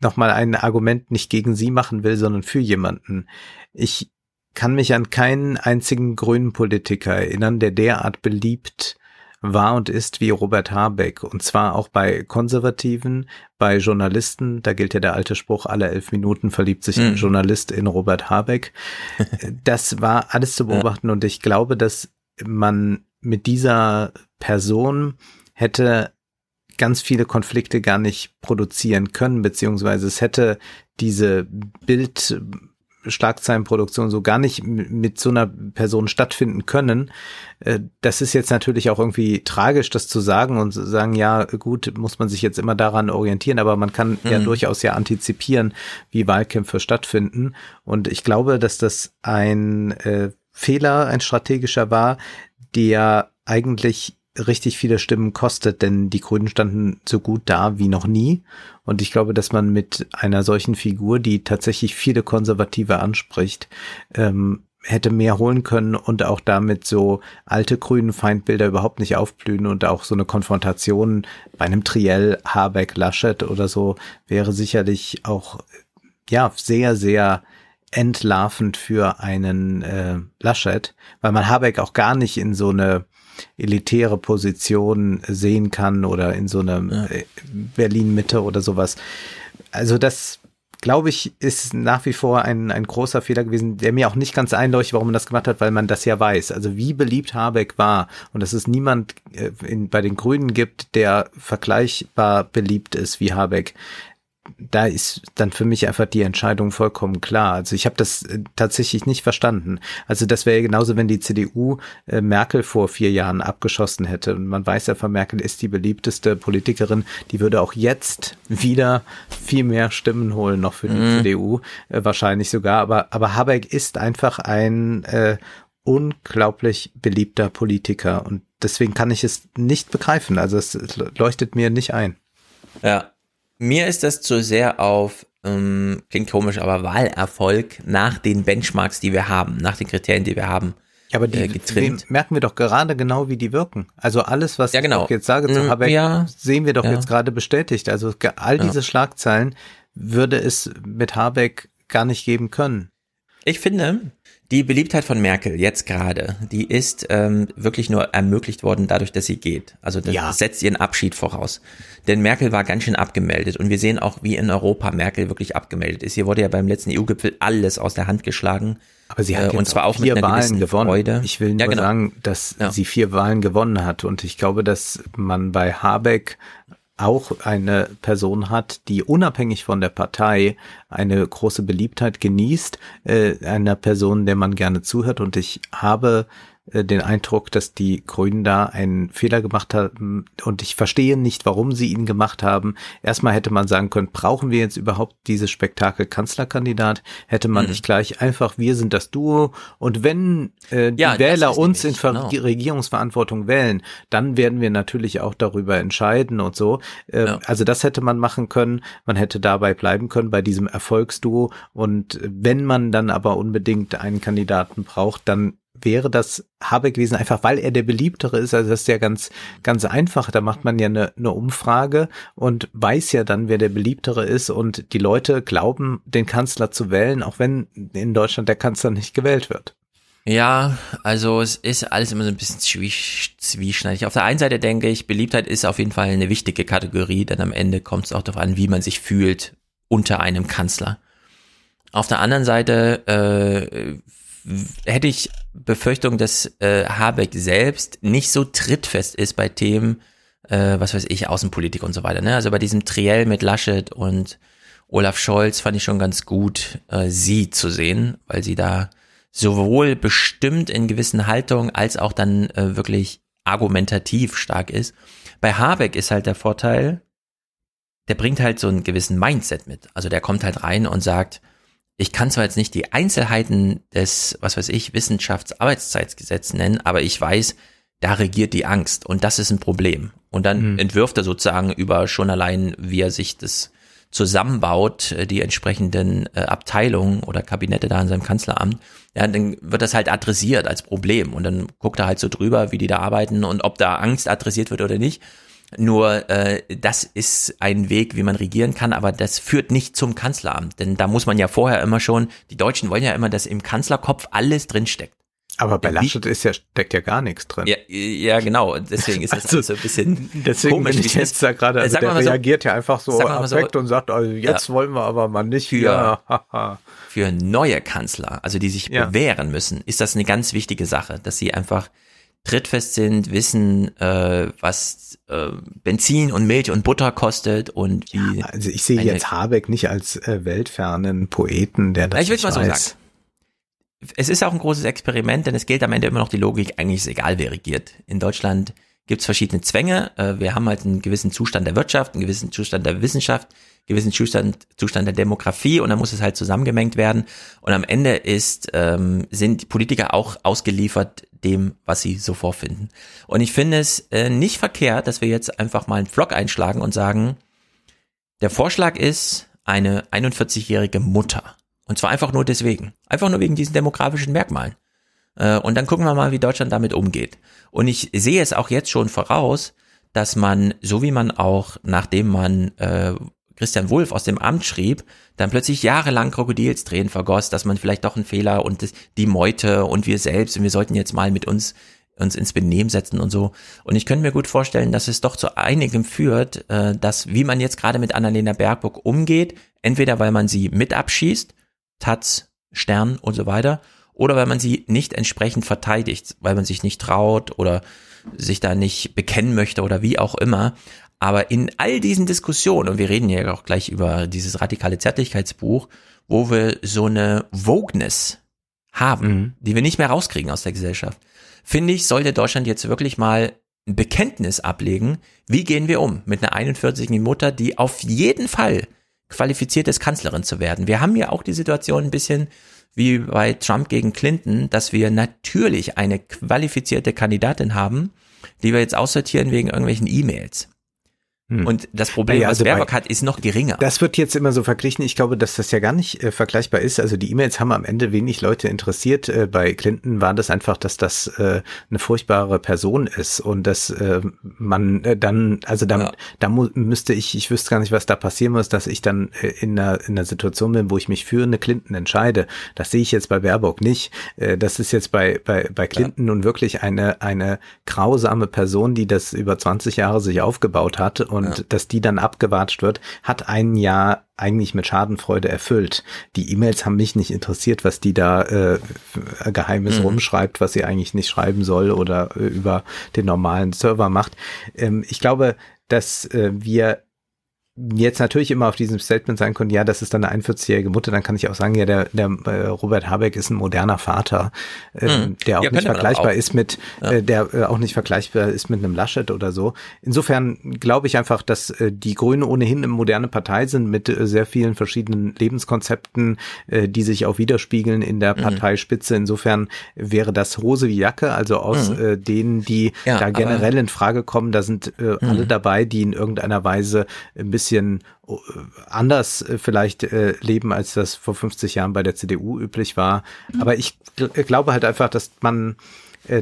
nochmal ein Argument nicht gegen sie machen will, sondern für jemanden. Ich kann mich an keinen einzigen grünen Politiker erinnern, der derart beliebt war und ist wie Robert Habeck. Und zwar auch bei Konservativen, bei Journalisten. Da gilt ja der alte Spruch, alle elf Minuten verliebt sich ein mhm. Journalist in Robert Habeck. *laughs* Das war alles zu beobachten und ich glaube, dass man mit dieser Person hätte ganz viele Konflikte gar nicht produzieren können, beziehungsweise es hätte diese Bild Schlagzeilenproduktion so gar nicht mit so einer Person stattfinden können. Äh, das ist jetzt natürlich auch irgendwie tragisch, das zu sagen und zu sagen, ja, gut, muss man sich jetzt immer daran orientieren, aber man kann mhm. ja durchaus ja antizipieren, wie Wahlkämpfe stattfinden. Und ich glaube, dass das ein äh, Fehler, ein strategischer war, der eigentlich richtig viele Stimmen kostet, denn die Grünen standen so gut da wie noch nie. Und ich glaube, dass man mit einer solchen Figur, die tatsächlich viele Konservative anspricht, ähm, hätte mehr holen können und auch damit so alte grünen Feindbilder überhaupt nicht aufblühen und auch so eine Konfrontation bei einem Triell Habeck Laschet oder so wäre sicherlich auch ja sehr sehr entlarvend für einen äh, Laschet, weil man Habeck auch gar nicht in so eine elitäre Position sehen kann oder in so einer ja. Äh, Berlin-Mitte oder sowas. Also das glaube ich, ist nach wie vor ein, ein großer Fehler gewesen, der mir auch nicht ganz einleuchtet, warum man das gemacht hat, weil man das ja weiß. Also wie beliebt Habeck war und dass es niemand äh, in, bei den Grünen gibt, der vergleichbar beliebt ist wie Habeck da ist dann für mich einfach die Entscheidung vollkommen klar. Also ich habe das äh, tatsächlich nicht verstanden. Also das wäre genauso, wenn die CDU äh, Merkel vor vier Jahren abgeschossen hätte. Und man weiß ja, von Merkel ist die beliebteste Politikerin. Die würde auch jetzt wieder viel mehr Stimmen holen, noch für die mhm. CDU, äh, wahrscheinlich sogar. Aber, aber Habeck ist einfach ein äh, unglaublich beliebter Politiker. Und deswegen kann ich es nicht begreifen. Also es leuchtet mir nicht ein. Ja, mir ist das zu sehr auf, ähm, klingt komisch, aber Wahlerfolg nach den Benchmarks, die wir haben, nach den Kriterien, die wir haben. Ja, aber die äh, merken wir doch gerade genau, wie die wirken. Also alles, was ja, genau. ich jetzt sage zu mm, Habeck, ja. sehen wir doch ja. jetzt gerade bestätigt. Also all diese. Schlagzeilen würde es mit Habeck gar nicht geben können. Ich finde, die Beliebtheit von Merkel jetzt gerade, die ist ähm, wirklich nur ermöglicht worden dadurch, dass sie geht. Also das ja. setzt ihren Abschied voraus. Denn Merkel war ganz schön abgemeldet und wir sehen auch, wie in Europa Merkel wirklich abgemeldet ist. Hier wurde ja beim letzten EU-Gipfel alles aus der Hand geschlagen. Aber sie hat äh, und zwar auch vier mit einer Wahlen gewonnen. Freude. Ich will nur ja, genau. sagen, dass ja. sie vier Wahlen gewonnen hat und ich glaube, dass man bei Habeck auch eine Person hat, die unabhängig von der Partei eine große Beliebtheit genießt, äh, einer Person, der man gerne zuhört. Und ich habe den Eindruck, dass die Grünen da einen Fehler gemacht haben und ich verstehe nicht, warum sie ihn gemacht haben. Erstmal hätte man sagen können, brauchen wir jetzt überhaupt dieses Spektakel Kanzlerkandidat? Hätte man mhm. nicht gleich einfach, wir sind das Duo und wenn äh, die ja, Wähler uns in genau. Regierungsverantwortung wählen, dann werden wir natürlich auch darüber entscheiden und so. Äh, ja. Also das hätte man machen können. Man hätte dabei bleiben können bei diesem Erfolgsduo und wenn man dann aber unbedingt einen Kandidaten braucht, dann wäre das Habeck gewesen, einfach weil er der beliebtere ist. Also das ist ja ganz, ganz einfach. Da macht man ja eine, eine Umfrage und weiß ja dann, wer der beliebtere ist und die Leute glauben, den Kanzler zu wählen, auch wenn in Deutschland der Kanzler nicht gewählt wird. Ja, also es ist alles immer so ein bisschen zwieschneidig. Auf der einen Seite denke ich, Beliebtheit ist auf jeden Fall eine wichtige Kategorie, denn am Ende kommt es auch darauf an, wie man sich fühlt unter einem Kanzler. Auf der anderen Seite äh, hätte ich Befürchtung, dass äh, Habeck selbst nicht so trittfest ist bei Themen, äh, was weiß ich, Außenpolitik und so weiter. Ne? Also bei diesem Triell mit Laschet und Olaf Scholz fand ich schon ganz gut, äh, sie zu sehen, weil sie da sowohl bestimmt in gewissen Haltungen als auch dann äh, wirklich argumentativ stark ist. Bei Habeck ist halt der Vorteil, der bringt halt so einen gewissen Mindset mit. Also der kommt halt rein und sagt, ich kann zwar jetzt nicht die Einzelheiten des, was weiß ich, Wissenschaftsarbeitszeitsgesetz nennen, aber ich weiß, da regiert die Angst und das ist ein Problem. Und dann mhm. entwirft er sozusagen über schon allein, wie er sich das zusammenbaut, äh, die entsprechenden äh, Abteilungen oder Kabinette da in seinem Kanzleramt, ja, dann wird das halt adressiert als Problem und dann guckt er halt so drüber, wie die da arbeiten und ob da Angst adressiert wird oder nicht. Nur äh, das ist ein Weg, wie man regieren kann, aber das führt nicht zum Kanzleramt, denn da muss man ja vorher immer schon, die Deutschen wollen ja immer, dass im Kanzlerkopf alles drinsteckt. Aber bei Laschet ist ja, steckt ja gar nichts drin. Ja, ja genau. Deswegen ist das also, so ein bisschen deswegen komisch. Bin ich jetzt da gerade, also der so, reagiert ja einfach so affekt so, und sagt, also jetzt ja, wollen wir aber mal nicht für, ja, für neue Kanzler, also die sich bewähren müssen, ist das eine ganz wichtige Sache, dass sie einfach trittfest sind, wissen, äh, was äh, Benzin und Milch und Butter kostet und wie. Ja, also ich sehe jetzt Habeck nicht als äh, weltfernen Poeten, der das. Ich will mal so sagen es ist auch ein großes Experiment, denn es gilt am Ende immer noch die Logik, eigentlich ist egal, wer regiert. In Deutschland gibt es verschiedene Zwänge. Äh, wir haben halt einen gewissen Zustand der Wirtschaft, einen gewissen Zustand der Wissenschaft, einen gewissen Zustand, Zustand der Demografie und dann muss es halt zusammengemengt werden. Und am Ende ist, ähm, sind Politiker auch ausgeliefert dem, was sie so vorfinden. Und ich finde es äh, nicht verkehrt, dass wir jetzt einfach mal einen Vlog einschlagen und sagen, der Vorschlag ist eine 41-jährige Mutter und zwar einfach nur deswegen. Einfach nur wegen diesen demografischen Merkmalen. Äh, und dann gucken wir mal, wie Deutschland damit umgeht. Und ich sehe es auch jetzt schon voraus, dass man, so wie man auch, nachdem man äh, Christian Wulff aus dem Amt schrieb, dann plötzlich jahrelang Krokodilstränen vergoss, dass man vielleicht doch einen Fehler und die Meute und wir selbst und wir sollten jetzt mal mit uns uns ins Benehmen setzen und so. Und ich könnte mir gut vorstellen, dass es doch zu einigem führt, äh, dass wie man jetzt gerade mit Annalena Baerbock umgeht, entweder weil man sie mit abschießt Taz, Stern und so weiter, oder weil man sie nicht entsprechend verteidigt, weil man sich nicht traut oder sich da nicht bekennen möchte oder wie auch immer. Aber in all diesen Diskussionen, und wir reden ja auch gleich über dieses radikale Zärtlichkeitsbuch, wo wir so eine Wokeness haben, mhm. die wir nicht mehr rauskriegen aus der Gesellschaft, finde ich, sollte Deutschland jetzt wirklich mal ein Bekenntnis ablegen, wie gehen wir um mit einer 41-jährigen Mutter, die auf jeden Fall qualifiziert ist, Kanzlerin zu werden. Wir haben ja auch die Situation ein bisschen wie bei Trump gegen Clinton, dass wir natürlich eine qualifizierte Kandidatin haben, die wir jetzt aussortieren wegen irgendwelchen E-Mails. Hm. Und das Problem, ja, also was Baerbock hat, ist noch geringer. Das wird jetzt immer so verglichen. Ich glaube, dass das ja gar nicht äh, vergleichbar ist. Also die E-Mails haben am Ende wenig Leute interessiert. Äh, bei Clinton war das einfach, dass das äh, eine furchtbare Person ist und dass äh, man äh, dann, also dann, ja. da müsste ich, ich wüsste gar nicht, was da passieren muss, dass ich dann äh, in einer, in einer Situation bin, wo ich mich für eine Clinton entscheide. Das sehe ich jetzt bei Baerbock nicht. Das ist jetzt bei, bei, bei Clinton ja. nun wirklich eine, eine grausame Person, die das über 20 Jahre sich aufgebaut hat und ja. dass die dann abgewatscht wird, hat ein Jahr eigentlich mit Schadenfreude erfüllt. Die E-Mails haben mich nicht interessiert, was die da äh, Geheimes mhm. rumschreibt, was sie eigentlich nicht schreiben soll oder äh, über den normalen Server macht. Ähm, ich glaube, dass äh, wir jetzt natürlich immer auf diesem Statement sagen können, ja, das ist dann eine 41-jährige Mutter, dann kann ich auch sagen, ja, der, der äh, Robert Habeck ist ein moderner Vater, äh, mhm. der auch ja, nicht vergleichbar auch. ist mit, ja. äh, der äh, auch nicht vergleichbar ist mit einem Laschet oder so. Insofern glaube ich einfach, dass äh, die Grünen ohnehin eine moderne Partei sind mit äh, sehr vielen verschiedenen Lebenskonzepten, äh, die sich auch widerspiegeln in der mhm. Parteispitze. Insofern wäre das Hose wie Jacke, also aus mhm. äh, denen, die ja, da generell in Frage kommen, da sind äh, alle mhm. dabei, die in irgendeiner Weise ein bisschen bisschen äh, anders äh, vielleicht äh, leben, als das vor 50 Jahren bei der CDU üblich war. Mhm. Aber ich glaube halt einfach, dass man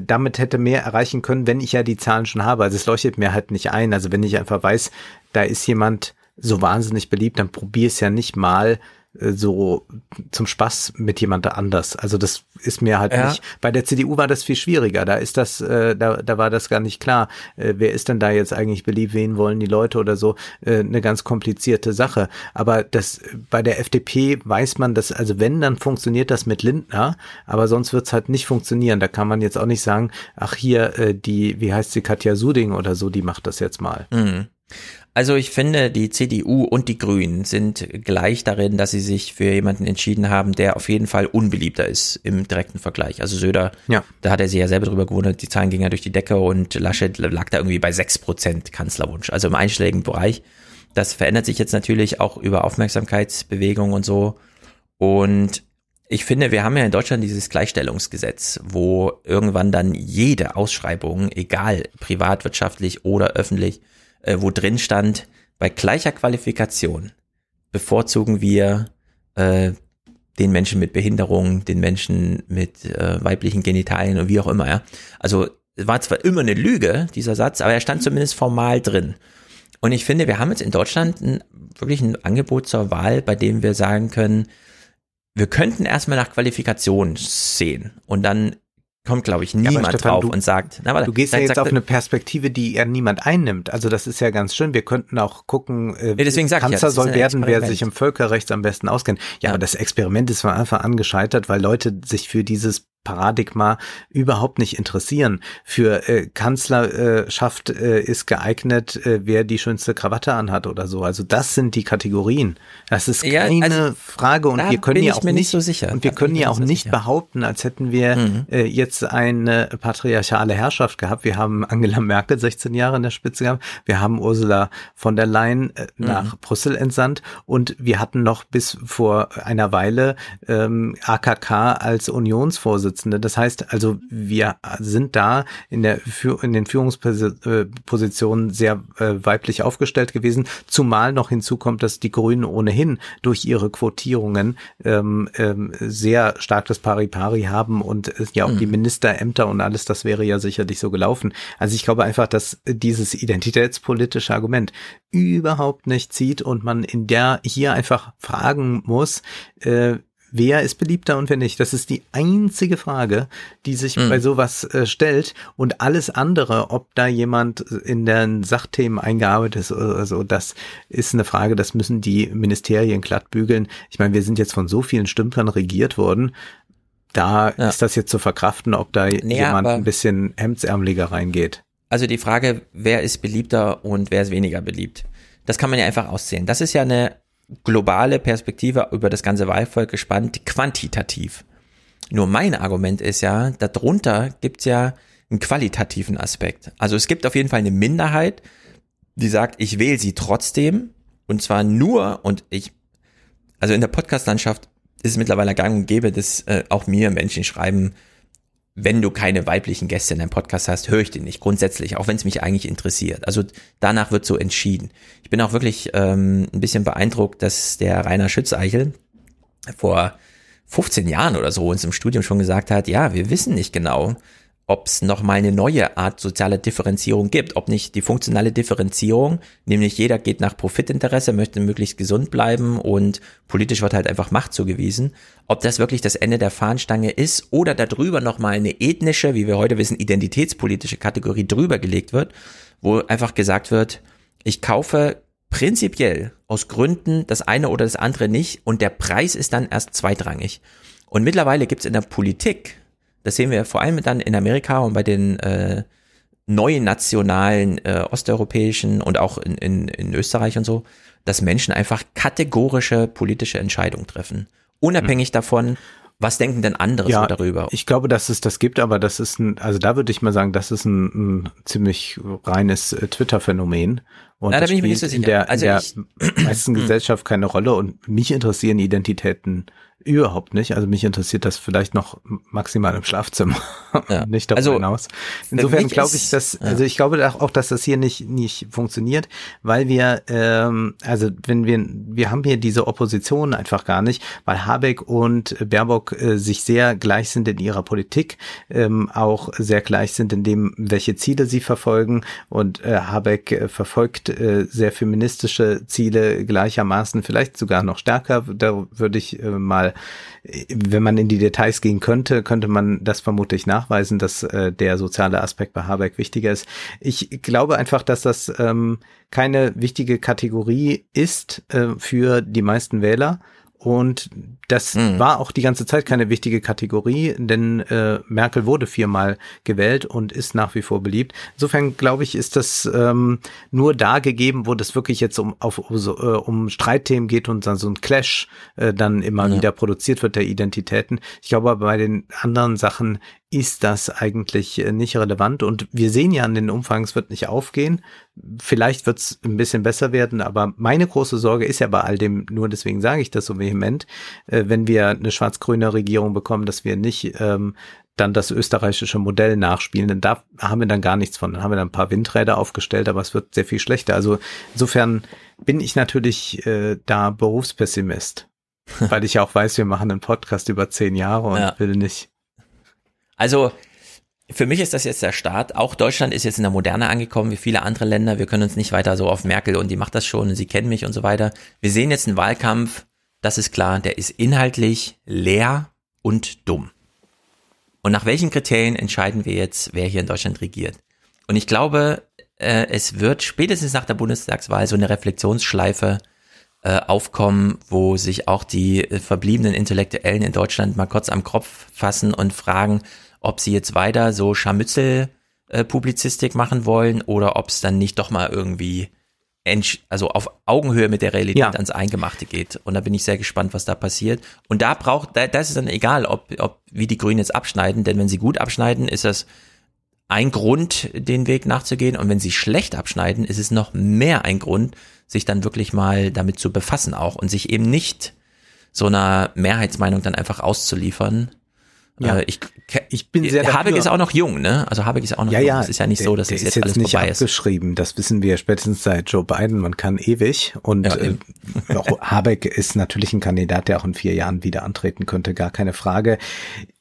damit hätte mehr erreichen können, wenn ich ja die Zahlen schon habe. Also es leuchtet mir halt nicht ein. Also wenn ich einfach weiß, da ist jemand so wahnsinnig beliebt, dann probier es ja nicht mal so zum Spaß mit jemand anders. Also das ist mir halt ja. nicht. Bei der CDU war das viel schwieriger. Da ist das, äh, da, da war das gar nicht klar. Äh, wer ist denn da jetzt eigentlich beliebt? Wen wollen die Leute oder so? Äh, eine ganz komplizierte Sache. Aber das bei der FDP weiß man, dass also wenn dann funktioniert das mit Lindner, aber sonst wird's halt nicht funktionieren. Da kann man jetzt auch nicht sagen, ach hier äh, die, wie heißt sie Katja Suding oder so, die macht das jetzt mal. Mhm. Also ich finde, die CDU und die Grünen sind gleich darin, dass sie sich für jemanden entschieden haben, der auf jeden Fall unbeliebter ist im direkten Vergleich. Also Söder, ja. da hat er sich ja selber drüber gewundert, die Zahlen gingen ja durch die Decke und Laschet lag da irgendwie bei sechs Prozent Kanzlerwunsch, also im einschlägigen Bereich. Das verändert sich jetzt natürlich auch über Aufmerksamkeitsbewegungen und so. Und ich finde, wir haben ja in Deutschland dieses Gleichstellungsgesetz, wo irgendwann dann jede Ausschreibung, egal privatwirtschaftlich oder öffentlich, äh, wo drin stand, bei gleicher Qualifikation bevorzugen wir äh, den Menschen mit Behinderung, den Menschen mit äh, weiblichen Genitalien und wie auch immer. Ja? Also war zwar immer eine Lüge, dieser Satz, aber er stand zumindest formal drin. Und ich finde, wir haben jetzt in Deutschland ein, wirklich ein Angebot zur Wahl, bei dem wir sagen können, wir könnten erstmal nach Qualifikation sehen und dann kommt, glaube ich, niemand ja, Stefan, drauf du, und sagt, na, warte, du gehst ja jetzt auf eine Perspektive, die ja niemand einnimmt. Also das ist ja ganz schön. Wir könnten auch gucken, äh, nee, deswegen Kanzler ja, soll werden, wer sich im Völkerrecht am besten auskennt. Ja, ja, aber das Experiment ist von Anfang an gescheitert, weil Leute sich für dieses Paradigma überhaupt nicht interessieren. Für äh, Kanzlerschaft äh, ist geeignet, äh, wer die schönste Krawatte anhat oder so. Also das sind die Kategorien. Das ist keine ja, also, Frage und wir können ja auch nicht, so sicher. und wir da können ja auch so nicht sicher. behaupten, als hätten wir mhm. äh, jetzt eine patriarchale Herrschaft gehabt. Wir haben Angela Merkel 16 Jahre in der Spitze gehabt. Wir haben Ursula von der Leyen äh, mhm. nach Brüssel entsandt und wir hatten noch bis vor einer Weile ähm, AKK als Unionsvorsitzende Vorsitzende. Das heißt also, wir sind da in der in den Führungspositionen sehr äh, weiblich aufgestellt gewesen, zumal noch hinzukommt, dass die Grünen ohnehin durch ihre Quotierungen ähm, ähm, sehr stark das Pari-Pari haben und ja auch mhm. die Ministerämter und alles, das wäre ja sicherlich so gelaufen. Also ich glaube einfach, dass dieses identitätspolitische Argument überhaupt nicht zieht und man in der hier einfach fragen muss, äh, wer ist beliebter und wer nicht. Das ist die einzige Frage, die sich mhm. bei sowas äh, stellt. Und alles andere, ob da jemand in den Sachthemen eingearbeitet ist oder so, das ist eine Frage, das müssen die Ministerien glatt bügeln. Ich meine, wir sind jetzt von so vielen Stümplern regiert worden. Da ja. ist das jetzt zu verkraften, ob da nee, jemand ein bisschen hemdsärmeliger reingeht. Also die Frage, wer ist beliebter und wer ist weniger beliebt? Das kann man ja einfach auszählen. Das ist ja eine globale Perspektive über das ganze Wahlvolk gespannt, quantitativ. Nur mein Argument ist ja, darunter gibt's ja einen qualitativen Aspekt. Also es gibt auf jeden Fall eine Minderheit, die sagt, ich wähle sie trotzdem und zwar nur und ich, also in der Podcast-Landschaft ist es mittlerweile gang und gäbe, dass äh, auch mir Menschen schreiben, wenn du keine weiblichen Gäste in deinem Podcast hast, höre ich den nicht grundsätzlich, auch wenn es mich eigentlich interessiert. Also danach wird so entschieden. Ich bin auch wirklich ähm, ein bisschen beeindruckt, dass der Rainer Schützeichel vor 15 Jahren oder so uns im Studium schon gesagt hat, ja, wir wissen nicht genau, ob es nochmal eine neue Art sozialer Differenzierung gibt, ob nicht die funktionale Differenzierung, nämlich jeder geht nach Profitinteresse, möchte möglichst gesund bleiben und politisch wird halt einfach Macht zugewiesen, ob das wirklich das Ende der Fahnenstange ist oder darüber nochmal eine ethnische, wie wir heute wissen, identitätspolitische Kategorie drüber gelegt wird, wo einfach gesagt wird, ich kaufe prinzipiell aus Gründen das eine oder das andere nicht und der Preis ist dann erst zweitrangig. Und mittlerweile gibt es in der Politik das sehen wir vor allem dann in Amerika und bei den äh, neuen nationalen äh, osteuropäischen und auch in, in, in Österreich und so, dass Menschen einfach kategorische politische Entscheidungen treffen. Unabhängig mhm. davon, was denken denn andere ja, so darüber? Ich glaube, dass es das gibt, aber das ist ein, also da würde ich mal sagen, das ist ein, ein ziemlich reines äh, Twitter-Phänomen. Und Na, da bin ich mir nicht so sicher. in der, also in der meisten *clears throat* Gesellschaft keine Rolle und mich interessieren Identitäten Überhaupt nicht. Also mich interessiert das vielleicht noch maximal im Schlafzimmer, *laughs* ja. nicht darüber also, hinaus. Insofern glaube ich, dass, also ich glaube auch, dass das hier nicht nicht funktioniert, weil wir, ähm, also wenn wir, wir haben hier diese Opposition einfach gar nicht, weil Habeck und Baerbock äh, sich sehr gleich sind in ihrer Politik, ähm, auch sehr gleich sind in dem, welche Ziele sie verfolgen und äh, Habeck äh, verfolgt äh, sehr feministische Ziele gleichermaßen, vielleicht sogar noch stärker. Da würde ich äh, mal wenn man in die Details gehen könnte, könnte man das vermutlich nachweisen, dass äh, der soziale Aspekt bei Habeck wichtiger ist. Ich glaube einfach, dass das ähm, keine wichtige Kategorie ist äh, für die meisten Wähler und das mhm. war auch die ganze Zeit keine wichtige Kategorie, denn äh, Merkel wurde viermal gewählt und ist nach wie vor beliebt. Insofern glaube ich, ist das ähm, nur da gegeben, wo das wirklich jetzt um, auf, so, äh, um Streitthemen geht und dann so ein Clash äh, dann immer ja. wieder produziert wird der Identitäten. Ich glaube, bei den anderen Sachen ist das eigentlich äh, nicht relevant. Und wir sehen ja an den Umfang, es wird nicht aufgehen. Vielleicht wird es ein bisschen besser werden, aber meine große Sorge ist ja bei all dem, nur deswegen sage ich das so vehement, äh, wenn wir eine schwarz-grüne Regierung bekommen, dass wir nicht ähm, dann das österreichische Modell nachspielen, denn da haben wir dann gar nichts von. Dann haben wir dann ein paar Windräder aufgestellt, aber es wird sehr viel schlechter. Also insofern bin ich natürlich äh, da Berufspessimist, *laughs* weil ich ja auch weiß, wir machen einen Podcast über zehn Jahre und ja. will nicht. Also für mich ist das jetzt der Start. Auch Deutschland ist jetzt in der Moderne angekommen, wie viele andere Länder. Wir können uns nicht weiter so auf Merkel und die macht das schon und sie kennen mich und so weiter. Wir sehen jetzt einen Wahlkampf, das ist klar, der ist inhaltlich leer und dumm. Und nach welchen Kriterien entscheiden wir jetzt, wer hier in Deutschland regiert? Und ich glaube, äh, es wird spätestens nach der Bundestagswahl so eine Reflexionsschleife äh, aufkommen, wo sich auch die äh, verbliebenen Intellektuellen in Deutschland mal kurz am Kopf fassen und fragen, ob sie jetzt weiter so Scharmützel-Publizistik äh, machen wollen oder ob es dann nicht doch mal irgendwie also auf Augenhöhe mit der Realität ja. ans Eingemachte geht. Und da bin ich sehr gespannt, was da passiert. Und da braucht, da, da ist es dann egal, ob, ob, wie die Grünen jetzt abschneiden, denn wenn sie gut abschneiden, ist das ein Grund, den Weg nachzugehen. Und wenn sie schlecht abschneiden, ist es noch mehr ein Grund, sich dann wirklich mal damit zu befassen auch und sich eben nicht so einer Mehrheitsmeinung dann einfach auszuliefern, ja. Äh, ich, ich bin sehr dafür. Habeck ist auch noch jung, ne? Also Habeck ist auch noch ja, jung. Ja, es ist ja nicht so, dass der das jetzt, jetzt alles nicht vorbei abgeschrieben. Ist. Das wissen wir spätestens seit Joe Biden. Man kann ewig. Und ja, äh, *laughs* auch Habeck ist natürlich ein Kandidat, der auch in vier Jahren wieder antreten könnte, gar keine Frage.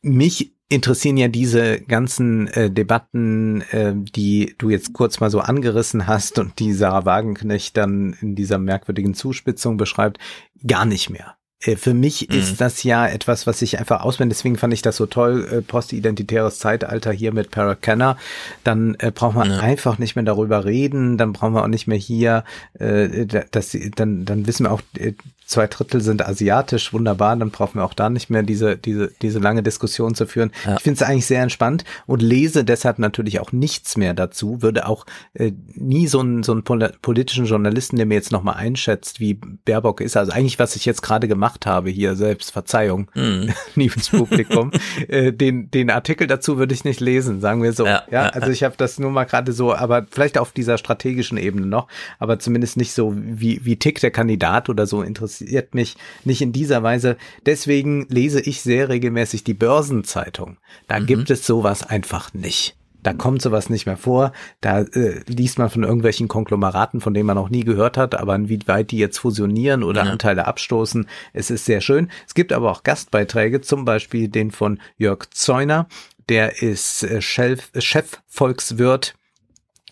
Mich interessieren ja diese ganzen äh, Debatten, äh, die du jetzt kurz mal so angerissen hast und die Sarah Wagenknecht dann in dieser merkwürdigen Zuspitzung beschreibt, gar nicht mehr. Äh, für mich mhm. ist das ja etwas, was ich einfach auswende. Deswegen fand ich das so toll, äh, postidentitäres Zeitalter hier mit Paracanna. Dann äh, braucht man ja. einfach nicht mehr darüber reden. Dann brauchen wir auch nicht mehr hier, äh, dass dann dann wissen wir auch, äh, zwei Drittel sind asiatisch, wunderbar, dann brauchen wir auch da nicht mehr diese, diese, diese lange Diskussion zu führen. Ja. Ich finde es eigentlich sehr entspannt und lese deshalb natürlich auch nichts mehr dazu, würde auch äh, nie so einen, so einen politischen Journalisten, der mir jetzt nochmal einschätzt, wie Baerbock ist, also eigentlich, was ich jetzt gerade gemacht habe hier selbst, Verzeihung, mm. liebes *laughs* Publikum, *laughs* äh, den, den Artikel dazu würde ich nicht lesen, sagen wir so. Ja, ja also ich habe das nur mal gerade so, aber vielleicht auf dieser strategischen Ebene noch, aber zumindest nicht so, wie, wie tickt der Kandidat oder so interessiert interessiert mich nicht in dieser Weise. Deswegen lese ich sehr regelmäßig die Börsenzeitung. Da mhm. gibt es sowas einfach nicht. Da kommt sowas nicht mehr vor. Da äh, liest man von irgendwelchen Konglomeraten, von denen man noch nie gehört hat, aber inwieweit die jetzt fusionieren oder ja. Anteile abstoßen. Es ist sehr schön. Es gibt aber auch Gastbeiträge, zum Beispiel den von Jörg Zeuner. Der ist äh, Chef, Chefvolkswirt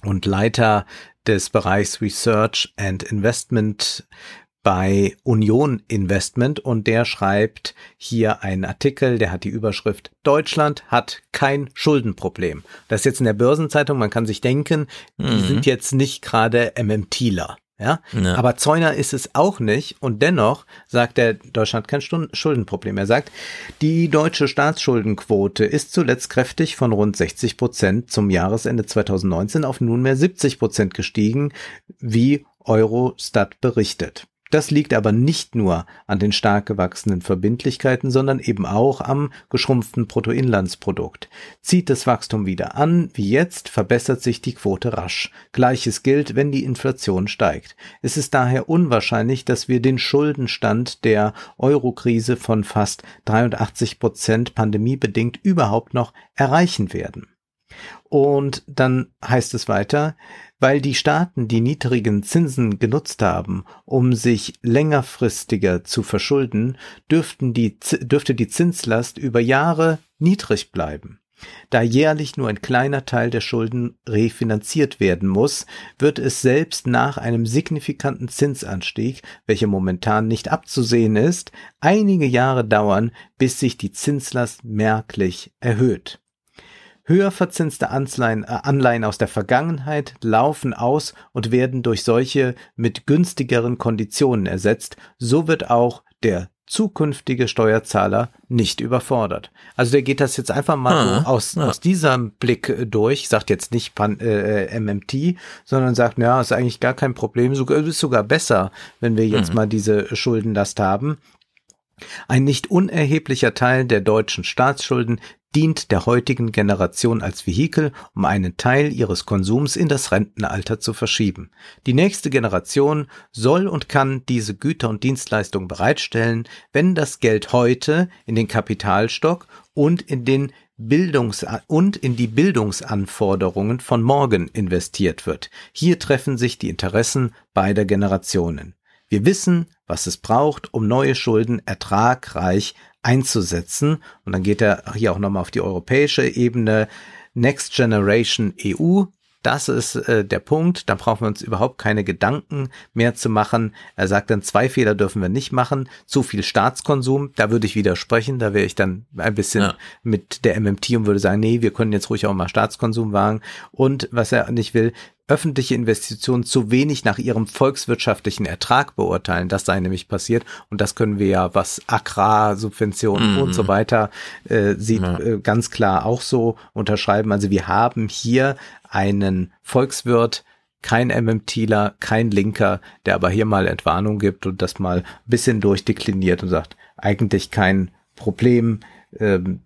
und Leiter des Bereichs Research and Investment bei Union Investment und der schreibt hier einen Artikel, der hat die Überschrift Deutschland hat kein Schuldenproblem. Das ist jetzt in der Börsenzeitung, man kann sich denken, die mhm. sind jetzt nicht gerade MMTler. Ja, ja, aber Zeuner ist es auch nicht und dennoch sagt er, Deutschland kein Schuldenproblem. Er sagt, die deutsche Staatsschuldenquote ist zuletzt kräftig von rund 60 Prozent zum Jahresende 2019 auf nunmehr 70 Prozent gestiegen, wie Eurostat berichtet. Das liegt aber nicht nur an den stark gewachsenen Verbindlichkeiten, sondern eben auch am geschrumpften Bruttoinlandsprodukt. Zieht das Wachstum wieder an, wie jetzt, verbessert sich die Quote rasch. Gleiches gilt, wenn die Inflation steigt. Es ist daher unwahrscheinlich, dass wir den Schuldenstand der Eurokrise von fast 83 Prozent pandemiebedingt überhaupt noch erreichen werden. Und dann heißt es weiter, weil die Staaten die niedrigen Zinsen genutzt haben, um sich längerfristiger zu verschulden, dürften die, dürfte die Zinslast über Jahre niedrig bleiben. Da jährlich nur ein kleiner Teil der Schulden refinanziert werden muss, wird es selbst nach einem signifikanten Zinsanstieg, welcher momentan nicht abzusehen ist, einige Jahre dauern, bis sich die Zinslast merklich erhöht. Höher verzinste Anleihen, äh, Anleihen aus der Vergangenheit laufen aus und werden durch solche mit günstigeren Konditionen ersetzt. So wird auch der zukünftige Steuerzahler nicht überfordert. Also der geht das jetzt einfach mal ah, so aus, ja. aus diesem Blick äh, durch, sagt jetzt nicht Pan, äh, äh MMT, sondern sagt, ja, ist eigentlich gar kein Problem, sogar, ist sogar besser, wenn wir jetzt mhm. mal diese Schuldenlast haben. Ein nicht unerheblicher Teil der deutschen Staatsschulden dient der heutigen Generation als Vehikel, um einen Teil ihres Konsums in das Rentenalter zu verschieben. Die nächste Generation soll und kann diese Güter und Dienstleistungen bereitstellen, wenn das Geld heute in den Kapitalstock und in den Bildungs und in die Bildungsanforderungen von morgen investiert wird. Hier treffen sich die Interessen beider Generationen. Wir wissen, was es braucht, um neue Schulden ertragreich einzusetzen. Und dann geht er hier auch nochmal auf die europäische Ebene. Next Generation EU, das ist äh, der Punkt. Da brauchen wir uns überhaupt keine Gedanken mehr zu machen. Er sagt dann, zwei Fehler dürfen wir nicht machen. Zu viel Staatskonsum, da würde ich widersprechen. Da wäre ich dann ein bisschen ja. mit der MMT und würde sagen, nee, wir können jetzt ruhig auch mal Staatskonsum wagen. Und was er nicht will, öffentliche Investitionen zu wenig nach ihrem volkswirtschaftlichen Ertrag beurteilen. Das sei nämlich passiert. Und das können wir ja, was Agrarsubventionen mhm. und so weiter äh, sieht, ja. äh, ganz klar auch so unterschreiben. Also wir haben hier einen Volkswirt, kein MMTler, kein Linker, der aber hier mal Entwarnung gibt und das mal ein bisschen durchdekliniert und sagt, eigentlich kein Problem. Ähm,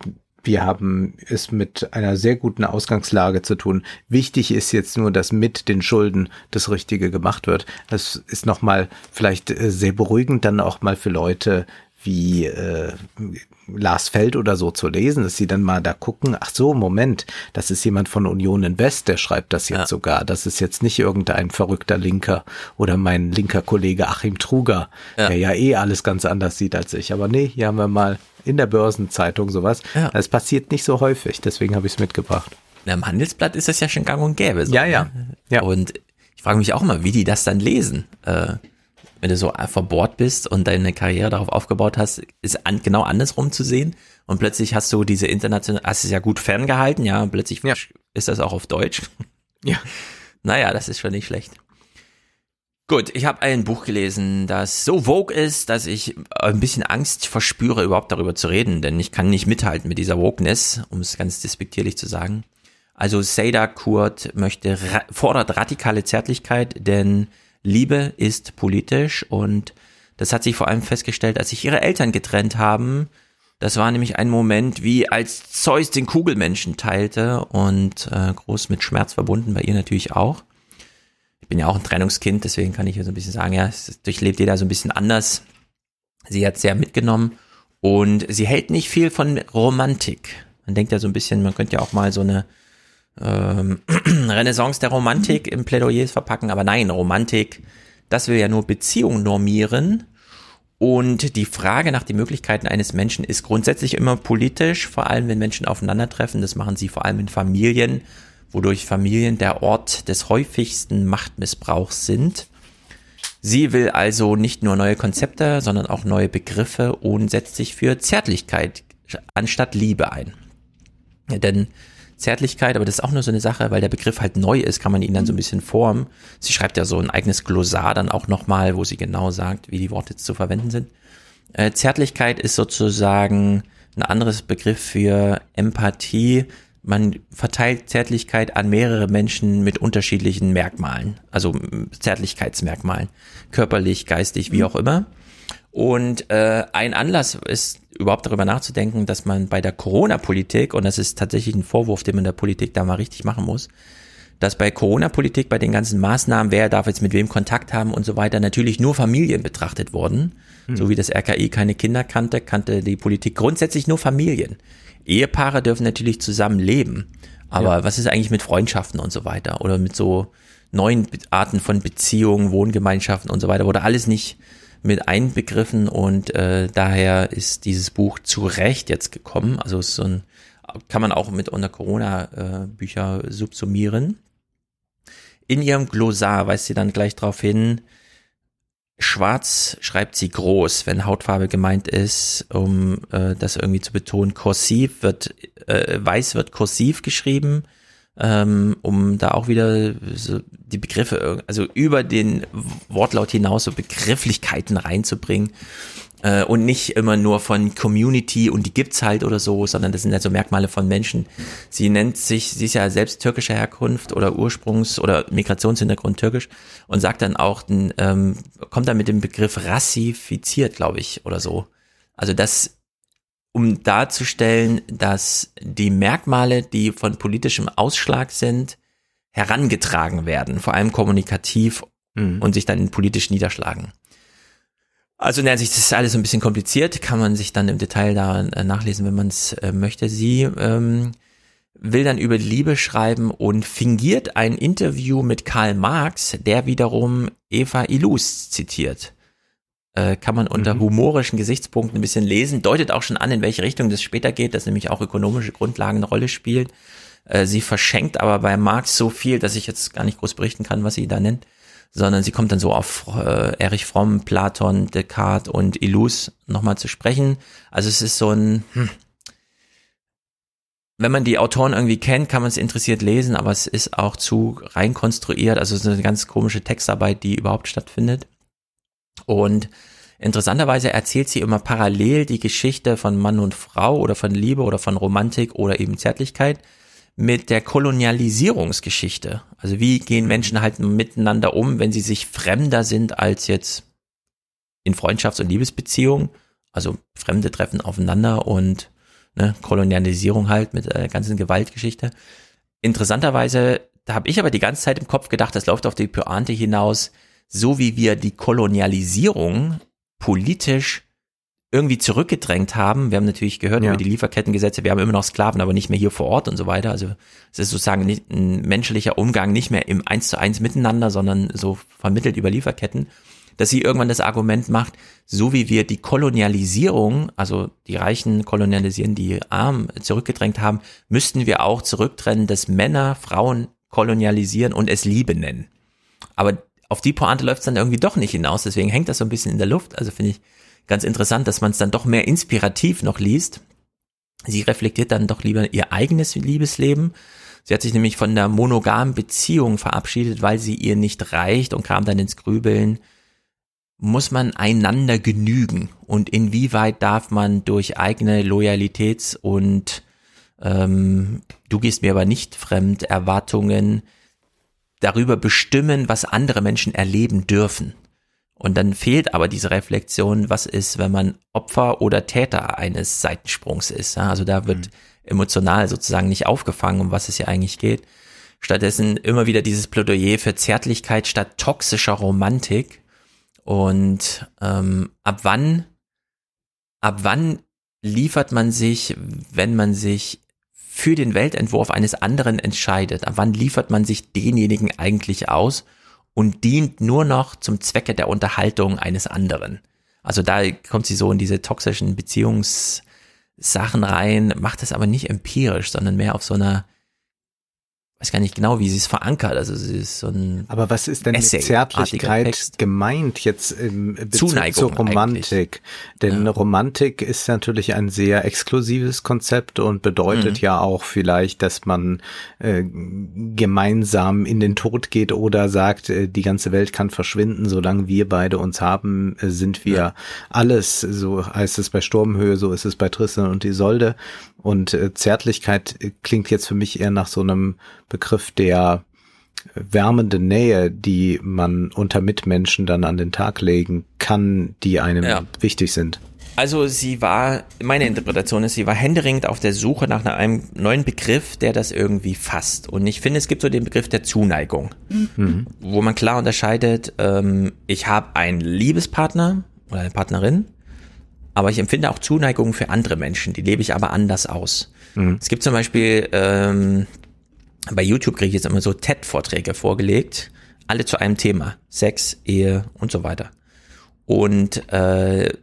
wir haben es mit einer sehr guten Ausgangslage zu tun. Wichtig ist jetzt nur, dass mit den Schulden das Richtige gemacht wird. Das ist nochmal vielleicht äh, sehr beruhigend dann auch mal für Leute, wie äh, Lars Feld oder so zu lesen, dass sie dann mal da gucken, ach so, Moment, das ist jemand von Union Invest, der schreibt das jetzt ja. sogar. Das ist jetzt nicht irgendein verrückter Linker oder mein linker Kollege Achim Truger, ja. der ja eh alles ganz anders sieht als ich. Aber nee, hier haben wir mal in der Börsenzeitung sowas. Ja. Das passiert nicht so häufig, deswegen habe ich es mitgebracht. Na, Im Handelsblatt ist das ja schon gang und gäbe. So, ja, ja. Ne? ja. Und ich frage mich auch immer, wie die das dann lesen. Äh, wenn du so verbohrt bist und deine Karriere darauf aufgebaut hast, ist an, genau andersrum zu sehen. Und plötzlich hast du diese international, hast es ja gut ferngehalten, ja, und plötzlich ja. ist das auch auf Deutsch. Ja. *laughs* Naja, das ist schon nicht schlecht. Gut, ich habe ein Buch gelesen, das so vogue ist, dass ich ein bisschen Angst verspüre, überhaupt darüber zu reden, denn ich kann nicht mithalten mit dieser Wokeness, um es ganz despektierlich zu sagen. Also Seda Kurt möchte, fordert radikale Zärtlichkeit, denn Liebe ist politisch und das hat sich vor allem festgestellt, als sich ihre Eltern getrennt haben. Das war nämlich ein Moment, wie als Zeus den Kugelmenschen teilte und äh, groß mit Schmerz verbunden, bei ihr natürlich auch. Ich bin ja auch ein Trennungskind, deswegen kann ich hier so ein bisschen sagen, ja, es durchlebt jeder so ein bisschen anders. Sie hat sehr mitgenommen und sie hält nicht viel von Romantik. Man denkt ja so ein bisschen, man könnte ja auch mal so eine ähm, *clears throat* Renaissance der Romantik im Plädoyer verpacken, aber nein, Romantik, das will ja nur Beziehungen normieren. Und die Frage nach den Möglichkeiten eines Menschen ist grundsätzlich immer politisch, vor allem wenn Menschen aufeinandertreffen. Das machen sie vor allem in Familien, wodurch Familien der Ort des häufigsten Machtmissbrauchs sind. Sie will also nicht nur neue Konzepte, sondern auch neue Begriffe und setzt sich für Zärtlichkeit anstatt Liebe ein. Ja, denn Zärtlichkeit, aber das ist auch nur so eine Sache, weil der Begriff halt neu ist, kann man ihn dann so ein bisschen formen. Sie schreibt ja so ein eigenes Glossar dann auch nochmal, wo sie genau sagt, wie die Worte jetzt zu verwenden sind. Äh, Zärtlichkeit ist sozusagen ein anderes Begriff für Empathie. Man verteilt Zärtlichkeit an mehrere Menschen mit unterschiedlichen Merkmalen, also Zärtlichkeitsmerkmalen, körperlich, geistig, wie mhm. auch immer. Und äh, ein Anlass ist überhaupt darüber nachzudenken, dass man bei der Corona-Politik, und das ist tatsächlich ein Vorwurf, den man der Politik da mal richtig machen muss, dass bei Corona-Politik, bei den ganzen Maßnahmen, wer darf jetzt mit wem Kontakt haben und so weiter, natürlich nur Familien betrachtet wurden. Hm. So wie das RKI keine Kinder kannte, kannte die Politik grundsätzlich nur Familien. Ehepaare dürfen natürlich zusammen leben. Aber ja. was ist eigentlich mit Freundschaften und so weiter? Oder mit so neuen Arten von Beziehungen, Wohngemeinschaften und so weiter? Wurde alles nicht mit einbegriffen und äh, daher ist dieses Buch zu Recht jetzt gekommen. Also so ein, kann man auch mit unter Corona-Bücher äh, subsumieren. In ihrem Glossar weist sie dann gleich darauf hin, Schwarz schreibt sie groß, wenn Hautfarbe gemeint ist, um äh, das irgendwie zu betonen. Kursiv wird, äh, weiß wird kursiv geschrieben ähm, um da auch wieder so die Begriffe, also über den Wortlaut hinaus so Begrifflichkeiten reinzubringen äh, und nicht immer nur von Community und die gibt's halt oder so, sondern das sind ja so Merkmale von Menschen. Sie nennt sich, sie ist ja selbst türkischer Herkunft oder Ursprungs- oder Migrationshintergrund türkisch und sagt dann auch, ähm, kommt dann mit dem Begriff rassifiziert, glaube ich, oder so. Also das um darzustellen, dass die Merkmale, die von politischem Ausschlag sind, herangetragen werden, vor allem kommunikativ mhm. und sich dann politisch niederschlagen. Also in der Sicht ist alles ein bisschen kompliziert, kann man sich dann im Detail da äh, nachlesen, wenn man es äh, möchte. Sie ähm, will dann über Liebe schreiben und fingiert ein Interview mit Karl Marx, der wiederum Eva Illus zitiert. Äh, kann man unter mhm. humorischen Gesichtspunkten ein bisschen lesen, deutet auch schon an, in welche Richtung das später geht, dass nämlich auch ökonomische Grundlagen eine Rolle spielen. Äh, sie verschenkt aber bei Marx so viel, dass ich jetzt gar nicht groß berichten kann, was sie da nennt sondern sie kommt dann so auf äh, Erich Fromm, Platon, Descartes und Illus nochmal zu sprechen. Also es ist so ein, hm, wenn man die Autoren irgendwie kennt, kann man es interessiert lesen, aber es ist auch zu rein konstruiert. Also es ist eine ganz komische Textarbeit, die überhaupt stattfindet. Und interessanterweise erzählt sie immer parallel die Geschichte von Mann und Frau oder von Liebe oder von Romantik oder eben Zärtlichkeit mit der Kolonialisierungsgeschichte. Also wie gehen Menschen halt miteinander um, wenn sie sich fremder sind als jetzt in Freundschafts- und Liebesbeziehungen. Also Fremde treffen aufeinander und ne, Kolonialisierung halt mit der ganzen Gewaltgeschichte. Interessanterweise, da habe ich aber die ganze Zeit im Kopf gedacht, das läuft auf die Pointe hinaus, so wie wir die Kolonialisierung politisch irgendwie zurückgedrängt haben. Wir haben natürlich gehört ja. über die Lieferkettengesetze, wir haben immer noch Sklaven, aber nicht mehr hier vor Ort und so weiter. Also es ist sozusagen nicht ein menschlicher Umgang, nicht mehr im Eins zu eins miteinander, sondern so vermittelt über Lieferketten, dass sie irgendwann das Argument macht, so wie wir die Kolonialisierung, also die Reichen kolonialisieren, die Armen zurückgedrängt haben, müssten wir auch zurücktrennen, dass Männer Frauen kolonialisieren und es Liebe nennen. Aber auf die Pointe läuft es dann irgendwie doch nicht hinaus, deswegen hängt das so ein bisschen in der Luft. Also finde ich ganz interessant, dass man es dann doch mehr inspirativ noch liest. Sie reflektiert dann doch lieber ihr eigenes Liebesleben. Sie hat sich nämlich von der monogamen Beziehung verabschiedet, weil sie ihr nicht reicht und kam dann ins Grübeln. Muss man einander genügen und inwieweit darf man durch eigene Loyalitäts- und ähm, du gehst mir aber nicht fremd Erwartungen darüber bestimmen, was andere Menschen erleben dürfen? Und dann fehlt aber diese Reflexion, was ist, wenn man Opfer oder Täter eines Seitensprungs ist. Also da wird mhm. emotional sozusagen nicht aufgefangen, um was es hier eigentlich geht. Stattdessen immer wieder dieses Plädoyer für Zärtlichkeit statt toxischer Romantik. Und ähm, ab wann, ab wann liefert man sich, wenn man sich für den Weltentwurf eines anderen entscheidet? Ab wann liefert man sich denjenigen eigentlich aus? Und dient nur noch zum Zwecke der Unterhaltung eines anderen. Also da kommt sie so in diese toxischen Beziehungssachen rein, macht das aber nicht empirisch, sondern mehr auf so einer weiß gar nicht genau, wie sie es verankert. Also sie ist so ein Aber was ist denn mit Zärtlichkeit gemeint jetzt im Bezug Zuneigung zur Romantik? Eigentlich. Denn ja. Romantik ist natürlich ein sehr exklusives Konzept und bedeutet mhm. ja auch vielleicht, dass man äh, gemeinsam in den Tod geht oder sagt, äh, die ganze Welt kann verschwinden, solange wir beide uns haben, äh, sind wir ja. alles. So heißt es bei Sturmhöhe, so ist es bei Tristan und Isolde. Und äh, Zärtlichkeit klingt jetzt für mich eher nach so einem Begriff der wärmende Nähe, die man unter Mitmenschen dann an den Tag legen kann, die einem ja. wichtig sind. Also sie war, meine Interpretation ist, sie war händeringend auf der Suche nach einem neuen Begriff, der das irgendwie fasst. Und ich finde, es gibt so den Begriff der Zuneigung, mhm. wo man klar unterscheidet, ähm, ich habe einen Liebespartner oder eine Partnerin, aber ich empfinde auch Zuneigung für andere Menschen, die lebe ich aber anders aus. Mhm. Es gibt zum Beispiel ähm, bei YouTube kriege ich jetzt immer so TED-Vorträge vorgelegt, alle zu einem Thema. Sex, Ehe und so weiter. Und äh,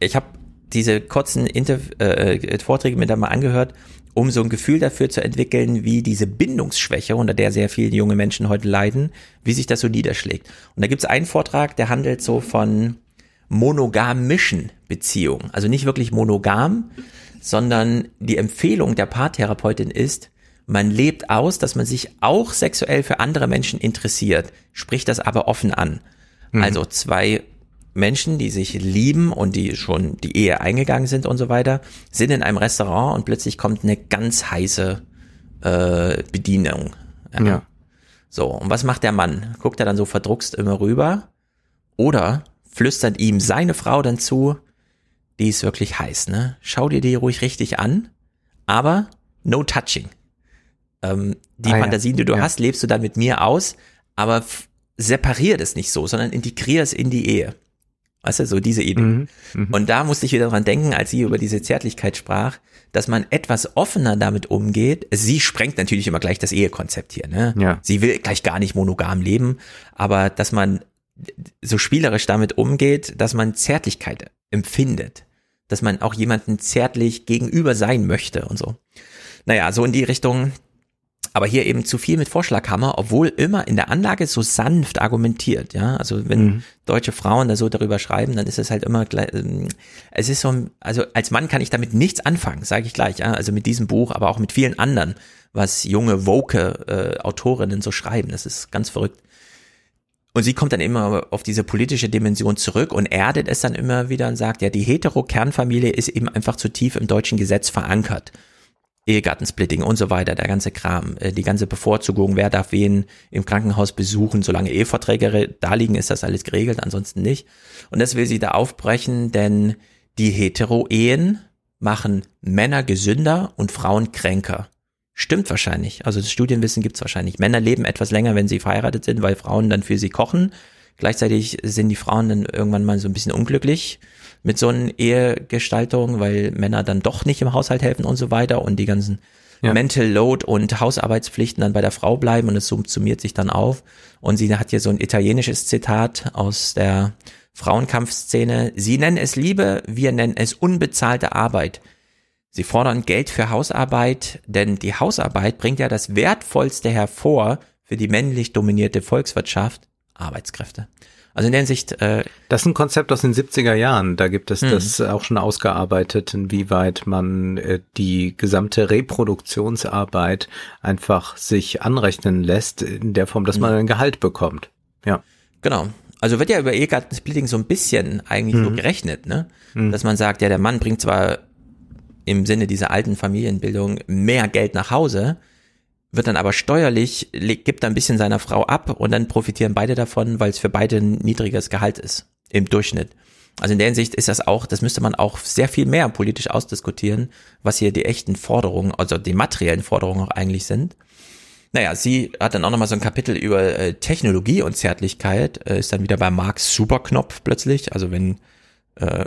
ich habe diese kurzen Interv äh, Vorträge mir dann mal angehört, um so ein Gefühl dafür zu entwickeln, wie diese Bindungsschwäche, unter der sehr viele junge Menschen heute leiden, wie sich das so niederschlägt. Und da gibt es einen Vortrag, der handelt so von monogamischen Beziehungen. Also nicht wirklich monogam, sondern die Empfehlung der Paartherapeutin ist, man lebt aus, dass man sich auch sexuell für andere Menschen interessiert, spricht das aber offen an. Mhm. Also zwei Menschen, die sich lieben und die schon die Ehe eingegangen sind und so weiter, sind in einem Restaurant und plötzlich kommt eine ganz heiße äh, Bedienung. Ja. ja. So, und was macht der Mann? Guckt er dann so verdruckst immer rüber? Oder flüstert ihm seine Frau dann zu, die ist wirklich heiß, ne? Schau dir die ruhig richtig an, aber no touching. Ähm, die ah, Fantasien, die du ja. hast, lebst du dann mit mir aus, aber separier das nicht so, sondern integrier es in die Ehe. Weißt du, so diese Idee. Mhm, mh. Und da musste ich wieder dran denken, als sie über diese Zärtlichkeit sprach, dass man etwas offener damit umgeht. Sie sprengt natürlich immer gleich das Ehekonzept hier, ne? Ja. Sie will gleich gar nicht monogam leben, aber dass man so spielerisch damit umgeht, dass man Zärtlichkeit empfindet, dass man auch jemanden zärtlich gegenüber sein möchte und so. Naja, so in die Richtung, aber hier eben zu viel mit Vorschlaghammer, obwohl immer in der Anlage so sanft argumentiert, ja. Also wenn mhm. deutsche Frauen da so darüber schreiben, dann ist es halt immer, ähm, es ist so, also als Mann kann ich damit nichts anfangen, sage ich gleich, ja. Also mit diesem Buch, aber auch mit vielen anderen, was junge woke äh, Autorinnen so schreiben, das ist ganz verrückt. Und sie kommt dann immer auf diese politische Dimension zurück und erdet es dann immer wieder und sagt, ja, die hetero-Kernfamilie ist eben einfach zu tief im deutschen Gesetz verankert. Ehegattensplitting und so weiter, der ganze Kram, äh, die ganze Bevorzugung, wer darf wen im Krankenhaus besuchen, solange Eheverträge da liegen, ist das alles geregelt, ansonsten nicht. Und das will sie da aufbrechen, denn die Hetero-Ehen machen Männer gesünder und Frauen kränker. Stimmt wahrscheinlich. Also das Studienwissen gibt's wahrscheinlich. Männer leben etwas länger, wenn sie verheiratet sind, weil Frauen dann für sie kochen. Gleichzeitig sind die Frauen dann irgendwann mal so ein bisschen unglücklich mit so einer Ehegestaltung, weil Männer dann doch nicht im Haushalt helfen und so weiter und die ganzen ja. Mental Load und Hausarbeitspflichten dann bei der Frau bleiben und es summiert sich dann auf. Und sie hat hier so ein italienisches Zitat aus der Frauenkampfszene. Sie nennen es Liebe, wir nennen es unbezahlte Arbeit. Sie fordern Geld für Hausarbeit, denn die Hausarbeit bringt ja das Wertvollste hervor für die männlich dominierte Volkswirtschaft, Arbeitskräfte. Also in der Hinsicht. Äh, das ist ein Konzept aus den 70er Jahren. Da gibt es mhm. das auch schon ausgearbeitet, inwieweit man äh, die gesamte Reproduktionsarbeit einfach sich anrechnen lässt, in der Form, dass man mhm. ein Gehalt bekommt. Ja. Genau. Also wird ja über Ehegattensplitting so ein bisschen eigentlich mhm. so gerechnet, ne? Mhm. Dass man sagt, ja, der Mann bringt zwar im Sinne dieser alten Familienbildung mehr Geld nach Hause, wird dann aber steuerlich, gibt ein bisschen seiner Frau ab und dann profitieren beide davon, weil es für beide ein niedriges Gehalt ist im Durchschnitt. Also in der Hinsicht ist das auch, das müsste man auch sehr viel mehr politisch ausdiskutieren, was hier die echten Forderungen, also die materiellen Forderungen auch eigentlich sind. Naja, sie hat dann auch nochmal so ein Kapitel über äh, Technologie und Zärtlichkeit, äh, ist dann wieder bei Marx Superknopf plötzlich. Also wenn äh,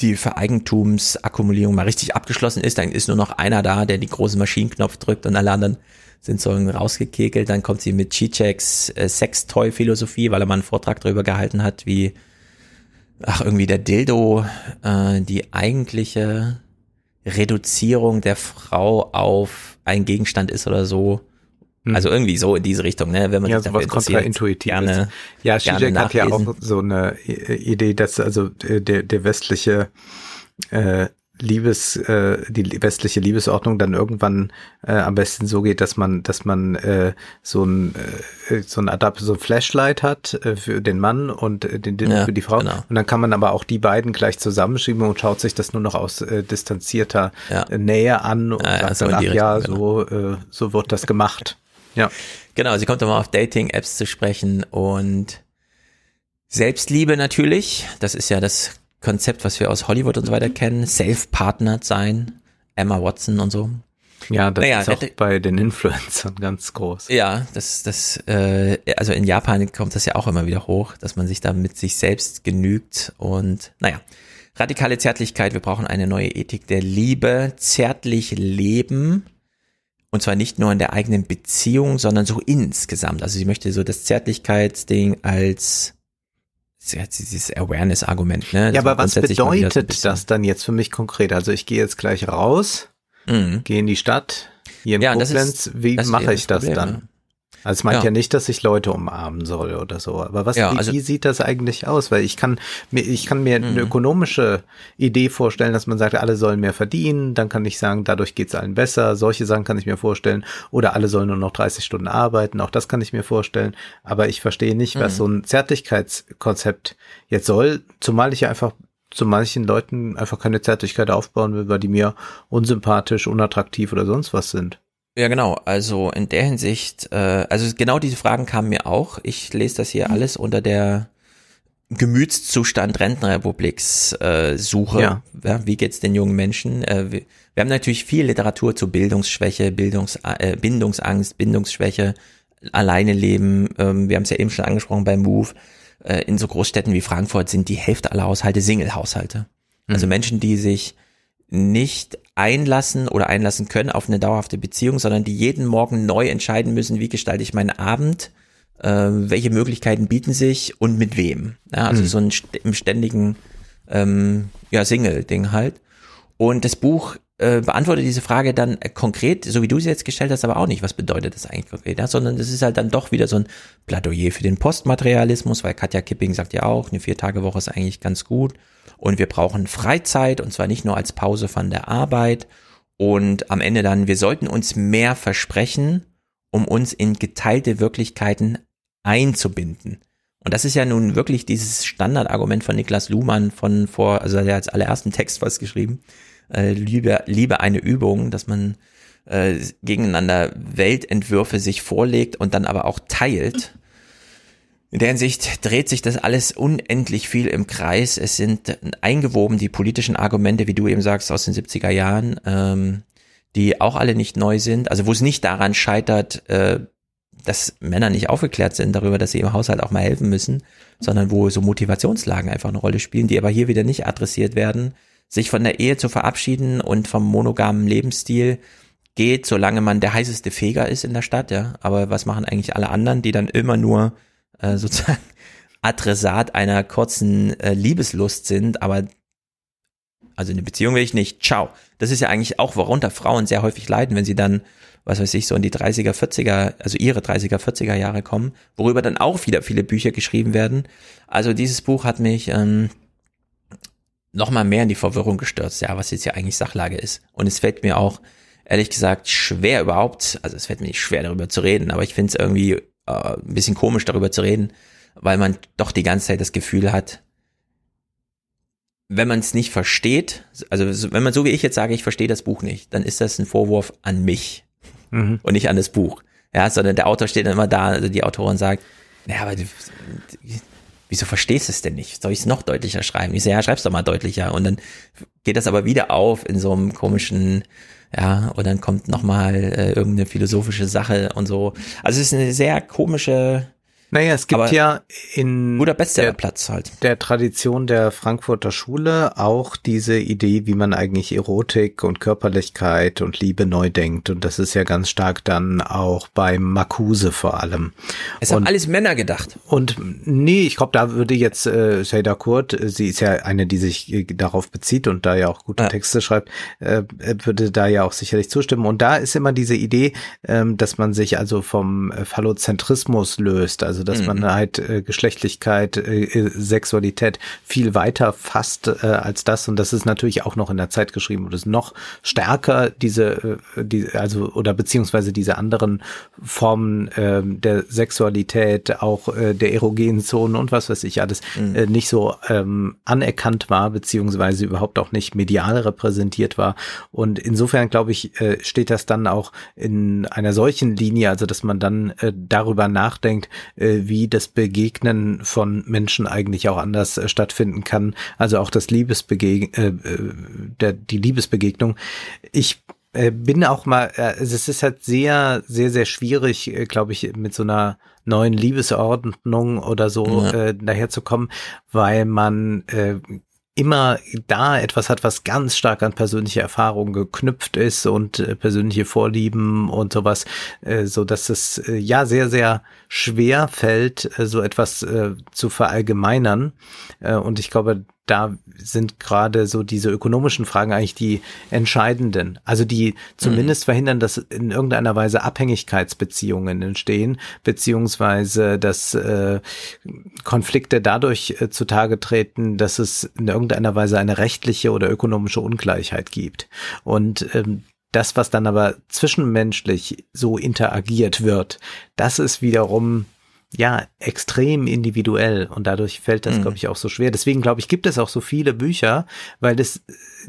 die Vereigentumsakkumulierung mal richtig abgeschlossen ist, dann ist nur noch einer da, der die große Maschinenknopf drückt und alle anderen sind so rausgekekelt. Dann kommt sie mit Chicheks äh, Sextoy-Philosophie, weil er mal einen Vortrag darüber gehalten hat, wie ach irgendwie der Dildo äh, die eigentliche Reduzierung der Frau auf ein Gegenstand ist oder so. Hm. Also irgendwie so in diese Richtung, ne? Wenn man ja, sich dafür kontraintuitiv gerne, ist. Ja, Zizek hat ja auch so eine Idee, dass also äh, der, der westliche äh, Liebes, äh, die westliche Liebesordnung dann irgendwann äh, am besten so geht, dass man, dass man äh, so ein äh, so ein Adapter, so ein Flashlight hat äh, für den Mann und äh, den, den ja, für die Frau. Genau. Und dann kann man aber auch die beiden gleich zusammenschieben und schaut sich das nur noch aus äh, distanzierter ja. äh, Nähe an und ja, sagt dann, ach ja, genau. so äh, so wird das gemacht. Ja. Genau, sie kommt mal auf Dating-Apps zu sprechen und Selbstliebe natürlich. Das ist ja das Konzept, was wir aus Hollywood und so weiter kennen. Self-partnered sein. Emma Watson und so. Ja, das naja, ist auch bei den Influencern ganz groß. Ja, das, das, äh, also in Japan kommt das ja auch immer wieder hoch, dass man sich da mit sich selbst genügt und naja. Radikale Zärtlichkeit, wir brauchen eine neue Ethik der Liebe, zärtlich leben, und zwar nicht nur in der eigenen Beziehung, sondern so insgesamt. Also sie möchte so das Zärtlichkeitsding als dieses Awareness-Argument. Ne? ja, aber was bedeutet das dann jetzt für mich konkret? Also ich gehe jetzt gleich raus, mhm. gehe in die Stadt, hier in ja, Koblenz. Wie mache ich das Problem, dann? Also es meint ja. ja. nicht, dass ich Leute umarmen soll oder so. Aber was, ja, wie, also, wie sieht das eigentlich aus? Weil ich kann mir, ich kann mir eine mhm. ökonomische Idee vorstellen, dass man sagt, alle sollen mehr verdienen. Dann kann ich sagen, dadurch geht's allen besser. Solche Sachen kann ich mir vorstellen. Oder alle sollen nur noch 30 Stunden arbeiten. Auch das kann ich mir vorstellen. Aber ich verstehe nicht, was mhm. so ein Zärtlichkeitskonzept jetzt soll. Zumal ich ja einfach zu manchen Leuten einfach keine Zärtlichkeit aufbauen will, weil die mir unsympathisch, unattraktiv oder sonst was sind. Ja, genau. Also in der Hinsicht, äh, also genau diese Fragen kamen mir auch. Ich lese das hier alles unter der Gemütszustand Rentenrepubliks äh, suche. Ja. ja wie geht's den jungen Menschen? Äh, wir, wir, haben natürlich viel Literatur zu Bildungsschwäche, Bildungs, äh, Bindungsangst, Bindungsschwäche, alleine leben. Ähm, wir haben es ja eben schon angesprochen beim Move. Äh, in so Großstädten wie Frankfurt sind die Hälfte aller Haushalte Single-Haushalte. Mhm. Also Menschen, die sich nicht einlassen oder einlassen können auf eine dauerhafte Beziehung, sondern die jeden Morgen neu entscheiden müssen, wie gestalte ich meinen Abend, äh, welche Möglichkeiten bieten sich und mit wem. Ja, also mhm. so ein im ständigen ähm, ja, Single-Ding halt. Und das Buch äh, beantwortet diese Frage dann konkret, so wie du sie jetzt gestellt hast, aber auch nicht, was bedeutet das eigentlich konkret, ja? sondern das ist halt dann doch wieder so ein Plädoyer für den Postmaterialismus, weil Katja Kipping sagt ja auch, eine Vier-Tage-Woche ist eigentlich ganz gut und wir brauchen Freizeit und zwar nicht nur als Pause von der Arbeit und am Ende dann, wir sollten uns mehr versprechen, um uns in geteilte Wirklichkeiten einzubinden. Und das ist ja nun wirklich dieses Standardargument von Niklas Luhmann von vor, also er hat als allerersten Text was geschrieben, äh, Liebe, Liebe eine Übung, dass man äh, gegeneinander Weltentwürfe sich vorlegt und dann aber auch teilt. In der Hinsicht dreht sich das alles unendlich viel im Kreis. Es sind eingewoben die politischen Argumente, wie du eben sagst, aus den 70er Jahren, ähm, die auch alle nicht neu sind. Also wo es nicht daran scheitert, äh, dass Männer nicht aufgeklärt sind darüber, dass sie im Haushalt auch mal helfen müssen, sondern wo so Motivationslagen einfach eine Rolle spielen, die aber hier wieder nicht adressiert werden. Sich von der Ehe zu verabschieden und vom monogamen Lebensstil geht, solange man der heißeste Feger ist in der Stadt, ja. Aber was machen eigentlich alle anderen, die dann immer nur äh, *laughs* sozusagen Adressat einer kurzen äh, Liebeslust sind, aber also eine Beziehung will ich nicht. Ciao. Das ist ja eigentlich auch, worunter Frauen sehr häufig leiden, wenn sie dann was weiß ich, so in die 30er, 40er, also ihre 30er, 40er Jahre kommen, worüber dann auch wieder viele Bücher geschrieben werden. Also dieses Buch hat mich ähm, nochmal mehr in die Verwirrung gestürzt, ja, was jetzt ja eigentlich Sachlage ist. Und es fällt mir auch, ehrlich gesagt, schwer überhaupt, also es fällt mir nicht schwer darüber zu reden, aber ich finde es irgendwie äh, ein bisschen komisch darüber zu reden, weil man doch die ganze Zeit das Gefühl hat, wenn man es nicht versteht, also wenn man so wie ich jetzt sage, ich verstehe das Buch nicht, dann ist das ein Vorwurf an mich mhm. und nicht an das Buch. Ja, sondern der Autor steht dann immer da, also die Autorin sagt, ja, aber du, wieso verstehst du es denn nicht? Soll ich es noch deutlicher schreiben? Ich sage, ja, schreib's doch mal deutlicher. Und dann geht das aber wieder auf in so einem komischen, ja, und dann kommt nochmal äh, irgendeine philosophische Sache und so. Also es ist eine sehr komische naja, es gibt Aber ja in guter Bestsellerplatz halt. Der Tradition der Frankfurter Schule auch diese Idee, wie man eigentlich Erotik und Körperlichkeit und Liebe neu denkt. Und das ist ja ganz stark dann auch beim Marcuse vor allem. Es und, haben alles Männer gedacht. Und nee, ich glaube, da würde jetzt äh, Shada Kurt, sie ist ja eine, die sich äh, darauf bezieht und da ja auch gute ja. Texte schreibt, äh, würde da ja auch sicherlich zustimmen. Und da ist immer diese Idee, äh, dass man sich also vom äh, Phallozentrismus löst. Also dass mhm. man halt äh, Geschlechtlichkeit, äh, äh, Sexualität viel weiter fasst äh, als das. Und das ist natürlich auch noch in der Zeit geschrieben und ist noch stärker diese, äh, die, also oder beziehungsweise diese anderen Formen äh, der Sexualität, auch äh, der erogenen Zonen und was weiß ich alles, mhm. äh, nicht so ähm, anerkannt war, beziehungsweise überhaupt auch nicht medial repräsentiert war. Und insofern, glaube ich, äh, steht das dann auch in einer solchen Linie, also dass man dann äh, darüber nachdenkt, äh, äh, wie das Begegnen von Menschen eigentlich auch anders äh, stattfinden kann. Also auch das Liebesbegeg äh, äh, der, die Liebesbegegnung. Ich äh, bin auch mal, äh, es ist halt sehr, sehr, sehr schwierig, äh, glaube ich, mit so einer neuen Liebesordnung oder so ja. äh, daherzukommen, weil man äh, immer da etwas hat, was ganz stark an persönliche Erfahrungen geknüpft ist und äh, persönliche Vorlieben und sowas, äh, so dass es äh, ja sehr, sehr schwer fällt, äh, so etwas äh, zu verallgemeinern. Äh, und ich glaube, da sind gerade so diese ökonomischen Fragen eigentlich die entscheidenden. Also die zumindest mhm. verhindern, dass in irgendeiner Weise Abhängigkeitsbeziehungen entstehen, beziehungsweise dass äh, Konflikte dadurch äh, zutage treten, dass es in irgendeiner Weise eine rechtliche oder ökonomische Ungleichheit gibt. Und ähm, das, was dann aber zwischenmenschlich so interagiert wird, das ist wiederum ja extrem individuell und dadurch fällt das, mhm. glaube ich, auch so schwer. Deswegen glaube ich, gibt es auch so viele Bücher, weil das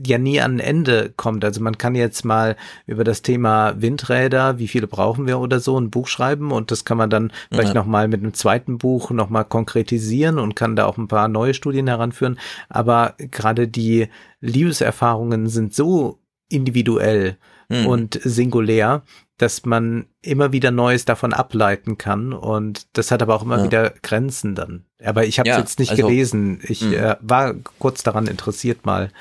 ja nie an ein Ende kommt. Also man kann jetzt mal über das Thema Windräder, wie viele brauchen wir oder so, ein Buch schreiben und das kann man dann vielleicht ja. noch mal mit einem zweiten Buch noch mal konkretisieren und kann da auch ein paar neue Studien heranführen. Aber gerade die Liebeserfahrungen sind so individuell mhm. und singulär, dass man immer wieder Neues davon ableiten kann und das hat aber auch immer ja. wieder Grenzen dann. Aber ich habe es ja, jetzt nicht also, gelesen. Ich mhm. äh, war kurz daran interessiert mal,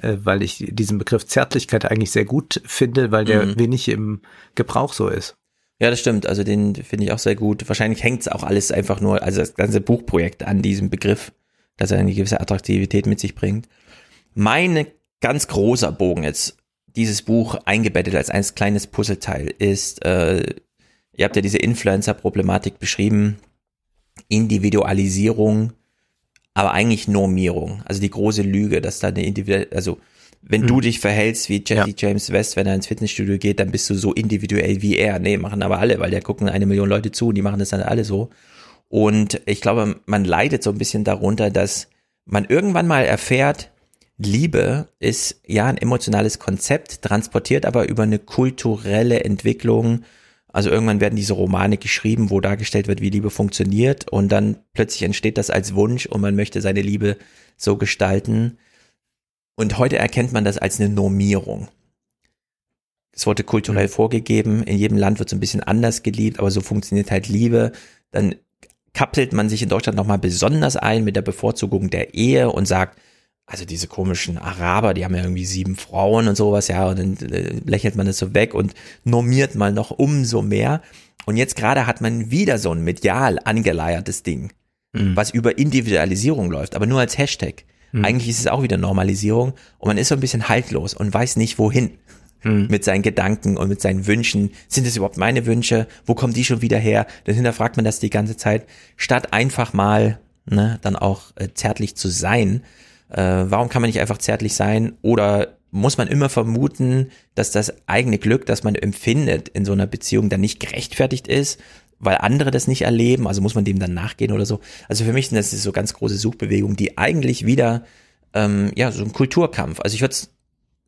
äh, weil ich diesen Begriff Zärtlichkeit eigentlich sehr gut finde, weil der mhm. wenig im Gebrauch so ist. Ja, das stimmt. Also den finde ich auch sehr gut. Wahrscheinlich hängt es auch alles einfach nur, also das ganze Buchprojekt an diesem Begriff, dass er eine gewisse Attraktivität mit sich bringt. Meine ganz großer Bogen jetzt dieses Buch eingebettet als ein kleines Puzzleteil ist, äh, ihr habt ja diese Influencer-Problematik beschrieben, Individualisierung, aber eigentlich Normierung. Also die große Lüge, dass da eine individuelle, also wenn hm. du dich verhältst wie Jesse ja. James West, wenn er ins Fitnessstudio geht, dann bist du so individuell wie er. Nee, machen aber alle, weil der gucken eine Million Leute zu und die machen das dann alle so. Und ich glaube, man leidet so ein bisschen darunter, dass man irgendwann mal erfährt, Liebe ist ja ein emotionales Konzept, transportiert aber über eine kulturelle Entwicklung. Also irgendwann werden diese Romane geschrieben, wo dargestellt wird, wie Liebe funktioniert und dann plötzlich entsteht das als Wunsch und man möchte seine Liebe so gestalten. Und heute erkennt man das als eine Normierung. Es wurde kulturell mhm. vorgegeben, in jedem Land wird es ein bisschen anders geliebt, aber so funktioniert halt Liebe. Dann kappelt man sich in Deutschland nochmal besonders ein mit der Bevorzugung der Ehe und sagt, also diese komischen Araber, die haben ja irgendwie sieben Frauen und sowas, ja, und dann äh, lächelt man das so weg und normiert mal noch umso mehr. Und jetzt gerade hat man wieder so ein medial angeleiertes Ding, mhm. was über Individualisierung läuft, aber nur als Hashtag. Mhm. Eigentlich ist es auch wieder Normalisierung und man ist so ein bisschen haltlos und weiß nicht wohin mhm. mit seinen Gedanken und mit seinen Wünschen. Sind es überhaupt meine Wünsche? Wo kommen die schon wieder her? Dann hinterfragt man das die ganze Zeit, statt einfach mal ne, dann auch äh, zärtlich zu sein äh, warum kann man nicht einfach zärtlich sein? Oder muss man immer vermuten, dass das eigene Glück, das man empfindet in so einer Beziehung, dann nicht gerechtfertigt ist, weil andere das nicht erleben? Also muss man dem dann nachgehen oder so? Also für mich sind das so ganz große Suchbewegungen, die eigentlich wieder ähm, ja so ein Kulturkampf. Also ich würde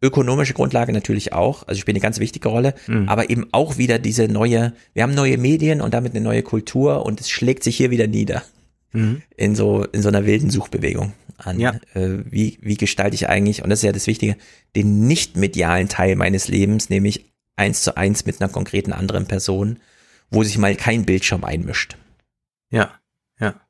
ökonomische Grundlage natürlich auch, also spielt eine ganz wichtige Rolle, mhm. aber eben auch wieder diese neue, wir haben neue Medien und damit eine neue Kultur und es schlägt sich hier wieder nieder mhm. in so in so einer wilden Suchbewegung an, ja. äh, wie, wie gestalte ich eigentlich, und das ist ja das Wichtige, den nicht medialen Teil meines Lebens, nämlich eins zu eins mit einer konkreten anderen Person, wo sich mal kein Bildschirm einmischt. Ja, ja.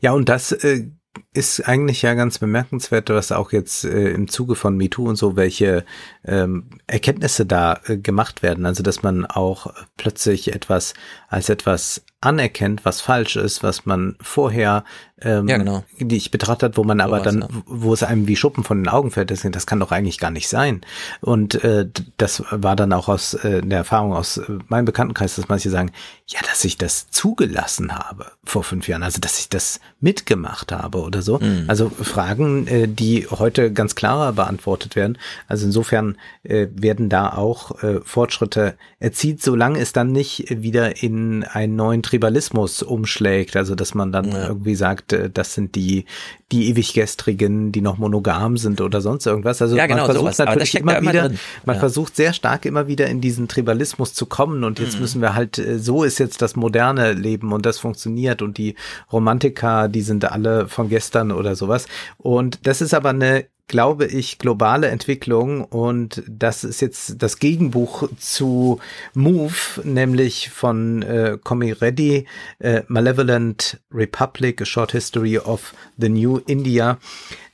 Ja, und das äh, ist eigentlich ja ganz bemerkenswert, was auch jetzt äh, im Zuge von MeToo und so, welche ähm, Erkenntnisse da äh, gemacht werden. Also, dass man auch plötzlich etwas als etwas anerkennt, was falsch ist, was man vorher ähm, ja, genau. die ich betrachtet wo man so aber dann, ja. wo es einem wie Schuppen von den Augen fällt, das, das kann doch eigentlich gar nicht sein. Und äh, das war dann auch aus äh, der Erfahrung aus äh, meinem Bekanntenkreis, dass manche sagen, ja, dass ich das zugelassen habe vor fünf Jahren, also dass ich das mitgemacht habe oder so. Mhm. Also Fragen, äh, die heute ganz klarer beantwortet werden. Also insofern äh, werden da auch äh, Fortschritte erzielt, solange es dann nicht wieder in einen neuen Tribalismus umschlägt, also dass man dann ja. irgendwie sagt, äh, das sind die die ewiggestrigen, die noch monogam sind oder sonst irgendwas. Also ja, genau, man versucht sowas. natürlich immer wieder, immer man ja. versucht sehr stark immer wieder in diesen Tribalismus zu kommen und jetzt mhm. müssen wir halt, äh, so ist jetzt das moderne Leben und das funktioniert und die Romantiker, die sind alle von gestern oder sowas. Und das ist aber eine glaube ich, globale Entwicklung und das ist jetzt das Gegenbuch zu Move, nämlich von äh, Comi Reddy, äh, Malevolent Republic, A Short History of the New India.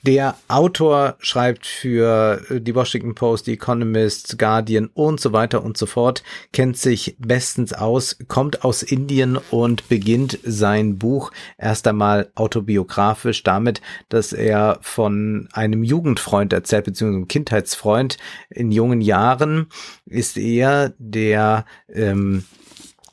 Der Autor schreibt für äh, die Washington Post, die Economist, Guardian und so weiter und so fort, kennt sich bestens aus, kommt aus Indien und beginnt sein Buch erst einmal autobiografisch damit, dass er von einem Jugendfreund erzählt, beziehungsweise einem Kindheitsfreund. In jungen Jahren ist er der ähm,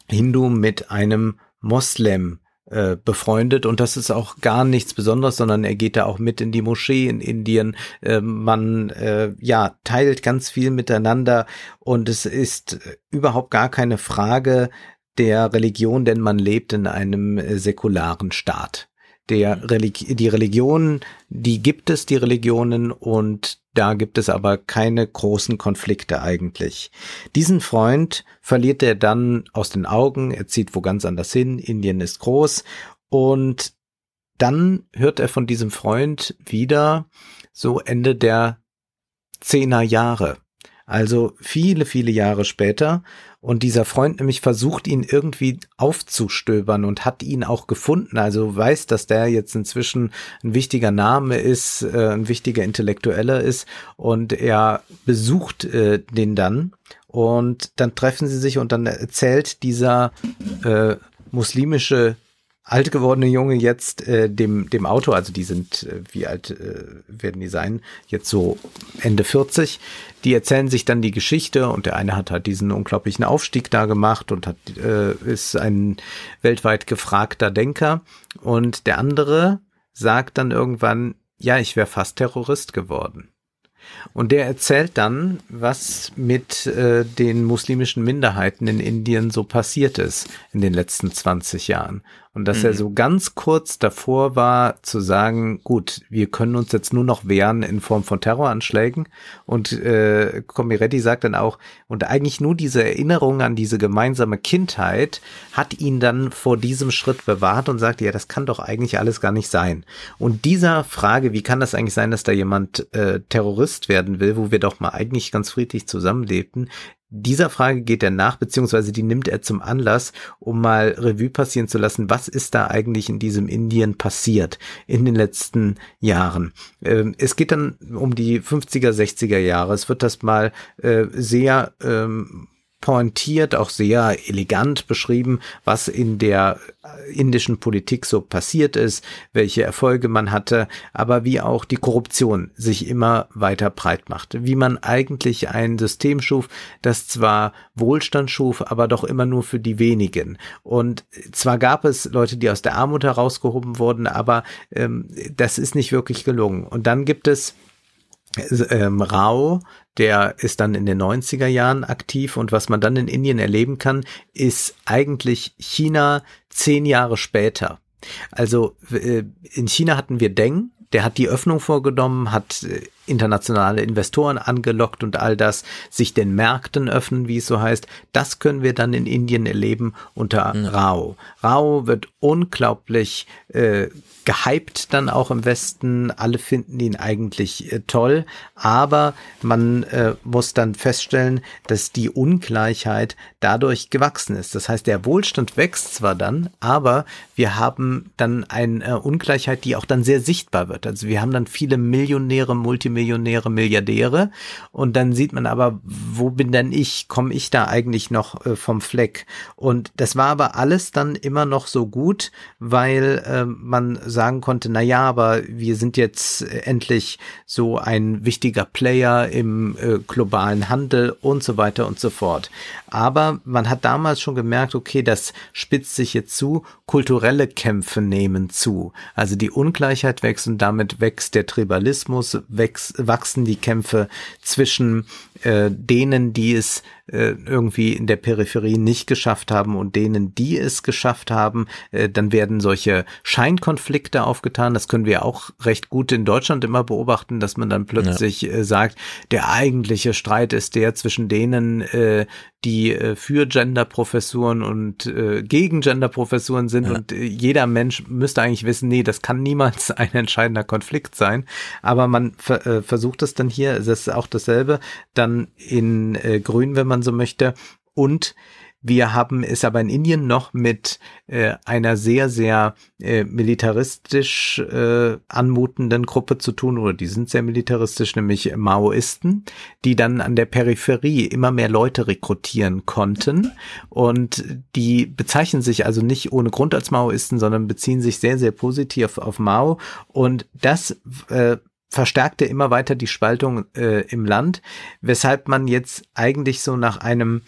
Hindu mit einem Moslem äh, befreundet und das ist auch gar nichts Besonderes, sondern er geht da auch mit in die Moschee in Indien. Äh, man äh, ja teilt ganz viel miteinander und es ist überhaupt gar keine Frage, der Religion, denn man lebt in einem äh, säkularen Staat. Der Religi die Religion, die gibt es, die Religionen, und da gibt es aber keine großen Konflikte eigentlich. Diesen Freund verliert er dann aus den Augen, er zieht wo ganz anders hin, Indien ist groß, und dann hört er von diesem Freund wieder so Ende der Zehner Jahre. Also viele, viele Jahre später. Und dieser Freund nämlich versucht ihn irgendwie aufzustöbern und hat ihn auch gefunden. Also weiß, dass der jetzt inzwischen ein wichtiger Name ist, äh, ein wichtiger Intellektueller ist. Und er besucht äh, den dann. Und dann treffen sie sich und dann erzählt dieser äh, muslimische alt gewordene Junge jetzt äh, dem dem Auto, also die sind äh, wie alt äh, werden die sein? Jetzt so Ende 40. Die erzählen sich dann die Geschichte und der eine hat halt diesen unglaublichen Aufstieg da gemacht und hat äh, ist ein weltweit gefragter Denker und der andere sagt dann irgendwann, ja, ich wäre fast Terrorist geworden. Und der erzählt dann, was mit äh, den muslimischen Minderheiten in Indien so passiert ist in den letzten 20 Jahren. Und dass mhm. er so ganz kurz davor war zu sagen, gut, wir können uns jetzt nur noch wehren in Form von Terroranschlägen. Und äh, Comiretti sagt dann auch, und eigentlich nur diese Erinnerung an diese gemeinsame Kindheit hat ihn dann vor diesem Schritt bewahrt und sagt, ja, das kann doch eigentlich alles gar nicht sein. Und dieser Frage, wie kann das eigentlich sein, dass da jemand äh, Terrorist werden will, wo wir doch mal eigentlich ganz friedlich zusammenlebten, dieser Frage geht er nach, beziehungsweise die nimmt er zum Anlass, um mal Revue passieren zu lassen, was ist da eigentlich in diesem Indien passiert in den letzten Jahren. Ähm, es geht dann um die 50er, 60er Jahre. Es wird das mal äh, sehr ähm, pointiert, auch sehr elegant beschrieben, was in der indischen Politik so passiert ist, welche Erfolge man hatte, aber wie auch die Korruption sich immer weiter breit macht. Wie man eigentlich ein System schuf, das zwar Wohlstand schuf, aber doch immer nur für die wenigen. Und zwar gab es Leute, die aus der Armut herausgehoben wurden, aber ähm, das ist nicht wirklich gelungen. Und dann gibt es ähm, Rao, der ist dann in den 90er Jahren aktiv und was man dann in Indien erleben kann, ist eigentlich China zehn Jahre später. Also äh, in China hatten wir Deng, der hat die Öffnung vorgenommen, hat äh, internationale Investoren angelockt und all das, sich den Märkten öffnen, wie es so heißt, das können wir dann in Indien erleben unter mhm. Rao. Rao wird unglaublich äh, gehypt dann auch im Westen. Alle finden ihn eigentlich äh, toll, aber man äh, muss dann feststellen, dass die Ungleichheit dadurch gewachsen ist. Das heißt, der Wohlstand wächst zwar dann, aber wir haben dann eine äh, Ungleichheit, die auch dann sehr sichtbar wird. Also wir haben dann viele Millionäre, Multimillionäre, Multimillionäre, Milliardäre. Und dann sieht man aber, wo bin denn ich? Komme ich da eigentlich noch äh, vom Fleck? Und das war aber alles dann immer noch so gut, weil äh, man sagen konnte, na ja, aber wir sind jetzt endlich so ein wichtiger Player im äh, globalen Handel und so weiter und so fort. Aber man hat damals schon gemerkt, okay, das spitzt sich jetzt zu, kulturelle Kämpfe nehmen zu. Also die Ungleichheit wächst und damit wächst der Tribalismus, wächst, wachsen die Kämpfe zwischen äh, denen, die es äh, irgendwie in der Peripherie nicht geschafft haben und denen, die es geschafft haben, äh, dann werden solche Scheinkonflikte aufgetan. Das können wir auch recht gut in Deutschland immer beobachten, dass man dann plötzlich ja. äh, sagt, der eigentliche Streit ist der zwischen denen, äh, die äh, für Genderprofessuren und äh, gegen Genderprofessuren sind ja. und äh, jeder Mensch müsste eigentlich wissen, nee, das kann niemals *laughs* ein entscheidender Konflikt sein. Aber man ver äh, versucht es dann hier, es ist auch dasselbe, dann in äh, Grün, wenn man man so möchte. Und wir haben es aber in Indien noch mit äh, einer sehr, sehr äh, militaristisch äh, anmutenden Gruppe zu tun, oder die sind sehr militaristisch, nämlich Maoisten, die dann an der Peripherie immer mehr Leute rekrutieren konnten. Und die bezeichnen sich also nicht ohne Grund als Maoisten, sondern beziehen sich sehr, sehr positiv auf Mao. Und das äh, verstärkte immer weiter die Spaltung äh, im Land, weshalb man jetzt eigentlich so nach einem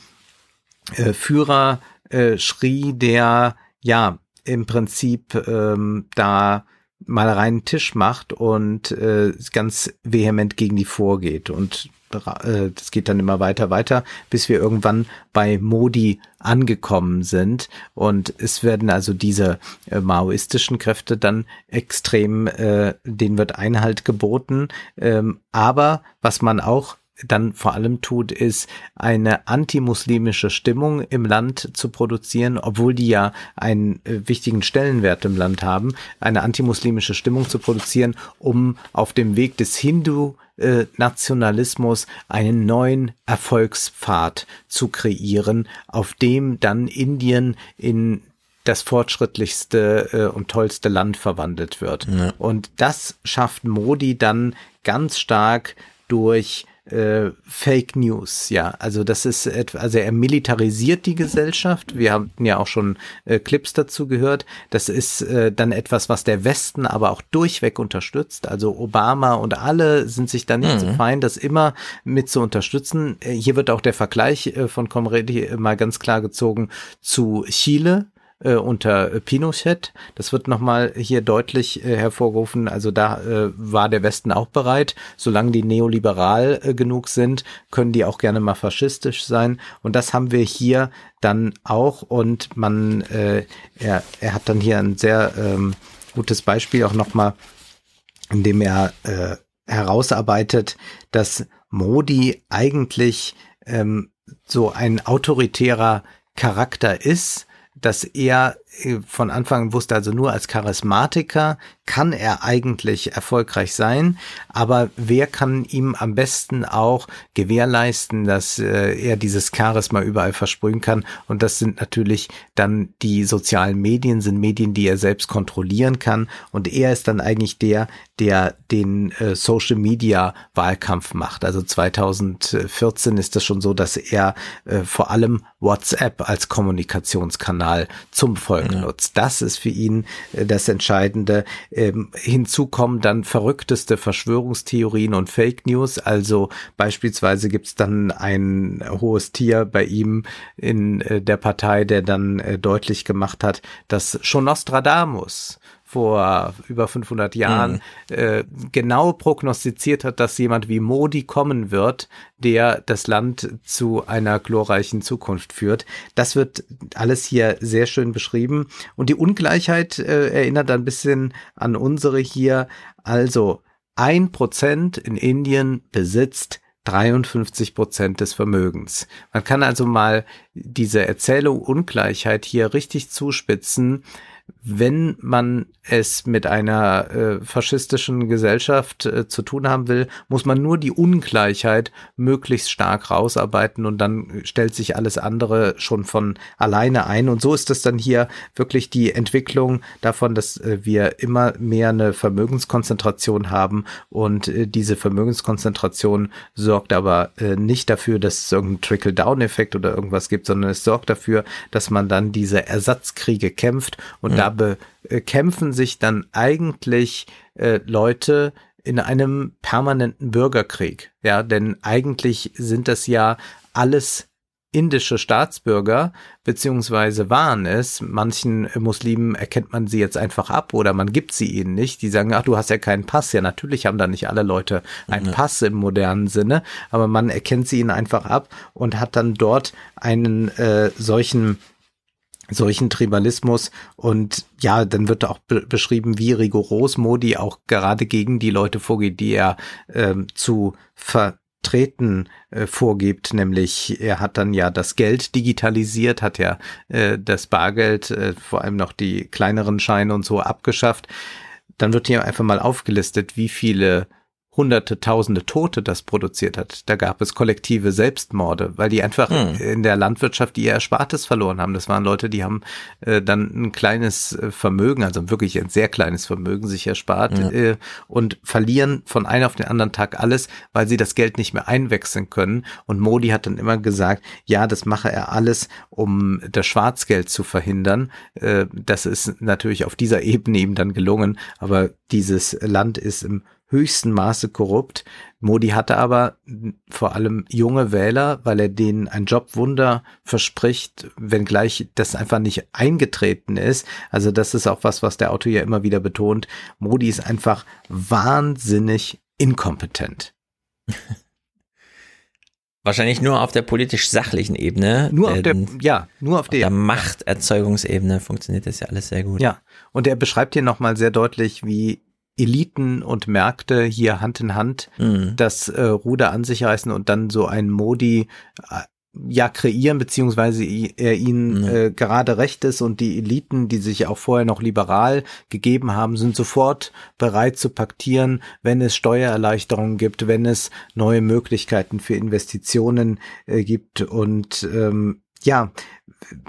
äh, Führer äh, schrie, der ja im Prinzip ähm, da mal reinen Tisch macht und äh, ganz vehement gegen die vorgeht. Und äh, das geht dann immer weiter, weiter, bis wir irgendwann bei Modi angekommen sind. Und es werden also diese äh, maoistischen Kräfte dann extrem, äh, denen wird Einhalt geboten. Ähm, aber was man auch dann vor allem tut, ist eine antimuslimische Stimmung im Land zu produzieren, obwohl die ja einen äh, wichtigen Stellenwert im Land haben, eine antimuslimische Stimmung zu produzieren, um auf dem Weg des Hindu äh, Nationalismus einen neuen Erfolgspfad zu kreieren, auf dem dann Indien in das fortschrittlichste äh, und tollste Land verwandelt wird. Ja. Und das schafft Modi dann ganz stark durch äh, Fake News, ja. Also das ist etwa, also er militarisiert die Gesellschaft. Wir haben ja auch schon äh, Clips dazu gehört. Das ist äh, dann etwas, was der Westen aber auch durchweg unterstützt. Also Obama und alle sind sich da nicht mhm. so fein, das immer mit zu unterstützen. Äh, hier wird auch der Vergleich äh, von Comredi mal ganz klar gezogen zu Chile äh, unter Pinochet. Das wird nochmal hier deutlich äh, hervorgerufen. Also da äh, war der Westen auch bereit. Solange die neoliberal äh, genug sind, können die auch gerne mal faschistisch sein. Und das haben wir hier dann auch. Und man, äh, er, er hat dann hier ein sehr ähm, gutes Beispiel auch nochmal, in dem er äh, herausarbeitet, dass Modi eigentlich ähm, so ein autoritärer Charakter ist, dass er von Anfang wusste, also nur als Charismatiker kann er eigentlich erfolgreich sein, aber wer kann ihm am besten auch gewährleisten, dass äh, er dieses Charisma überall versprühen kann? Und das sind natürlich dann die sozialen Medien, sind Medien, die er selbst kontrollieren kann. Und er ist dann eigentlich der, der den äh, Social Media Wahlkampf macht. Also 2014 ist das schon so, dass er äh, vor allem WhatsApp als Kommunikationskanal zum Volk ja. nutzt. Das ist für ihn äh, das Entscheidende. Ähm, hinzu kommen dann verrückteste Verschwörungstheorien und Fake News. Also beispielsweise gibt es dann ein hohes Tier bei ihm in äh, der Partei, der dann äh, deutlich gemacht hat, dass schon Nostradamus vor über 500 Jahren mhm. äh, genau prognostiziert hat, dass jemand wie Modi kommen wird, der das Land zu einer glorreichen Zukunft führt. Das wird alles hier sehr schön beschrieben. Und die Ungleichheit äh, erinnert ein bisschen an unsere hier. Also ein Prozent in Indien besitzt 53 Prozent des Vermögens. Man kann also mal diese Erzählung Ungleichheit hier richtig zuspitzen wenn man es mit einer äh, faschistischen Gesellschaft äh, zu tun haben will, muss man nur die Ungleichheit möglichst stark rausarbeiten und dann stellt sich alles andere schon von alleine ein. Und so ist es dann hier wirklich die Entwicklung davon, dass äh, wir immer mehr eine Vermögenskonzentration haben und äh, diese Vermögenskonzentration sorgt aber äh, nicht dafür, dass es irgendeinen Trickle-Down-Effekt oder irgendwas gibt, sondern es sorgt dafür, dass man dann diese Ersatzkriege kämpft und da bekämpfen sich dann eigentlich äh, Leute in einem permanenten Bürgerkrieg. Ja, denn eigentlich sind das ja alles indische Staatsbürger, beziehungsweise waren es. Manchen Muslimen erkennt man sie jetzt einfach ab oder man gibt sie ihnen nicht. Die sagen, ach, du hast ja keinen Pass. Ja, natürlich haben da nicht alle Leute einen ja. Pass im modernen Sinne, aber man erkennt sie ihnen einfach ab und hat dann dort einen äh, solchen solchen Tribalismus und ja, dann wird auch be beschrieben, wie rigoros Modi auch gerade gegen die Leute vorgeht, die er ähm, zu vertreten äh, vorgibt, nämlich er hat dann ja das Geld digitalisiert, hat ja äh, das Bargeld, äh, vor allem noch die kleineren Scheine und so abgeschafft. Dann wird hier einfach mal aufgelistet, wie viele hunderte, tausende Tote das produziert hat. Da gab es kollektive Selbstmorde, weil die einfach hm. in der Landwirtschaft ihr Erspartes verloren haben. Das waren Leute, die haben äh, dann ein kleines äh, Vermögen, also wirklich ein sehr kleines Vermögen sich erspart ja. äh, und verlieren von einem auf den anderen Tag alles, weil sie das Geld nicht mehr einwechseln können. Und Modi hat dann immer gesagt, ja, das mache er alles, um das Schwarzgeld zu verhindern. Äh, das ist natürlich auf dieser Ebene ihm dann gelungen, aber dieses Land ist im höchsten Maße korrupt. Modi hatte aber vor allem junge Wähler, weil er denen ein Jobwunder verspricht, wenngleich das einfach nicht eingetreten ist. Also das ist auch was, was der Autor ja immer wieder betont. Modi ist einfach wahnsinnig inkompetent. *laughs* Wahrscheinlich nur auf der politisch sachlichen Ebene. Nur auf der, ja, nur auf der, der Machterzeugungsebene funktioniert das ja alles sehr gut. Ja, und er beschreibt hier nochmal sehr deutlich, wie Eliten und Märkte hier Hand in Hand mhm. das äh, Ruder an sich reißen und dann so ein Modi äh, ja kreieren, beziehungsweise er ihnen mhm. äh, gerade recht ist und die Eliten, die sich auch vorher noch liberal gegeben haben, sind sofort bereit zu paktieren, wenn es Steuererleichterungen gibt, wenn es neue Möglichkeiten für Investitionen äh, gibt und ähm, ja,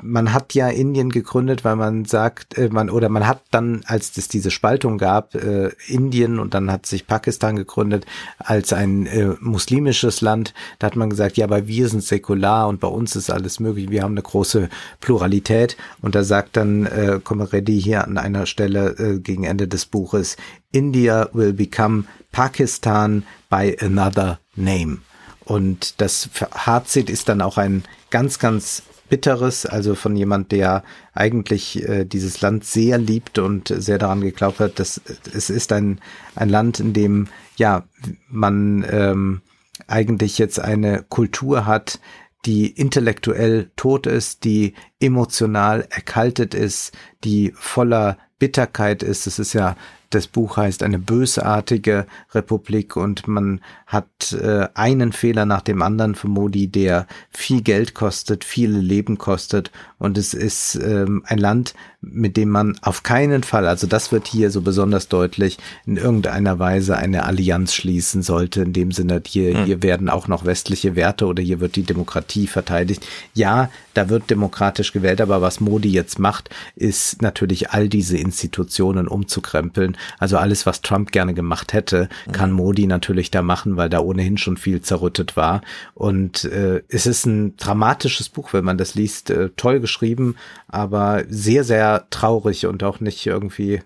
man hat ja Indien gegründet, weil man sagt, äh, man oder man hat dann, als es diese Spaltung gab, äh, Indien und dann hat sich Pakistan gegründet als ein äh, muslimisches Land. Da hat man gesagt, ja, aber wir sind säkular und bei uns ist alles möglich. Wir haben eine große Pluralität. Und da sagt dann äh, Komeredi hier an einer Stelle äh, gegen Ende des Buches, India will become Pakistan by another name. Und das Fazit ist dann auch ein ganz, ganz bitteres, also von jemand, der eigentlich äh, dieses Land sehr liebt und sehr daran geglaubt hat, dass es ist ein, ein Land, in dem ja man ähm, eigentlich jetzt eine Kultur hat, die intellektuell tot ist, die emotional erkaltet ist, die voller Bitterkeit ist. Es ist ja das Buch heißt eine bösartige Republik und man hat äh, einen Fehler nach dem anderen für Modi, der viel Geld kostet, viele Leben kostet und es ist ähm, ein Land, mit dem man auf keinen Fall, also das wird hier so besonders deutlich, in irgendeiner Weise eine Allianz schließen sollte. In dem Sinne, hier, hm. hier werden auch noch westliche Werte oder hier wird die Demokratie verteidigt. Ja, da wird demokratisch gewählt, aber was Modi jetzt macht, ist natürlich all diese Institutionen umzukrempeln. Also alles, was Trump gerne gemacht hätte, kann Modi natürlich da machen, weil da ohnehin schon viel zerrüttet war. Und äh, es ist ein dramatisches Buch, wenn man das liest. Äh, toll geschrieben, aber sehr, sehr traurig und auch nicht irgendwie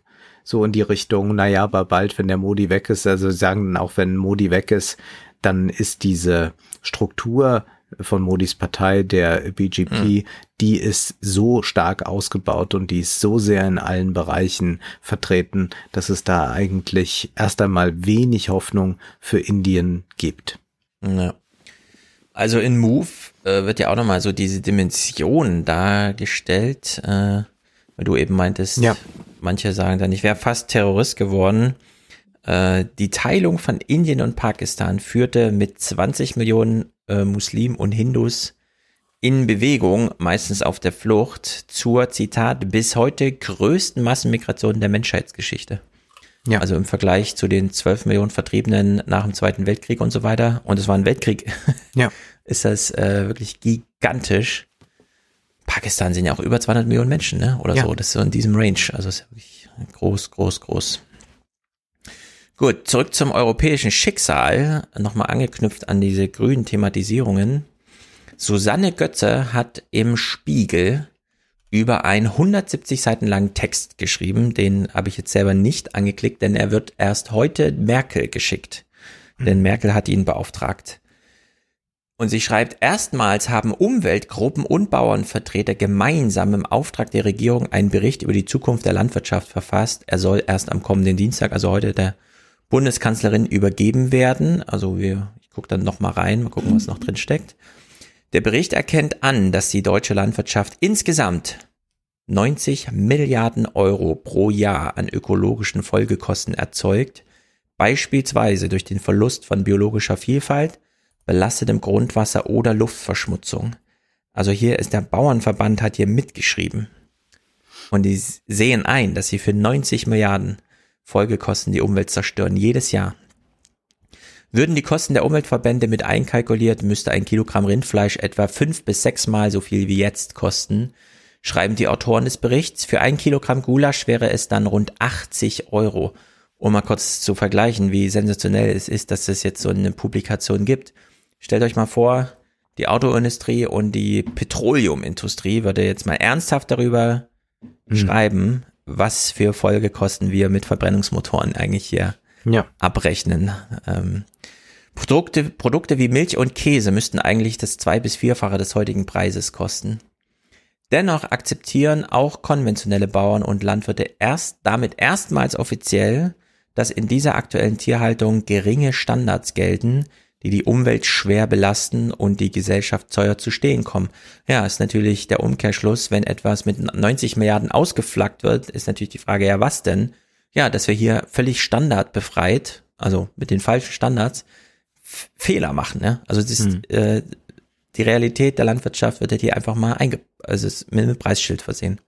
so in die Richtung, naja, aber bald, wenn der Modi weg ist, also sagen auch, wenn Modi weg ist, dann ist diese Struktur von Modis Partei, der BGP, mhm. die ist so stark ausgebaut und die ist so sehr in allen Bereichen vertreten, dass es da eigentlich erst einmal wenig Hoffnung für Indien gibt. Ja. Also in Move äh, wird ja auch nochmal so diese Dimension dargestellt, äh, weil du eben meintest, ja. manche sagen dann, ich wäre fast Terrorist geworden. Äh, die Teilung von Indien und Pakistan führte mit 20 Millionen äh, Muslimen und Hindus in Bewegung, meistens auf der Flucht, zur Zitat bis heute größten Massenmigration der Menschheitsgeschichte. Ja. Also im Vergleich zu den 12 Millionen Vertriebenen nach dem Zweiten Weltkrieg und so weiter. Und es war ein Weltkrieg. *laughs* Ja. Ist das äh, wirklich gigantisch. Pakistan sind ja auch über 200 Millionen Menschen, ne? Oder ja. so. Das ist so in diesem Range. Also ist wirklich groß, groß, groß. Gut, zurück zum europäischen Schicksal. Nochmal angeknüpft an diese grünen Thematisierungen. Susanne Götze hat im Spiegel über einen 170 Seiten langen Text geschrieben. Den habe ich jetzt selber nicht angeklickt, denn er wird erst heute Merkel geschickt. Mhm. Denn Merkel hat ihn beauftragt. Und sie schreibt, erstmals haben Umweltgruppen und Bauernvertreter gemeinsam im Auftrag der Regierung einen Bericht über die Zukunft der Landwirtschaft verfasst. Er soll erst am kommenden Dienstag, also heute der Bundeskanzlerin übergeben werden. Also wir, ich gucke dann nochmal rein, mal gucken, was noch drin steckt. Der Bericht erkennt an, dass die deutsche Landwirtschaft insgesamt 90 Milliarden Euro pro Jahr an ökologischen Folgekosten erzeugt, beispielsweise durch den Verlust von biologischer Vielfalt, belastetem Grundwasser oder Luftverschmutzung. Also hier ist der Bauernverband hat hier mitgeschrieben. Und die sehen ein, dass sie für 90 Milliarden Folgekosten die Umwelt zerstören, jedes Jahr. Würden die Kosten der Umweltverbände mit einkalkuliert, müsste ein Kilogramm Rindfleisch etwa fünf bis sechsmal so viel wie jetzt kosten, schreiben die Autoren des Berichts. Für ein Kilogramm Gulasch wäre es dann rund 80 Euro. Um mal kurz zu vergleichen, wie sensationell es ist, dass es jetzt so eine Publikation gibt. Stellt euch mal vor, die Autoindustrie und die Petroleumindustrie würde jetzt mal ernsthaft darüber hm. schreiben, was für Folgekosten wir mit Verbrennungsmotoren eigentlich hier ja. abrechnen. Ähm, Produkte, Produkte wie Milch und Käse müssten eigentlich das zwei- bis vierfache des heutigen Preises kosten. Dennoch akzeptieren auch konventionelle Bauern und Landwirte erst damit erstmals offiziell, dass in dieser aktuellen Tierhaltung geringe Standards gelten, die die Umwelt schwer belasten und die Gesellschaft teuer zu stehen kommen. Ja, ist natürlich der Umkehrschluss, wenn etwas mit 90 Milliarden ausgeflaggt wird, ist natürlich die Frage, ja, was denn? Ja, dass wir hier völlig standardbefreit, also mit den falschen Standards, Fehler machen. Ne? Also das ist, hm. äh, die Realität der Landwirtschaft wird hier einfach mal einge also mit einem Preisschild versehen.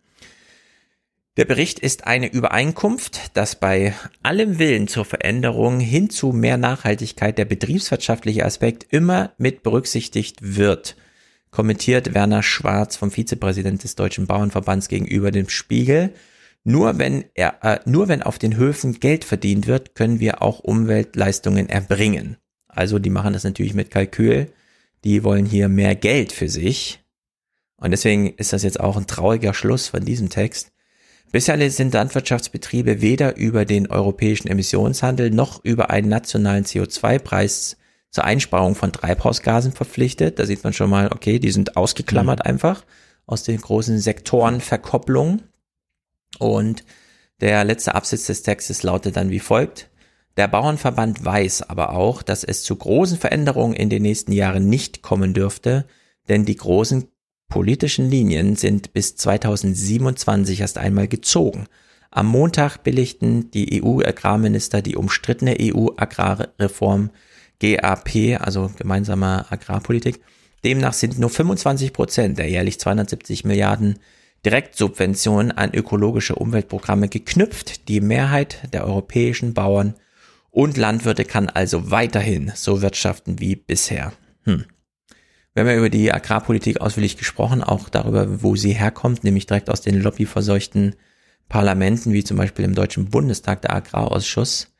Der Bericht ist eine Übereinkunft, dass bei allem Willen zur Veränderung hin zu mehr Nachhaltigkeit der betriebswirtschaftliche Aspekt immer mit berücksichtigt wird, kommentiert Werner Schwarz vom Vizepräsident des Deutschen Bauernverbands gegenüber dem Spiegel. Nur wenn er, äh, nur wenn auf den Höfen Geld verdient wird, können wir auch Umweltleistungen erbringen. Also die machen das natürlich mit Kalkül. Die wollen hier mehr Geld für sich. Und deswegen ist das jetzt auch ein trauriger Schluss von diesem Text. Bisher sind Landwirtschaftsbetriebe weder über den europäischen Emissionshandel noch über einen nationalen CO2-Preis zur Einsparung von Treibhausgasen verpflichtet. Da sieht man schon mal, okay, die sind ausgeklammert mhm. einfach aus den großen Sektorenverkopplungen. Und der letzte Absatz des Textes lautet dann wie folgt. Der Bauernverband weiß aber auch, dass es zu großen Veränderungen in den nächsten Jahren nicht kommen dürfte, denn die großen politischen Linien sind bis 2027 erst einmal gezogen. Am Montag billigten die EU-Agrarminister die umstrittene EU-Agrarreform GAP, also gemeinsame Agrarpolitik. Demnach sind nur 25 Prozent der jährlich 270 Milliarden Direktsubventionen an ökologische Umweltprogramme geknüpft. Die Mehrheit der europäischen Bauern und Landwirte kann also weiterhin so wirtschaften wie bisher. Hm. Wir haben ja über die Agrarpolitik ausführlich gesprochen, auch darüber, wo sie herkommt, nämlich direkt aus den lobbyverseuchten Parlamenten, wie zum Beispiel im Deutschen Bundestag, der Agrarausschuss.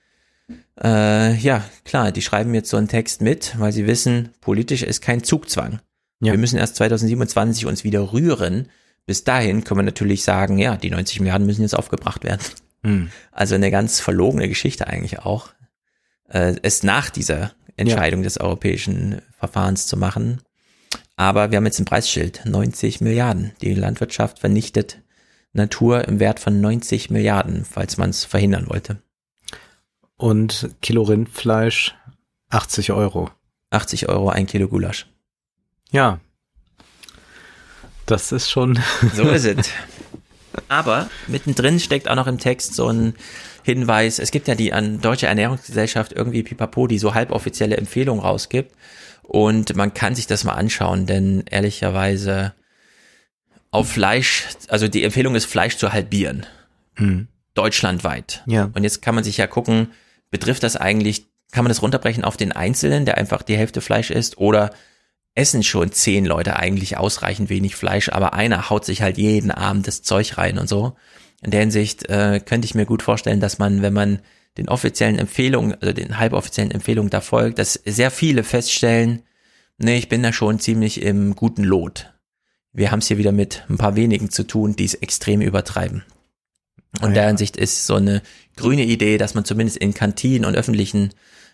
Äh, ja, klar, die schreiben jetzt so einen Text mit, weil sie wissen, politisch ist kein Zugzwang. Ja. Wir müssen erst 2027 uns wieder rühren. Bis dahin können wir natürlich sagen, ja, die 90 Milliarden müssen jetzt aufgebracht werden. Hm. Also eine ganz verlogene Geschichte eigentlich auch. Äh, es nach dieser Entscheidung ja. des europäischen Verfahrens zu machen. Aber wir haben jetzt ein Preisschild, 90 Milliarden. Die Landwirtschaft vernichtet Natur im Wert von 90 Milliarden, falls man es verhindern wollte. Und Kilo Rindfleisch 80 Euro. 80 Euro ein Kilo Gulasch. Ja. Das ist schon. so *laughs* ist es. Aber mittendrin steckt auch noch im Text so ein Hinweis. Es gibt ja die an Deutsche Ernährungsgesellschaft irgendwie Pipapo, die so halboffizielle Empfehlungen rausgibt. Und man kann sich das mal anschauen, denn ehrlicherweise auf Fleisch, also die Empfehlung ist, Fleisch zu halbieren. Mhm. Deutschlandweit. Ja. Und jetzt kann man sich ja gucken, betrifft das eigentlich, kann man das runterbrechen auf den Einzelnen, der einfach die Hälfte Fleisch isst, oder essen schon zehn Leute eigentlich ausreichend wenig Fleisch, aber einer haut sich halt jeden Abend das Zeug rein und so. In der Hinsicht äh, könnte ich mir gut vorstellen, dass man, wenn man den offiziellen Empfehlungen, also den halboffiziellen Empfehlungen da folgt, dass sehr viele feststellen, nee, ich bin da schon ziemlich im guten Lot. Wir haben es hier wieder mit ein paar wenigen zu tun, die es extrem übertreiben. Und ah, ja. der Hinsicht ist so eine grüne Idee, dass man zumindest in Kantinen und öffentlichen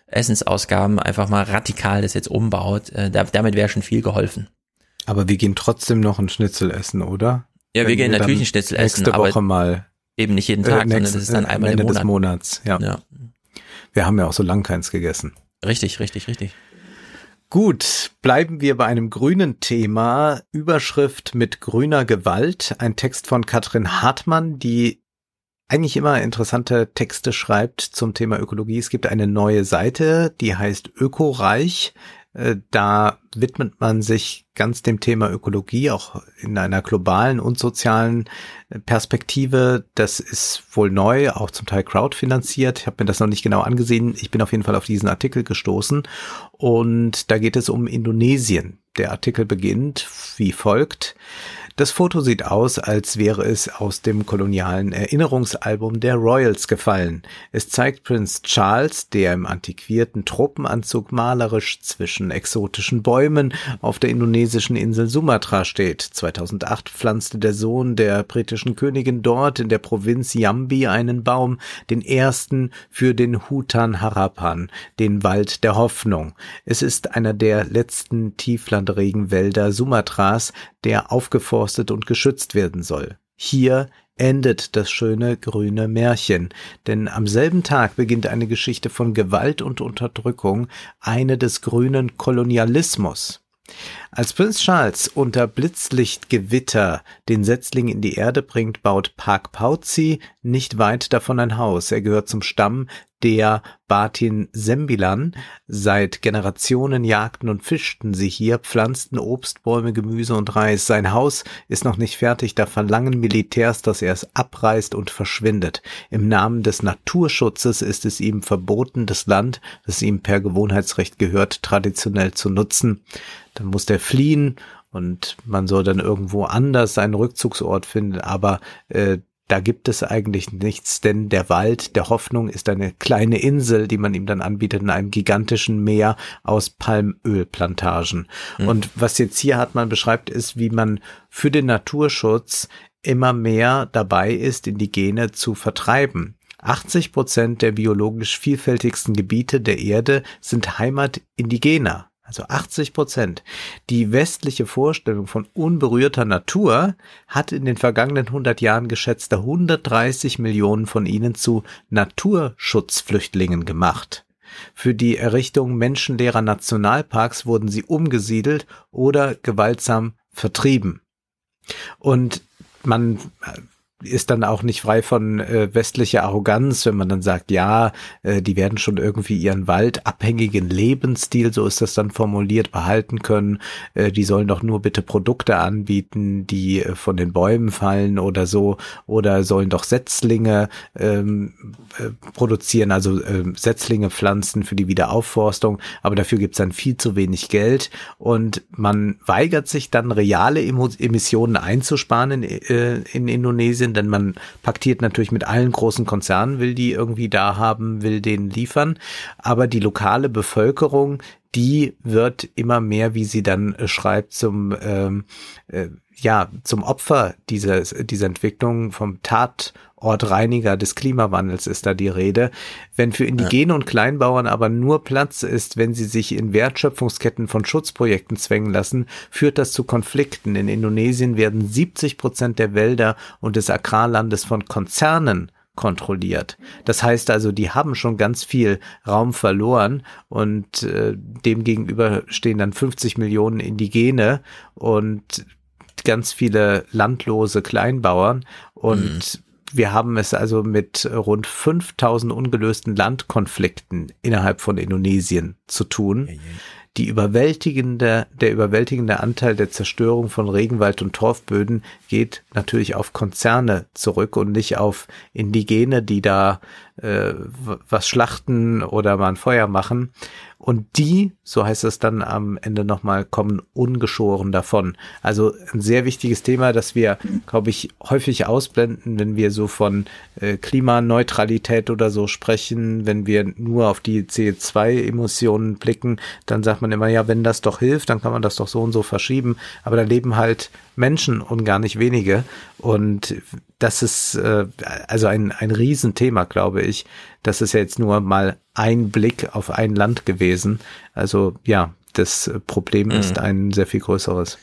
Essensausgaben einfach mal radikal das jetzt umbaut. Äh, damit wäre schon viel geholfen. Aber wir gehen trotzdem noch ein Schnitzel essen, oder? Ja, Wenn wir gehen natürlich ein Schnitzel essen. Nächste Woche mal Eben nicht jeden Tag, äh, nächst, sondern das ist dann einmal Ende im Monat. des Monats. Ja. ja. Wir haben ja auch so lang keins gegessen. Richtig, richtig, richtig. Gut, bleiben wir bei einem grünen Thema. Überschrift mit grüner Gewalt. Ein Text von Katrin Hartmann, die eigentlich immer interessante Texte schreibt zum Thema Ökologie. Es gibt eine neue Seite, die heißt Ökoreich. Äh, da widmet man sich ganz dem Thema Ökologie, auch in einer globalen und sozialen äh, Perspektive. Das ist wohl neu, auch zum Teil crowdfinanziert. Ich habe mir das noch nicht genau angesehen. Ich bin auf jeden Fall auf diesen Artikel gestoßen. Und da geht es um Indonesien. Der Artikel beginnt wie folgt. Das Foto sieht aus, als wäre es aus dem kolonialen Erinnerungsalbum der Royals gefallen. Es zeigt Prinz Charles, der im antiquierten Truppenanzug malerisch zwischen exotischen Bäumen auf der indonesischen Insel Sumatra steht. 2008 pflanzte der Sohn der britischen Königin dort in der Provinz Jambi einen Baum, den ersten für den Hutan Harapan, den Wald der Hoffnung. Es ist einer der letzten Tieflandregenwälder Sumatras, der aufgeforstet und geschützt werden soll. Hier endet das schöne grüne Märchen, denn am selben Tag beginnt eine Geschichte von Gewalt und Unterdrückung, eine des grünen Kolonialismus. Als Prinz Charles unter Blitzlichtgewitter den Setzling in die Erde bringt, baut Park Pauzi nicht weit davon ein Haus. Er gehört zum Stamm der Batin Sembilan. Seit Generationen jagten und fischten sie hier, pflanzten Obstbäume, Gemüse und Reis. Sein Haus ist noch nicht fertig, da verlangen Militärs, dass er es abreißt und verschwindet. Im Namen des Naturschutzes ist es ihm verboten, das Land, das ihm per Gewohnheitsrecht gehört, traditionell zu nutzen. Dann muss der fliehen und man soll dann irgendwo anders seinen Rückzugsort finden, aber äh, da gibt es eigentlich nichts, denn der Wald der Hoffnung ist eine kleine Insel, die man ihm dann anbietet in einem gigantischen Meer aus Palmölplantagen. Mhm. Und was jetzt hier Hartmann beschreibt, ist, wie man für den Naturschutz immer mehr dabei ist, Indigene zu vertreiben. 80 Prozent der biologisch vielfältigsten Gebiete der Erde sind Heimat indigener also 80 Prozent. Die westliche Vorstellung von unberührter Natur hat in den vergangenen 100 Jahren geschätzte 130 Millionen von ihnen zu Naturschutzflüchtlingen gemacht. Für die Errichtung menschenleerer Nationalparks wurden sie umgesiedelt oder gewaltsam vertrieben. Und man ist dann auch nicht frei von äh, westlicher Arroganz, wenn man dann sagt, ja, äh, die werden schon irgendwie ihren waldabhängigen Lebensstil, so ist das dann formuliert, behalten können. Äh, die sollen doch nur bitte Produkte anbieten, die äh, von den Bäumen fallen oder so, oder sollen doch Setzlinge ähm, äh, produzieren, also äh, Setzlinge pflanzen für die Wiederaufforstung, aber dafür gibt's dann viel zu wenig Geld. Und man weigert sich dann reale Emissionen einzusparen in, äh, in Indonesien sind, denn man paktiert natürlich mit allen großen Konzernen, will die irgendwie da haben, will denen liefern, aber die lokale Bevölkerung, die wird immer mehr, wie sie dann äh, schreibt, zum ähm, äh, ja zum Opfer dieser dieser Entwicklung vom Tatortreiniger des Klimawandels ist da die Rede. Wenn für Indigene und Kleinbauern aber nur Platz ist, wenn sie sich in Wertschöpfungsketten von Schutzprojekten zwängen lassen, führt das zu Konflikten. In Indonesien werden 70 Prozent der Wälder und des Agrarlandes von Konzernen kontrolliert. Das heißt also, die haben schon ganz viel Raum verloren und äh, dem gegenüber stehen dann 50 Millionen Indigene und ganz viele landlose Kleinbauern und mhm. Wir haben es also mit rund 5000 ungelösten Landkonflikten innerhalb von Indonesien zu tun. Ja, ja die überwältigende, der überwältigende Anteil der Zerstörung von Regenwald und Torfböden geht natürlich auf Konzerne zurück und nicht auf Indigene, die da äh, was schlachten oder mal ein Feuer machen. Und die, so heißt es dann am Ende nochmal, kommen ungeschoren davon. Also ein sehr wichtiges Thema, das wir, glaube ich, häufig ausblenden, wenn wir so von äh, Klimaneutralität oder so sprechen, wenn wir nur auf die CO2-Emissionen blicken, dann sagt man immer, ja, wenn das doch hilft, dann kann man das doch so und so verschieben. Aber da leben halt Menschen und gar nicht wenige. Und das ist äh, also ein, ein Riesenthema, glaube ich. Das ist ja jetzt nur mal ein Blick auf ein Land gewesen. Also ja, das Problem mhm. ist ein sehr viel größeres.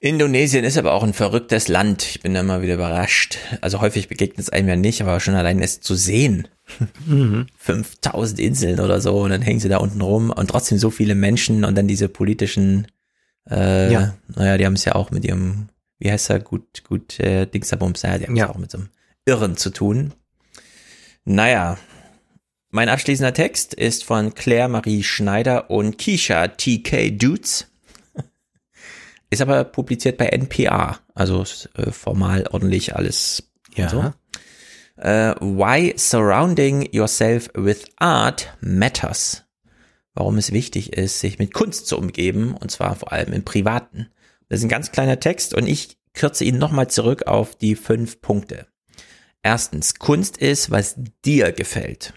Indonesien ist aber auch ein verrücktes Land. Ich bin da mal wieder überrascht. Also häufig begegnet es einem ja nicht, aber schon allein es zu sehen. Mhm. *laughs* 5000 Inseln oder so und dann hängen sie da unten rum und trotzdem so viele Menschen und dann diese politischen, äh, ja. naja, die haben es ja auch mit ihrem, wie heißt er, gut, gut, äh, Dingsabums, ja, die haben ja. auch mit so einem Irren zu tun. Naja, mein abschließender Text ist von Claire Marie Schneider und Keisha TK Dudes. *laughs* Ist aber publiziert bei NPR, also äh, formal ordentlich alles. Ja. So. Uh, why surrounding yourself with art matters. Warum es wichtig ist, sich mit Kunst zu umgeben, und zwar vor allem im Privaten. Das ist ein ganz kleiner Text und ich kürze ihn nochmal zurück auf die fünf Punkte. Erstens, Kunst ist, was dir gefällt.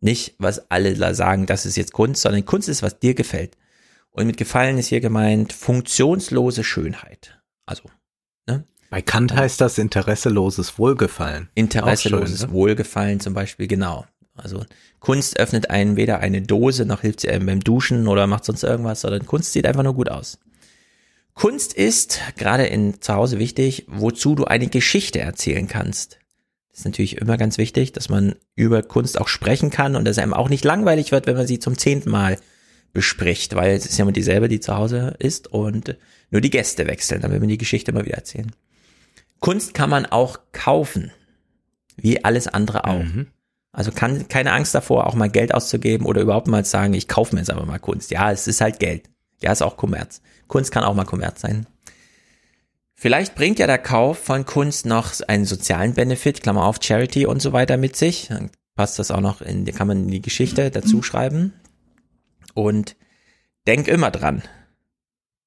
Nicht, was alle da sagen, das ist jetzt Kunst, sondern Kunst ist, was dir gefällt. Und mit Gefallen ist hier gemeint funktionslose Schönheit. Also, ne? Bei Kant heißt das interesseloses Wohlgefallen. Interesseloses schön, ne? Wohlgefallen zum Beispiel, genau. Also Kunst öffnet einen weder eine Dose noch hilft sie einem beim Duschen oder macht sonst irgendwas, sondern Kunst sieht einfach nur gut aus. Kunst ist gerade in zu Hause wichtig, wozu du eine Geschichte erzählen kannst. Das ist natürlich immer ganz wichtig, dass man über Kunst auch sprechen kann und dass einem auch nicht langweilig wird, wenn man sie zum zehnten Mal bespricht, weil es ist ja immer dieselbe, die zu Hause ist und nur die Gäste wechseln, dann will man die Geschichte immer wieder erzählen. Kunst kann man auch kaufen, wie alles andere auch. Mhm. Also kann keine Angst davor, auch mal Geld auszugeben oder überhaupt mal sagen, ich kaufe mir jetzt einfach mal Kunst. Ja, es ist halt Geld. Ja, ist auch Kommerz. Kunst kann auch mal Kommerz sein. Vielleicht bringt ja der Kauf von Kunst noch einen sozialen Benefit, Klammer auf Charity und so weiter mit sich. Dann passt das auch noch in, kann man in die Geschichte dazu schreiben. Und denk immer dran.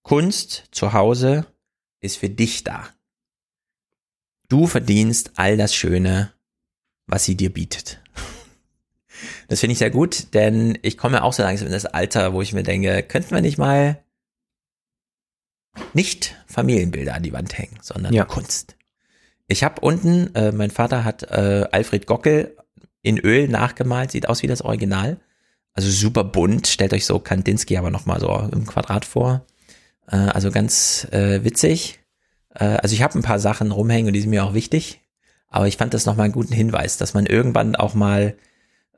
Kunst zu Hause ist für dich da. Du verdienst all das Schöne, was sie dir bietet. Das finde ich sehr gut, denn ich komme auch so langsam in das Alter, wo ich mir denke, könnten wir nicht mal nicht Familienbilder an die Wand hängen, sondern ja. Kunst. Ich habe unten, äh, mein Vater hat äh, Alfred Gockel in Öl nachgemalt, sieht aus wie das Original. Also super bunt, stellt euch so Kandinsky aber nochmal so im Quadrat vor. Äh, also ganz äh, witzig. Äh, also ich habe ein paar Sachen rumhängen und die sind mir auch wichtig. Aber ich fand das nochmal einen guten Hinweis, dass man irgendwann auch mal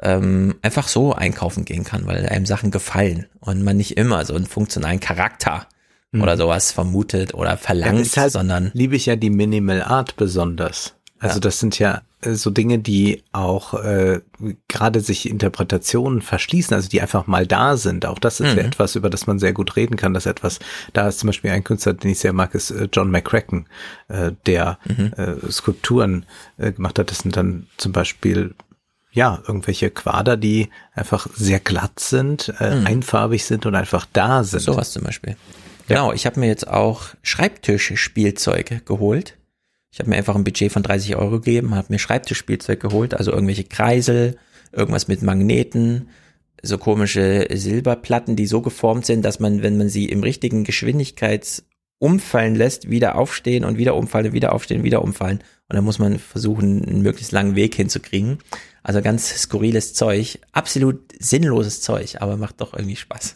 ähm, einfach so einkaufen gehen kann, weil einem Sachen gefallen und man nicht immer so einen funktionalen Charakter mhm. oder sowas vermutet oder verlangt, halt, sondern liebe ich ja die Minimal Art besonders. Also ja. das sind ja äh, so Dinge, die auch äh, gerade sich Interpretationen verschließen, also die einfach mal da sind. Auch das ist mhm. ja etwas, über das man sehr gut reden kann, dass etwas da ist. Zum Beispiel ein Künstler, den ich sehr mag, ist äh, John McCracken, äh, der mhm. äh, Skulpturen äh, gemacht hat. Das sind dann zum Beispiel ja, irgendwelche Quader, die einfach sehr glatt sind, äh, mhm. einfarbig sind und einfach da sind. Sowas zum Beispiel. Genau, ich habe mir jetzt auch Schreibtischspielzeug geholt. Ich habe mir einfach ein Budget von 30 Euro gegeben, habe mir Schreibtischspielzeug geholt, also irgendwelche Kreisel, irgendwas mit Magneten, so komische Silberplatten, die so geformt sind, dass man, wenn man sie im richtigen Geschwindigkeitsumfallen lässt, wieder aufstehen und wieder umfallen, wieder aufstehen, wieder umfallen. Und dann muss man versuchen, einen möglichst langen Weg hinzukriegen. Also ganz skurriles Zeug, absolut sinnloses Zeug, aber macht doch irgendwie Spaß.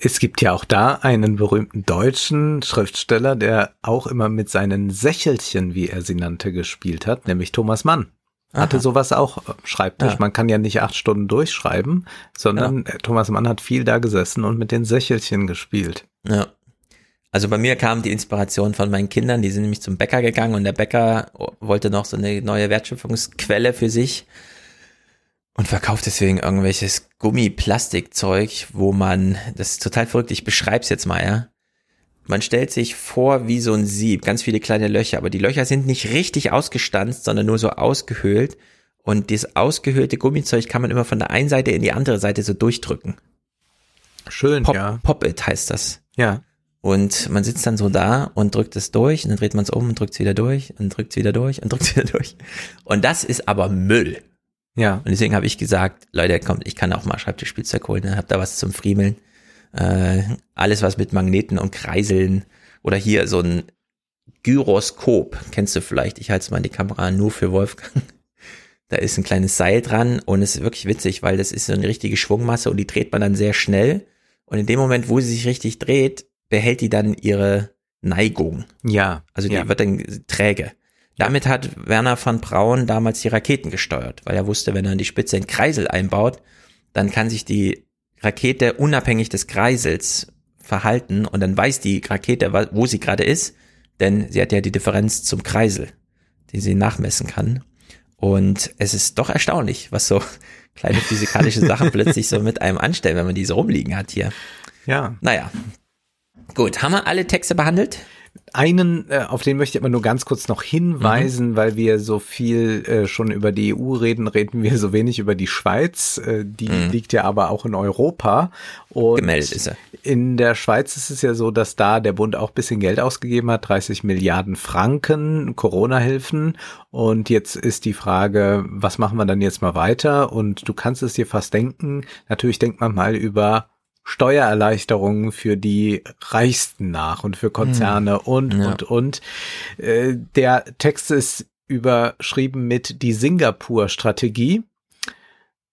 Es gibt ja auch da einen berühmten deutschen Schriftsteller, der auch immer mit seinen Sächelchen, wie er sie nannte, gespielt hat, nämlich Thomas Mann. Hatte Aha. sowas auch Schreibtisch. Ja. Man kann ja nicht acht Stunden durchschreiben, sondern ja. Thomas Mann hat viel da gesessen und mit den Sächelchen gespielt. Ja. Also bei mir kam die Inspiration von meinen Kindern, die sind nämlich zum Bäcker gegangen und der Bäcker wollte noch so eine neue Wertschöpfungsquelle für sich und verkauft deswegen irgendwelches Gummiplastikzeug, wo man, das ist total verrückt, ich beschreib's jetzt mal, ja. Man stellt sich vor wie so ein Sieb, ganz viele kleine Löcher, aber die Löcher sind nicht richtig ausgestanzt, sondern nur so ausgehöhlt. Und dieses ausgehöhlte Gummizeug kann man immer von der einen Seite in die andere Seite so durchdrücken. Schön, Pop, ja. Pop-It heißt das. Ja. Und man sitzt dann so da und drückt es durch und dann dreht man es um und drückt es wieder durch und drückt es wieder durch und drückt es *laughs* wieder durch. Und das ist aber Müll. Ja. Und deswegen habe ich gesagt, Leute, kommt, ich kann auch mal Schreibtischspielzeug holen, dann habt da was zum Friemeln. Äh, alles was mit Magneten und Kreiseln oder hier so ein Gyroskop, kennst du vielleicht, ich halte es mal in die Kamera nur für Wolfgang. Da ist ein kleines Seil dran und es ist wirklich witzig, weil das ist so eine richtige Schwungmasse und die dreht man dann sehr schnell. Und in dem Moment, wo sie sich richtig dreht, behält die dann ihre Neigung. Ja. Also die ja. wird dann träge. Damit hat Werner von Braun damals die Raketen gesteuert, weil er wusste, wenn er in die Spitze einen Kreisel einbaut, dann kann sich die Rakete unabhängig des Kreisels verhalten und dann weiß die Rakete, wo sie gerade ist, denn sie hat ja die Differenz zum Kreisel, die sie nachmessen kann. Und es ist doch erstaunlich, was so *laughs* kleine physikalische Sachen plötzlich so mit einem anstellen, wenn man diese rumliegen hat hier. Ja. Naja. Gut, haben wir alle Texte behandelt? Einen, äh, auf den möchte ich aber nur ganz kurz noch hinweisen, mhm. weil wir so viel äh, schon über die EU reden, reden wir so wenig über die Schweiz. Äh, die mhm. liegt ja aber auch in Europa. Und Gemeldet ist er. In der Schweiz ist es ja so, dass da der Bund auch bisschen Geld ausgegeben hat, 30 Milliarden Franken Corona-Hilfen. Und jetzt ist die Frage, was machen wir dann jetzt mal weiter? Und du kannst es dir fast denken. Natürlich denkt man mal über Steuererleichterungen für die Reichsten nach und für Konzerne hm. und, ja. und, und. Äh, der Text ist überschrieben mit die Singapur-Strategie.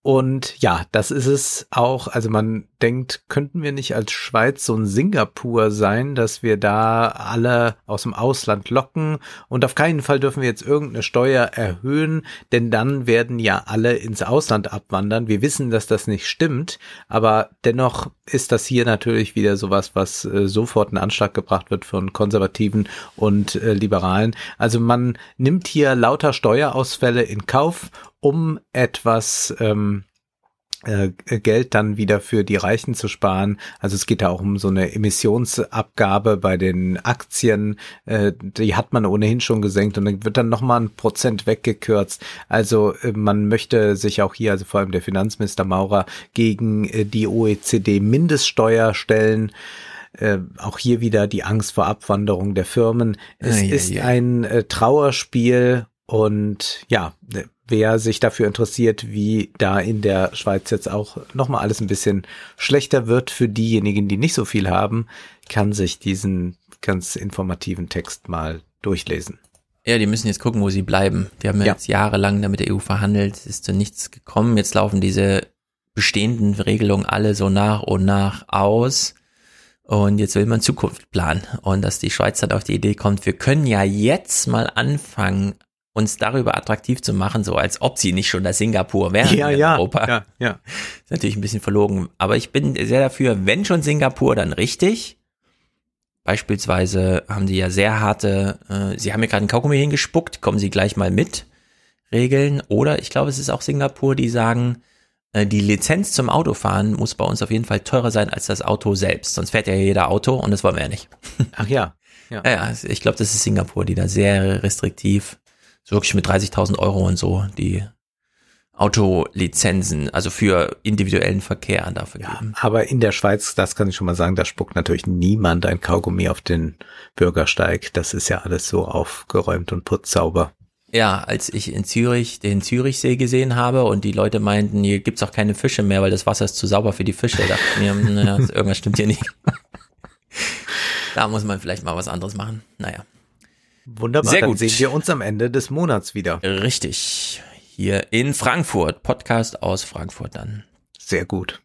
Und ja, das ist es auch. Also man denkt, könnten wir nicht als Schweiz so ein Singapur sein, dass wir da alle aus dem Ausland locken und auf keinen Fall dürfen wir jetzt irgendeine Steuer erhöhen, denn dann werden ja alle ins Ausland abwandern. Wir wissen, dass das nicht stimmt, aber dennoch ist das hier natürlich wieder sowas, was äh, sofort in Anschlag gebracht wird von Konservativen und äh, Liberalen. Also man nimmt hier lauter Steuerausfälle in Kauf, um etwas ähm, äh, Geld dann wieder für die Reichen zu sparen. Also es geht da auch um so eine Emissionsabgabe bei den Aktien. Äh, die hat man ohnehin schon gesenkt und dann wird dann nochmal ein Prozent weggekürzt. Also äh, man möchte sich auch hier, also vor allem der Finanzminister Maurer, gegen die OECD-Mindeststeuer stellen. Äh, auch hier wieder die Angst vor Abwanderung der Firmen. Es ja, ja, ist ja. ein äh, Trauerspiel und ja, wer sich dafür interessiert, wie da in der Schweiz jetzt auch nochmal alles ein bisschen schlechter wird für diejenigen, die nicht so viel haben, kann sich diesen ganz informativen Text mal durchlesen. Ja, die müssen jetzt gucken, wo sie bleiben. Die haben ja. jetzt jahrelang da mit der EU verhandelt, ist zu nichts gekommen. Jetzt laufen diese bestehenden Regelungen alle so nach und nach aus. Und jetzt will man Zukunft planen. Und dass die Schweiz dann auf die Idee kommt, wir können ja jetzt mal anfangen, uns darüber attraktiv zu machen, so als ob sie nicht schon das Singapur wären ja, in ja, Europa. Ja, ja. Ist natürlich ein bisschen verlogen. Aber ich bin sehr dafür, wenn schon Singapur, dann richtig. Beispielsweise haben die ja sehr harte, äh, sie haben mir gerade einen Kaugummi hingespuckt, kommen sie gleich mal mit, Regeln. Oder ich glaube, es ist auch Singapur, die sagen, äh, die Lizenz zum Autofahren muss bei uns auf jeden Fall teurer sein als das Auto selbst. Sonst fährt ja jeder Auto und das wollen wir ja nicht. Ach ja. Ja, *laughs* ja ich glaube, das ist Singapur, die da sehr restriktiv so wirklich mit 30.000 Euro und so die Autolizenzen, also für individuellen Verkehr dafür ja, geben. Aber in der Schweiz, das kann ich schon mal sagen, da spuckt natürlich niemand ein Kaugummi auf den Bürgersteig. Das ist ja alles so aufgeräumt und putzsauber. Ja, als ich in Zürich den Zürichsee gesehen habe und die Leute meinten, hier gibt's auch keine Fische mehr, weil das Wasser ist zu sauber für die Fische, dachte ich mir, *laughs* naja, irgendwas stimmt hier nicht. da muss man vielleicht mal was anderes machen. Naja. Wunderbar, Sehr gut. dann sehen wir uns am Ende des Monats wieder. Richtig. Hier in Frankfurt. Podcast aus Frankfurt dann. Sehr gut.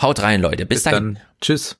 Haut rein, Leute. Bis, Bis dahin. Dann. Tschüss.